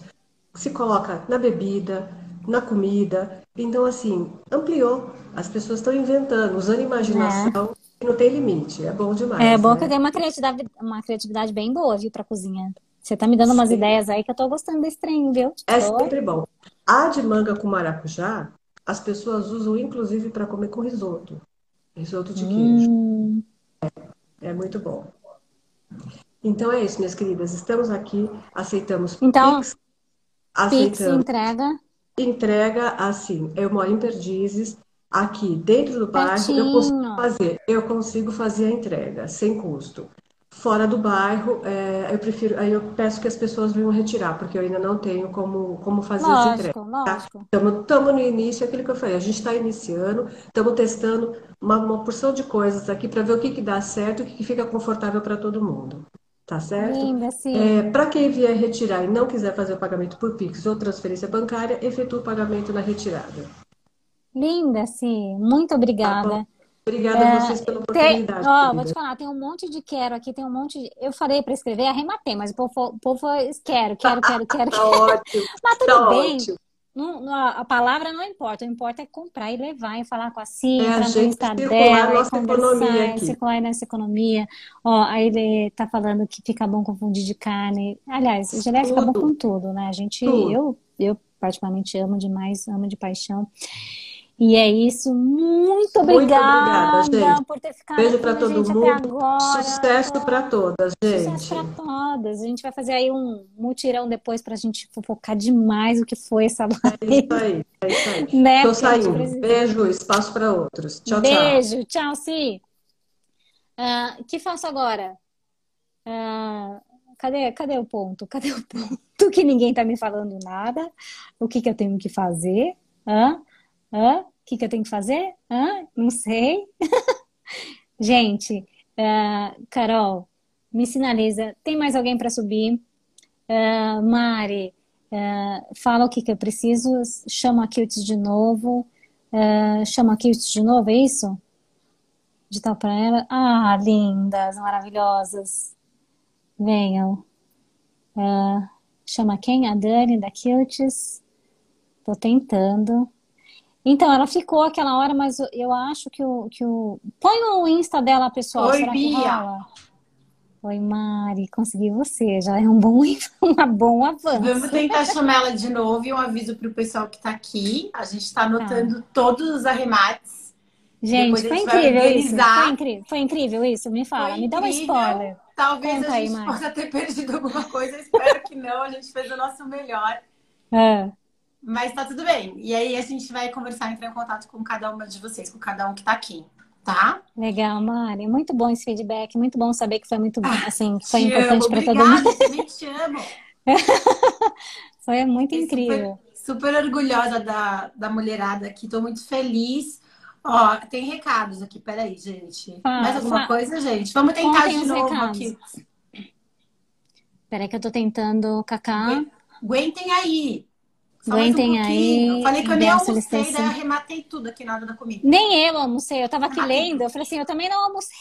Se coloca na bebida, na comida. Então, assim, ampliou. As pessoas estão inventando, usando imaginação. É. Não tem limite. É bom demais. É bom né? que tem uma criatividade, uma criatividade bem boa, viu, para cozinha. Você tá me dando umas Sim. ideias aí que eu tô gostando desse trem, viu? É tô... sempre bom. A de manga com maracujá, as pessoas usam inclusive para comer com risoto. Risoto de queijo. Hum. É, é muito bom. Então é isso, minhas queridas. Estamos aqui, aceitamos então, Pix. Aceitamos. Pix entrega. Entrega assim. Eu moro em Perdizes. Aqui dentro do bairro Pertinho. eu consigo fazer. Eu consigo fazer a entrega sem custo. Fora do bairro, é, eu prefiro, aí eu peço que as pessoas venham retirar, porque eu ainda não tenho como, como fazer lógico, as entregas. Lógico. Tá? Estamos no início, é aquilo que eu falei, a gente está iniciando, estamos testando uma, uma porção de coisas aqui para ver o que, que dá certo e o que, que fica confortável para todo mundo. Tá certo? Linda, sim. É, para quem vier retirar e não quiser fazer o pagamento por Pix ou transferência bancária, efetua o pagamento na retirada. Linda, sim. Muito obrigada. Tá Obrigada a vocês pela oportunidade. Tem, ó, vou te falar, tem um monte de quero aqui, tem um monte de... Eu falei para escrever, arrematei, mas o povo, o povo quero, quero, quero, quero. tá ótimo. Mas tudo tá bem. Ótimo. Não, a palavra não importa, o que importa é comprar e levar, e falar com a Cifra, é, a no Insta dela, e conversar, circular nessa economia. Ó, aí ele tá falando que fica bom confundir de carne. Aliás, gelé fica bom com tudo, né? A gente, eu, eu particularmente amo demais, amo de paixão. E é isso. Muito obrigada, Muito obrigada por ter ficado Beijo para todo mundo. Sucesso para todas, gente. Sucesso para todas. A gente vai fazer aí um mutirão depois para a gente fofocar demais o que foi essa live. É isso aí, é isso aí. Né? Tô saindo. Beijo, espaço para outros. Tchau, Beijo, tchau, tchau Si. O uh, que faço agora? Uh, cadê, cadê o ponto? Cadê o ponto que ninguém tá me falando nada? O que, que eu tenho que fazer? Hã? Hã? O que, que eu tenho que fazer? Hã? Não sei. Gente, uh, Carol, me sinaliza. Tem mais alguém para subir? Uh, Mari, uh, fala o que, que eu preciso. Chama a Kilts de novo. chama a Kilts de novo, é isso? Digital para ela. Ah, lindas, maravilhosas. Venham. chama quem? A Dani da Kilts. Tô tentando. Então, ela ficou aquela hora, mas eu acho que o. Que o... Põe o Insta dela, pessoal. Oi, Bia. Oi, Mari, consegui você. Já é um bom, um bom avanço. Vamos tentar chamar ela de novo e um aviso para o pessoal que está aqui. A gente está anotando tá. todos os arremates. Gente, foi incrível isso. Foi incrível. foi incrível isso? Me fala, foi me dá um spoiler. Talvez Conta a gente aí, possa ter perdido alguma coisa. Espero que não. A gente fez o nosso melhor. É. Mas tá tudo bem. E aí a gente vai conversar, entrar em contato com cada uma de vocês, com cada um que tá aqui. Tá? Legal, Mari. Muito bom esse feedback. Muito bom saber que foi muito ah, assim, que foi importante para todo mundo. Eu também te amo. foi muito incrível. Super, super, orgulhosa da, da mulherada aqui. Tô muito feliz. Ó, tem recados aqui. Peraí, gente. Ah, Mais alguma coisa, gente? Vamos tentar de novo recados. aqui. Peraí que eu tô tentando, Cacá. Aguentem aí. Aguentem um aí. Eu falei que eu nem almocei, daí eu arrematei tudo aqui na hora da comida. Nem eu almocei, eu tava aqui ah, lendo, eu falei assim, eu também não almocei.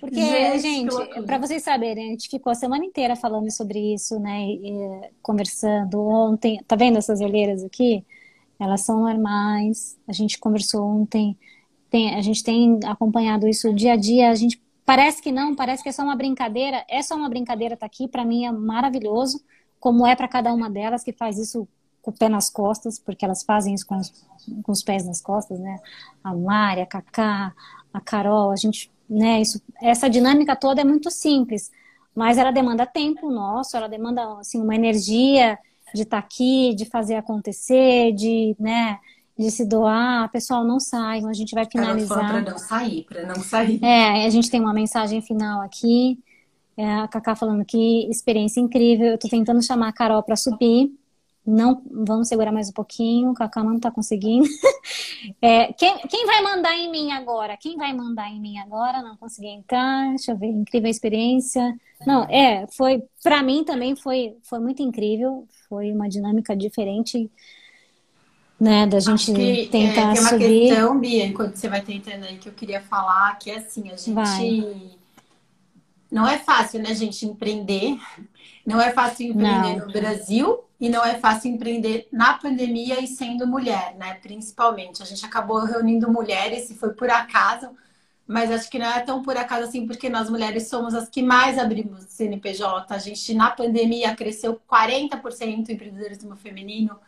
Porque, gente, gente para vocês saberem, a gente ficou a semana inteira falando sobre isso, né? E, conversando ontem. Tá vendo essas olheiras aqui? Elas são normais. A gente conversou ontem. Tem, a gente tem acompanhado isso dia a dia. A gente parece que não, parece que é só uma brincadeira. É só uma brincadeira, tá aqui. Para mim é maravilhoso como é para cada uma delas que faz isso com o pé nas costas, porque elas fazem isso com os, com os pés nas costas, né? A Mari, a Cacá, a Carol, a gente, né? Isso, essa dinâmica toda é muito simples, mas ela demanda tempo nosso, ela demanda assim uma energia de estar tá aqui, de fazer acontecer, de, né? De se doar, pessoal, não saiam, a gente vai finalizar. Para não sair, para não sair. É, a gente tem uma mensagem final aqui. É, a Cacá falando que experiência incrível. Eu tô tentando chamar a Carol para subir. Não, vamos segurar mais um pouquinho. O Cacá não tá conseguindo. É, quem, quem vai mandar em mim agora? Quem vai mandar em mim agora? Não consegui entrar. Deixa eu ver. Incrível experiência. Não, é, foi para mim também foi foi muito incrível. Foi uma dinâmica diferente. Né, da gente que, tentar é, tem uma subir. questão, Bia, enquanto você vai tentando aí, que eu queria falar, que é assim, a gente vai não é fácil, né, gente, empreender. Não é fácil empreender não. no Brasil e não é fácil empreender na pandemia e sendo mulher, né? Principalmente. A gente acabou reunindo mulheres e foi por acaso, mas acho que não é tão por acaso assim, porque nós mulheres somos as que mais abrimos CNPJ. A gente, na pandemia, cresceu 40% o empreendedorismo feminino.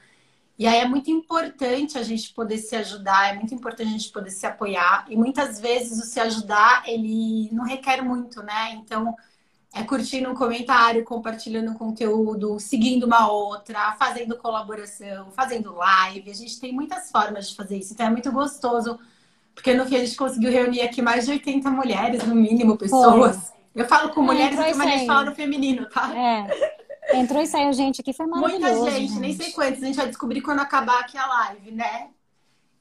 E aí é muito importante a gente poder se ajudar, é muito importante a gente poder se apoiar. E muitas vezes o se ajudar, ele não requer muito, né? Então, é curtindo um comentário, compartilhando conteúdo, seguindo uma outra, fazendo colaboração, fazendo live. A gente tem muitas formas de fazer isso. Então, é muito gostoso, porque no fim a gente conseguiu reunir aqui mais de 80 mulheres, no mínimo, pessoas. Foi. Eu falo com mulheres, é, mas a gente fala no feminino, tá? É. Entrou e saiu gente aqui, foi maravilhoso. Muita gente, gente, nem sei quantos. A gente vai descobrir quando acabar aqui a live, né?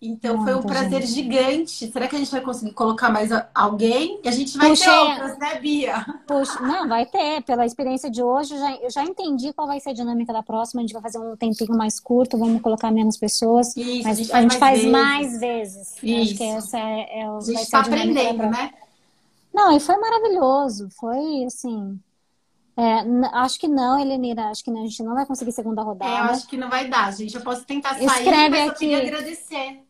Então Muita foi um prazer gente. gigante. Será que a gente vai conseguir colocar mais alguém? E a gente vai Puxa, ter outras, né, Bia? Puxa, não, vai ter. Pela experiência de hoje, já, eu já entendi qual vai ser a dinâmica da próxima. A gente vai fazer um tempinho mais curto, vamos colocar menos pessoas. Isso, mas a gente, a gente faz, mais, vezes. Isso. Acho que essa é, é a gente está aprendendo, né? Não, e foi maravilhoso. Foi assim. É, acho que não, Helenira. Acho que não, a gente não vai conseguir segunda rodada. É, eu acho que não vai dar, gente. Eu posso tentar sair, Escreve mas aqui. eu queria agradecer.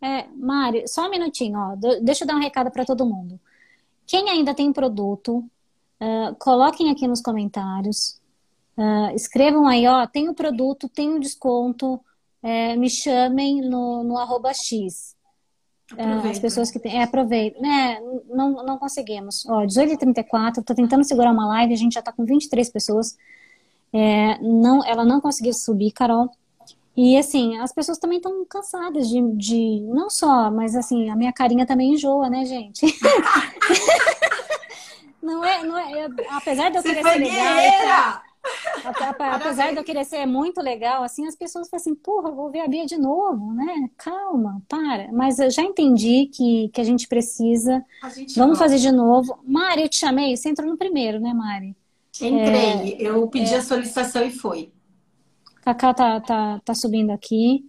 É, Mari, só um minutinho, ó. Deixa eu dar um recado para todo mundo. Quem ainda tem produto, uh, coloquem aqui nos comentários. Uh, escrevam aí, ó, tem o produto, tem um desconto, é, me chamem no, no arroba X. Uh, as pessoas que têm. É, aproveita. É, não, não conseguimos. Ó, 18h34, tô tentando segurar uma live, a gente já tá com 23 pessoas. É, não, ela não conseguiu subir, Carol. E assim, as pessoas também estão cansadas de, de. Não só, mas assim, a minha carinha também enjoa, né, gente? não é, não é. apesar de eu querer ser legal. Apesar de eu querer ser muito legal, assim, as pessoas falam assim, porra, vou ver a Bia de novo, né? Calma, para. Mas eu já entendi que, que a gente precisa. A gente Vamos fazer de novo. Mari, eu te chamei, você entrou no primeiro, né, Mari? Entrei, é, eu pedi é... a solicitação e foi. Cacá tá, tá, tá subindo aqui.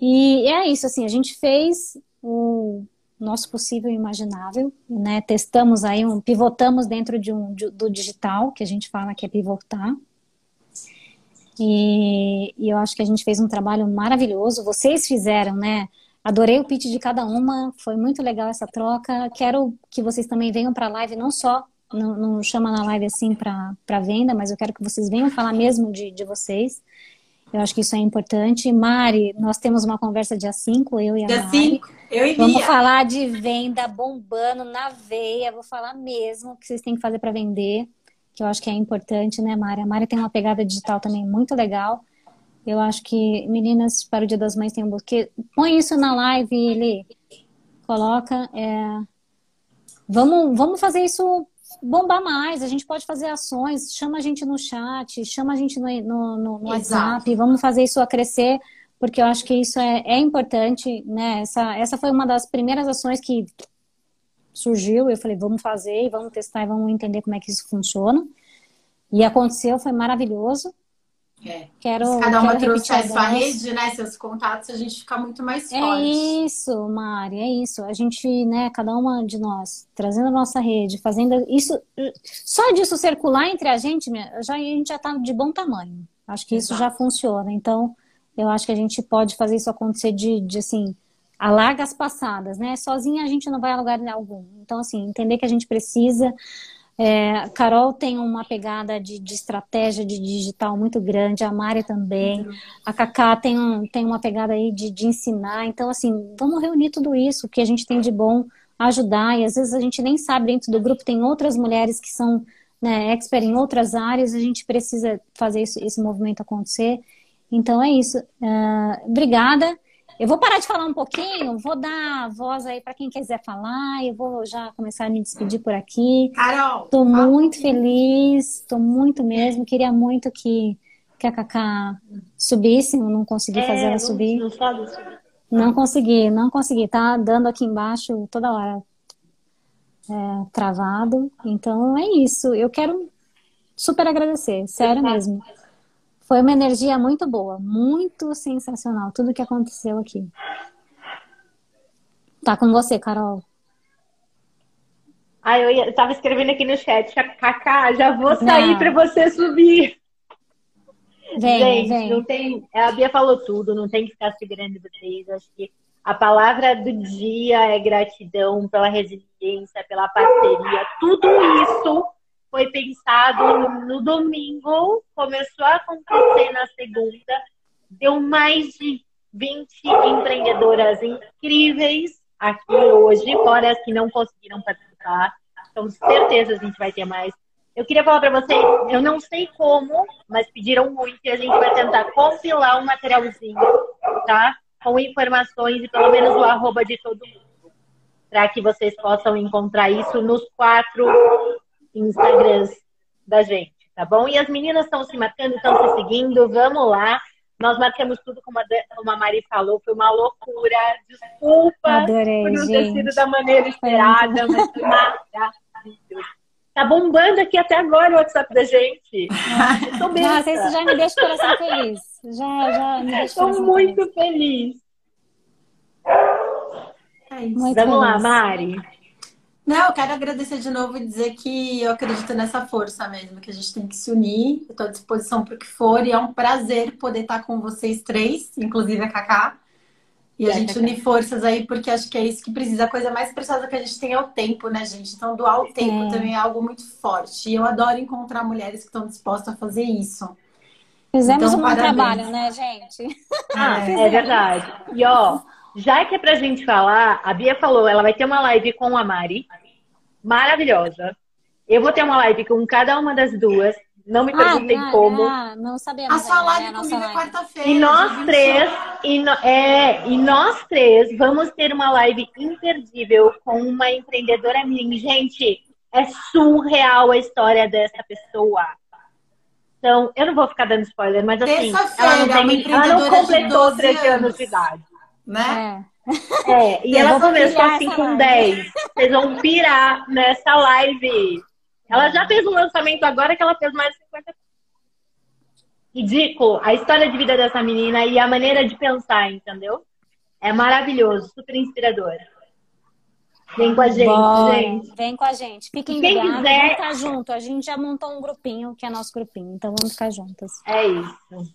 E é isso, assim, a gente fez o nosso possível e imaginável, né? Testamos aí, um, pivotamos dentro de um, de, do digital, que a gente fala que é pivotar. E, e, eu acho que a gente fez um trabalho maravilhoso. Vocês fizeram, né? Adorei o pitch de cada uma, foi muito legal essa troca. Quero que vocês também venham para a live, não só, não, não chama na live assim para venda, mas eu quero que vocês venham falar mesmo de, de vocês. Eu acho que isso é importante. Mari, nós temos uma conversa dia 5, eu e a dia Mari. Dia 5, eu e Vamos falar de venda bombando na veia. Vou falar mesmo o que vocês têm que fazer para vender, que eu acho que é importante, né, Mari? A Mari tem uma pegada digital também muito legal. Eu acho que, meninas, para o Dia das Mães tem um buquê. Põe isso na live, ele coloca. É... Vamos, vamos fazer isso bombar mais, a gente pode fazer ações, chama a gente no chat, chama a gente no, no, no, no WhatsApp, vamos fazer isso a crescer, porque eu acho que isso é, é importante, né? Essa, essa foi uma das primeiras ações que surgiu, eu falei, vamos fazer, vamos testar e vamos entender como é que isso funciona. E aconteceu, foi maravilhoso. É. Quero, cada uma trouxer a sua rede, né, seus contatos, a gente fica muito mais é forte. É isso, Mari, é isso. A gente, né, cada uma de nós, trazendo a nossa rede, fazendo isso, só disso circular entre a gente, já, a gente já está de bom tamanho. Acho que Exato. isso já funciona. Então, eu acho que a gente pode fazer isso acontecer de, de assim, a largas passadas, né? Sozinha a gente não vai a lugar algum. Então, assim, entender que a gente precisa é, Carol tem uma pegada de, de, estratégia de digital muito grande, a Mari também, a Cacá tem, um, tem uma pegada aí de, de ensinar. Então, assim, vamos reunir tudo isso, o que a gente tem de bom, ajudar. E às vezes a gente nem sabe, dentro do grupo tem outras mulheres que são né, expert em outras áreas, a gente precisa fazer isso, esse movimento acontecer. Então é isso. Uh, obrigada. Eu vou parar de falar um pouquinho, vou dar voz aí para quem quiser falar, eu vou já começar a me despedir por aqui. Carol! Estou muito feliz, estou muito mesmo. Queria muito que, que a Cacá subisse, eu não consegui é, fazer ela não, subir. Não, subir. não consegui, não consegui. Tá dando aqui embaixo toda hora é, travado. Então é isso. Eu quero super agradecer, sério mesmo. Foi uma energia muito boa, muito sensacional, tudo que aconteceu aqui. Tá com você, Carol. Ah, eu, ia, eu tava escrevendo aqui no chat, Kaká, já vou sair para você subir. Vem, Gente, vem. não tem. A Bia falou tudo, não tem que ficar segurando vocês. Acho que a palavra do dia é gratidão pela resiliência, pela parceria. Tudo isso foi pensado no domingo, começou a acontecer na segunda, deu mais de 20 empreendedoras incríveis aqui hoje, fora as que não conseguiram participar. Então, certeza a gente vai ter mais. Eu queria falar para vocês, eu não sei como, mas pediram muito e a gente vai tentar compilar um materialzinho, tá? Com informações e pelo menos o arroba de todo mundo, para que vocês possam encontrar isso nos quatro Instagrams da gente, tá bom? E as meninas estão se marcando, estão se seguindo, vamos lá. Nós marcamos tudo, como a, como a Mari falou, foi uma loucura. Desculpa Adorei, por não gente. ter sido da maneira esperada, mas foi maravilhoso. Tá bombando aqui até agora o WhatsApp da gente. Tô Nossa, isso já me deixa o coração feliz. Já, já me deixa Estou muito feliz. É isso. Muito Vamos feliz. lá, Mari. Não, eu quero agradecer de novo e dizer que eu acredito nessa força mesmo, que a gente tem que se unir. Eu estou à disposição para o que for e é um prazer poder estar com vocês três, inclusive a Cacá. E a gente unir forças aí, porque acho que é isso que precisa. A coisa mais preciosa que a gente tem é o tempo, né, gente? Então, doar o tempo é. também é algo muito forte. E eu adoro encontrar mulheres que estão dispostas a fazer isso. Fizemos então, um bom trabalho, né, gente? Ah, é, é verdade. E ó, já que é pra gente falar, a Bia falou, ela vai ter uma live com a Mari. Maravilhosa. Eu vou ter uma live com cada uma das duas. Não me perguntem ah, como. Ah, não sabemos. A sua live é, comigo é quarta-feira. E nós três, e, no, é, e nós três vamos ter uma live imperdível com uma empreendedora minha. Gente, é surreal a história dessa pessoa. Então, eu não vou ficar dando spoiler, mas assim, ela não, tem, ela não completou 13 anos de idade né? É, é e eu ela começou assim com live. 10. Vocês vão pirar nessa live. Ela já fez um lançamento agora que ela fez mais de 50 Ridículo a história de vida dessa menina e a maneira de pensar, entendeu? É maravilhoso, super inspirador. Vem com a gente, Bora. gente. Vem com a gente. Fiquem Quem ligados, quiser... vamos ficar junto. A gente já montou um grupinho, que é nosso grupinho. Então vamos ficar juntas. É isso.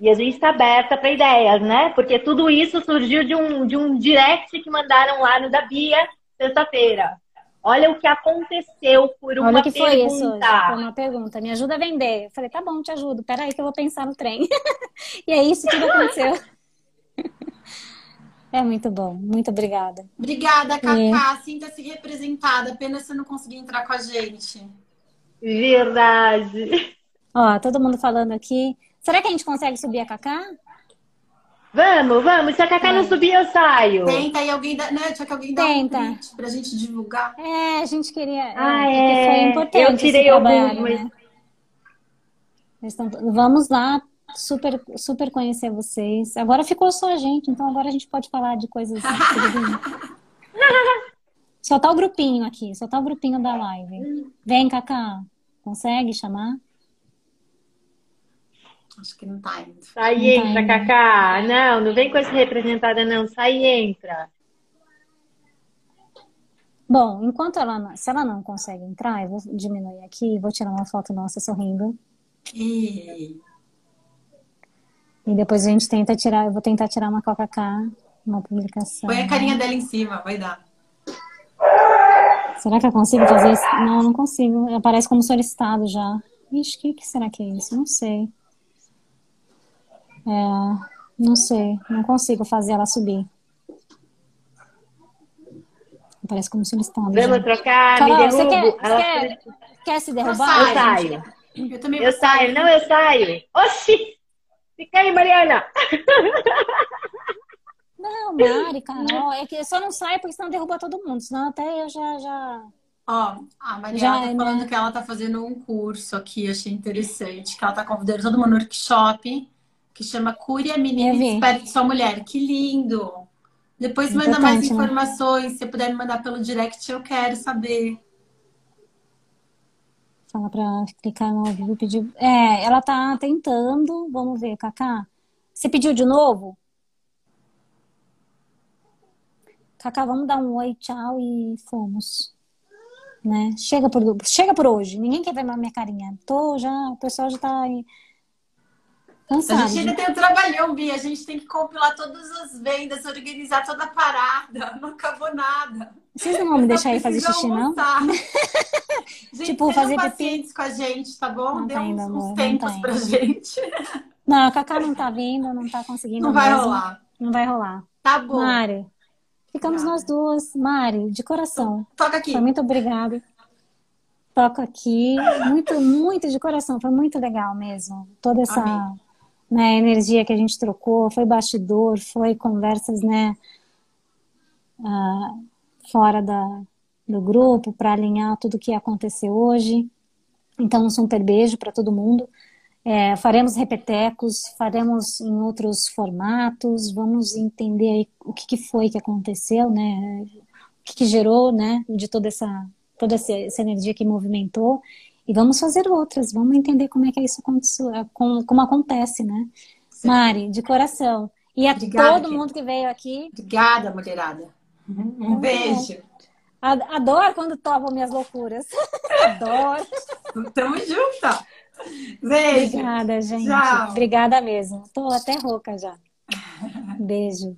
E a gente está aberta para ideias, né? Porque tudo isso surgiu de um, de um direct que mandaram lá no da Bia sexta-feira. Olha o que aconteceu por uma Olha que pergunta. foi isso hoje, foi uma pergunta. Me ajuda a vender. Eu falei, tá bom, te ajudo. Peraí que eu vou pensar no trem. e é isso que aconteceu. É muito bom. Muito obrigada. Obrigada, Cacá. Sinta-se representada. Apenas você não conseguir entrar com a gente. Verdade. Ó, todo mundo falando aqui. Será que a gente consegue subir a Cacá? Vamos, vamos. Se a Cacá é. não subir, eu saio. Tenta aí alguém dá, né? Tinha que alguém Tenta. um print pra gente divulgar. É, a gente queria. Ah, é. Foi importante. Eu tirei alguns, né? Estão... Vamos lá, super, super conhecer vocês. Agora ficou só a gente, então agora a gente pode falar de coisas. só tá o grupinho aqui, só tá o grupinho da live. Vem, Cacá. Consegue chamar? Acho que não tá indo. Sai e entra, tá Cacá. Não, não vem com essa representada, não. Sai e entra. Bom, enquanto ela, se ela não consegue entrar, eu vou diminuir aqui e vou tirar uma foto nossa sorrindo. E... e depois a gente tenta tirar, eu vou tentar tirar uma Coca-Cola, uma publicação. Põe a carinha dela em cima, vai dar. Será que eu consigo fazer isso? Não, não consigo. Aparece como solicitado já. Ixi, o que, que será que é isso? Não sei. É, não sei, não consigo fazer ela subir. Parece como se eles estão. Vamos trocar, Carol, me Você quer, você quer, quer, se derrubar? Eu saio. Eu, também eu saio, não, eu saio. Oxi! Fica aí, Mariana! Não, Mari, Carol, é que só não sai porque senão derruba todo mundo, senão até eu já. já... Ó, a Mariana já, tá falando né? que ela tá fazendo um curso aqui, achei interessante, que ela tá convidando todo mundo no workshop que chama Cure a Menina Desperte Sua Mulher. Que lindo! Depois manda mais né? informações. Né? Se puder me mandar pelo direct, eu quero saber. Fala pra clicar no vivo pedir. É, ela tá tentando. Vamos ver, Cacá. Você pediu de novo? Cacá, vamos dar um oi, tchau e fomos. Né? Chega por, chega por hoje. Ninguém quer ver minha carinha. Tô já, o pessoal já tá aí Cansado. A gente ainda tem um trabalhão, Bia. A gente tem que compilar todas as vendas, organizar toda a parada. Não acabou nada. Vocês não vão me deixar ir fazer xixi, não? gente, tipo, fazer pacientes com a gente, tá bom? Não Dê tá uns, amor, uns tempos tá pra gente. Não, a Cacá não tá vindo, não tá conseguindo. Não vai mesmo. rolar. Não vai rolar. Tá bom. Mari, ficamos nós duas. Mari, de coração. Toca aqui. Foi muito obrigada. Toco aqui. Muito, muito de coração. Foi muito legal mesmo. Toda essa... Amém né, energia que a gente trocou, foi bastidor, foi conversas, né, uh, fora da, do grupo para alinhar tudo o que aconteceu hoje. Então, um super beijo para todo mundo É, faremos repetecos, faremos em outros formatos, vamos entender o que, que foi que aconteceu, né? O que, que gerou, né? De toda essa toda essa, essa energia que movimentou e vamos fazer outras, vamos entender como é que isso como, como acontece, né? Sim. Mari, de coração. E a Obrigada, todo mundo que veio aqui. Obrigada, mulherada. Um beijo. Adoro quando topam minhas loucuras. Adoro. Tamo junto. Beijo. Obrigada, gente. Tchau. Obrigada mesmo. Tô até rouca já. Beijo.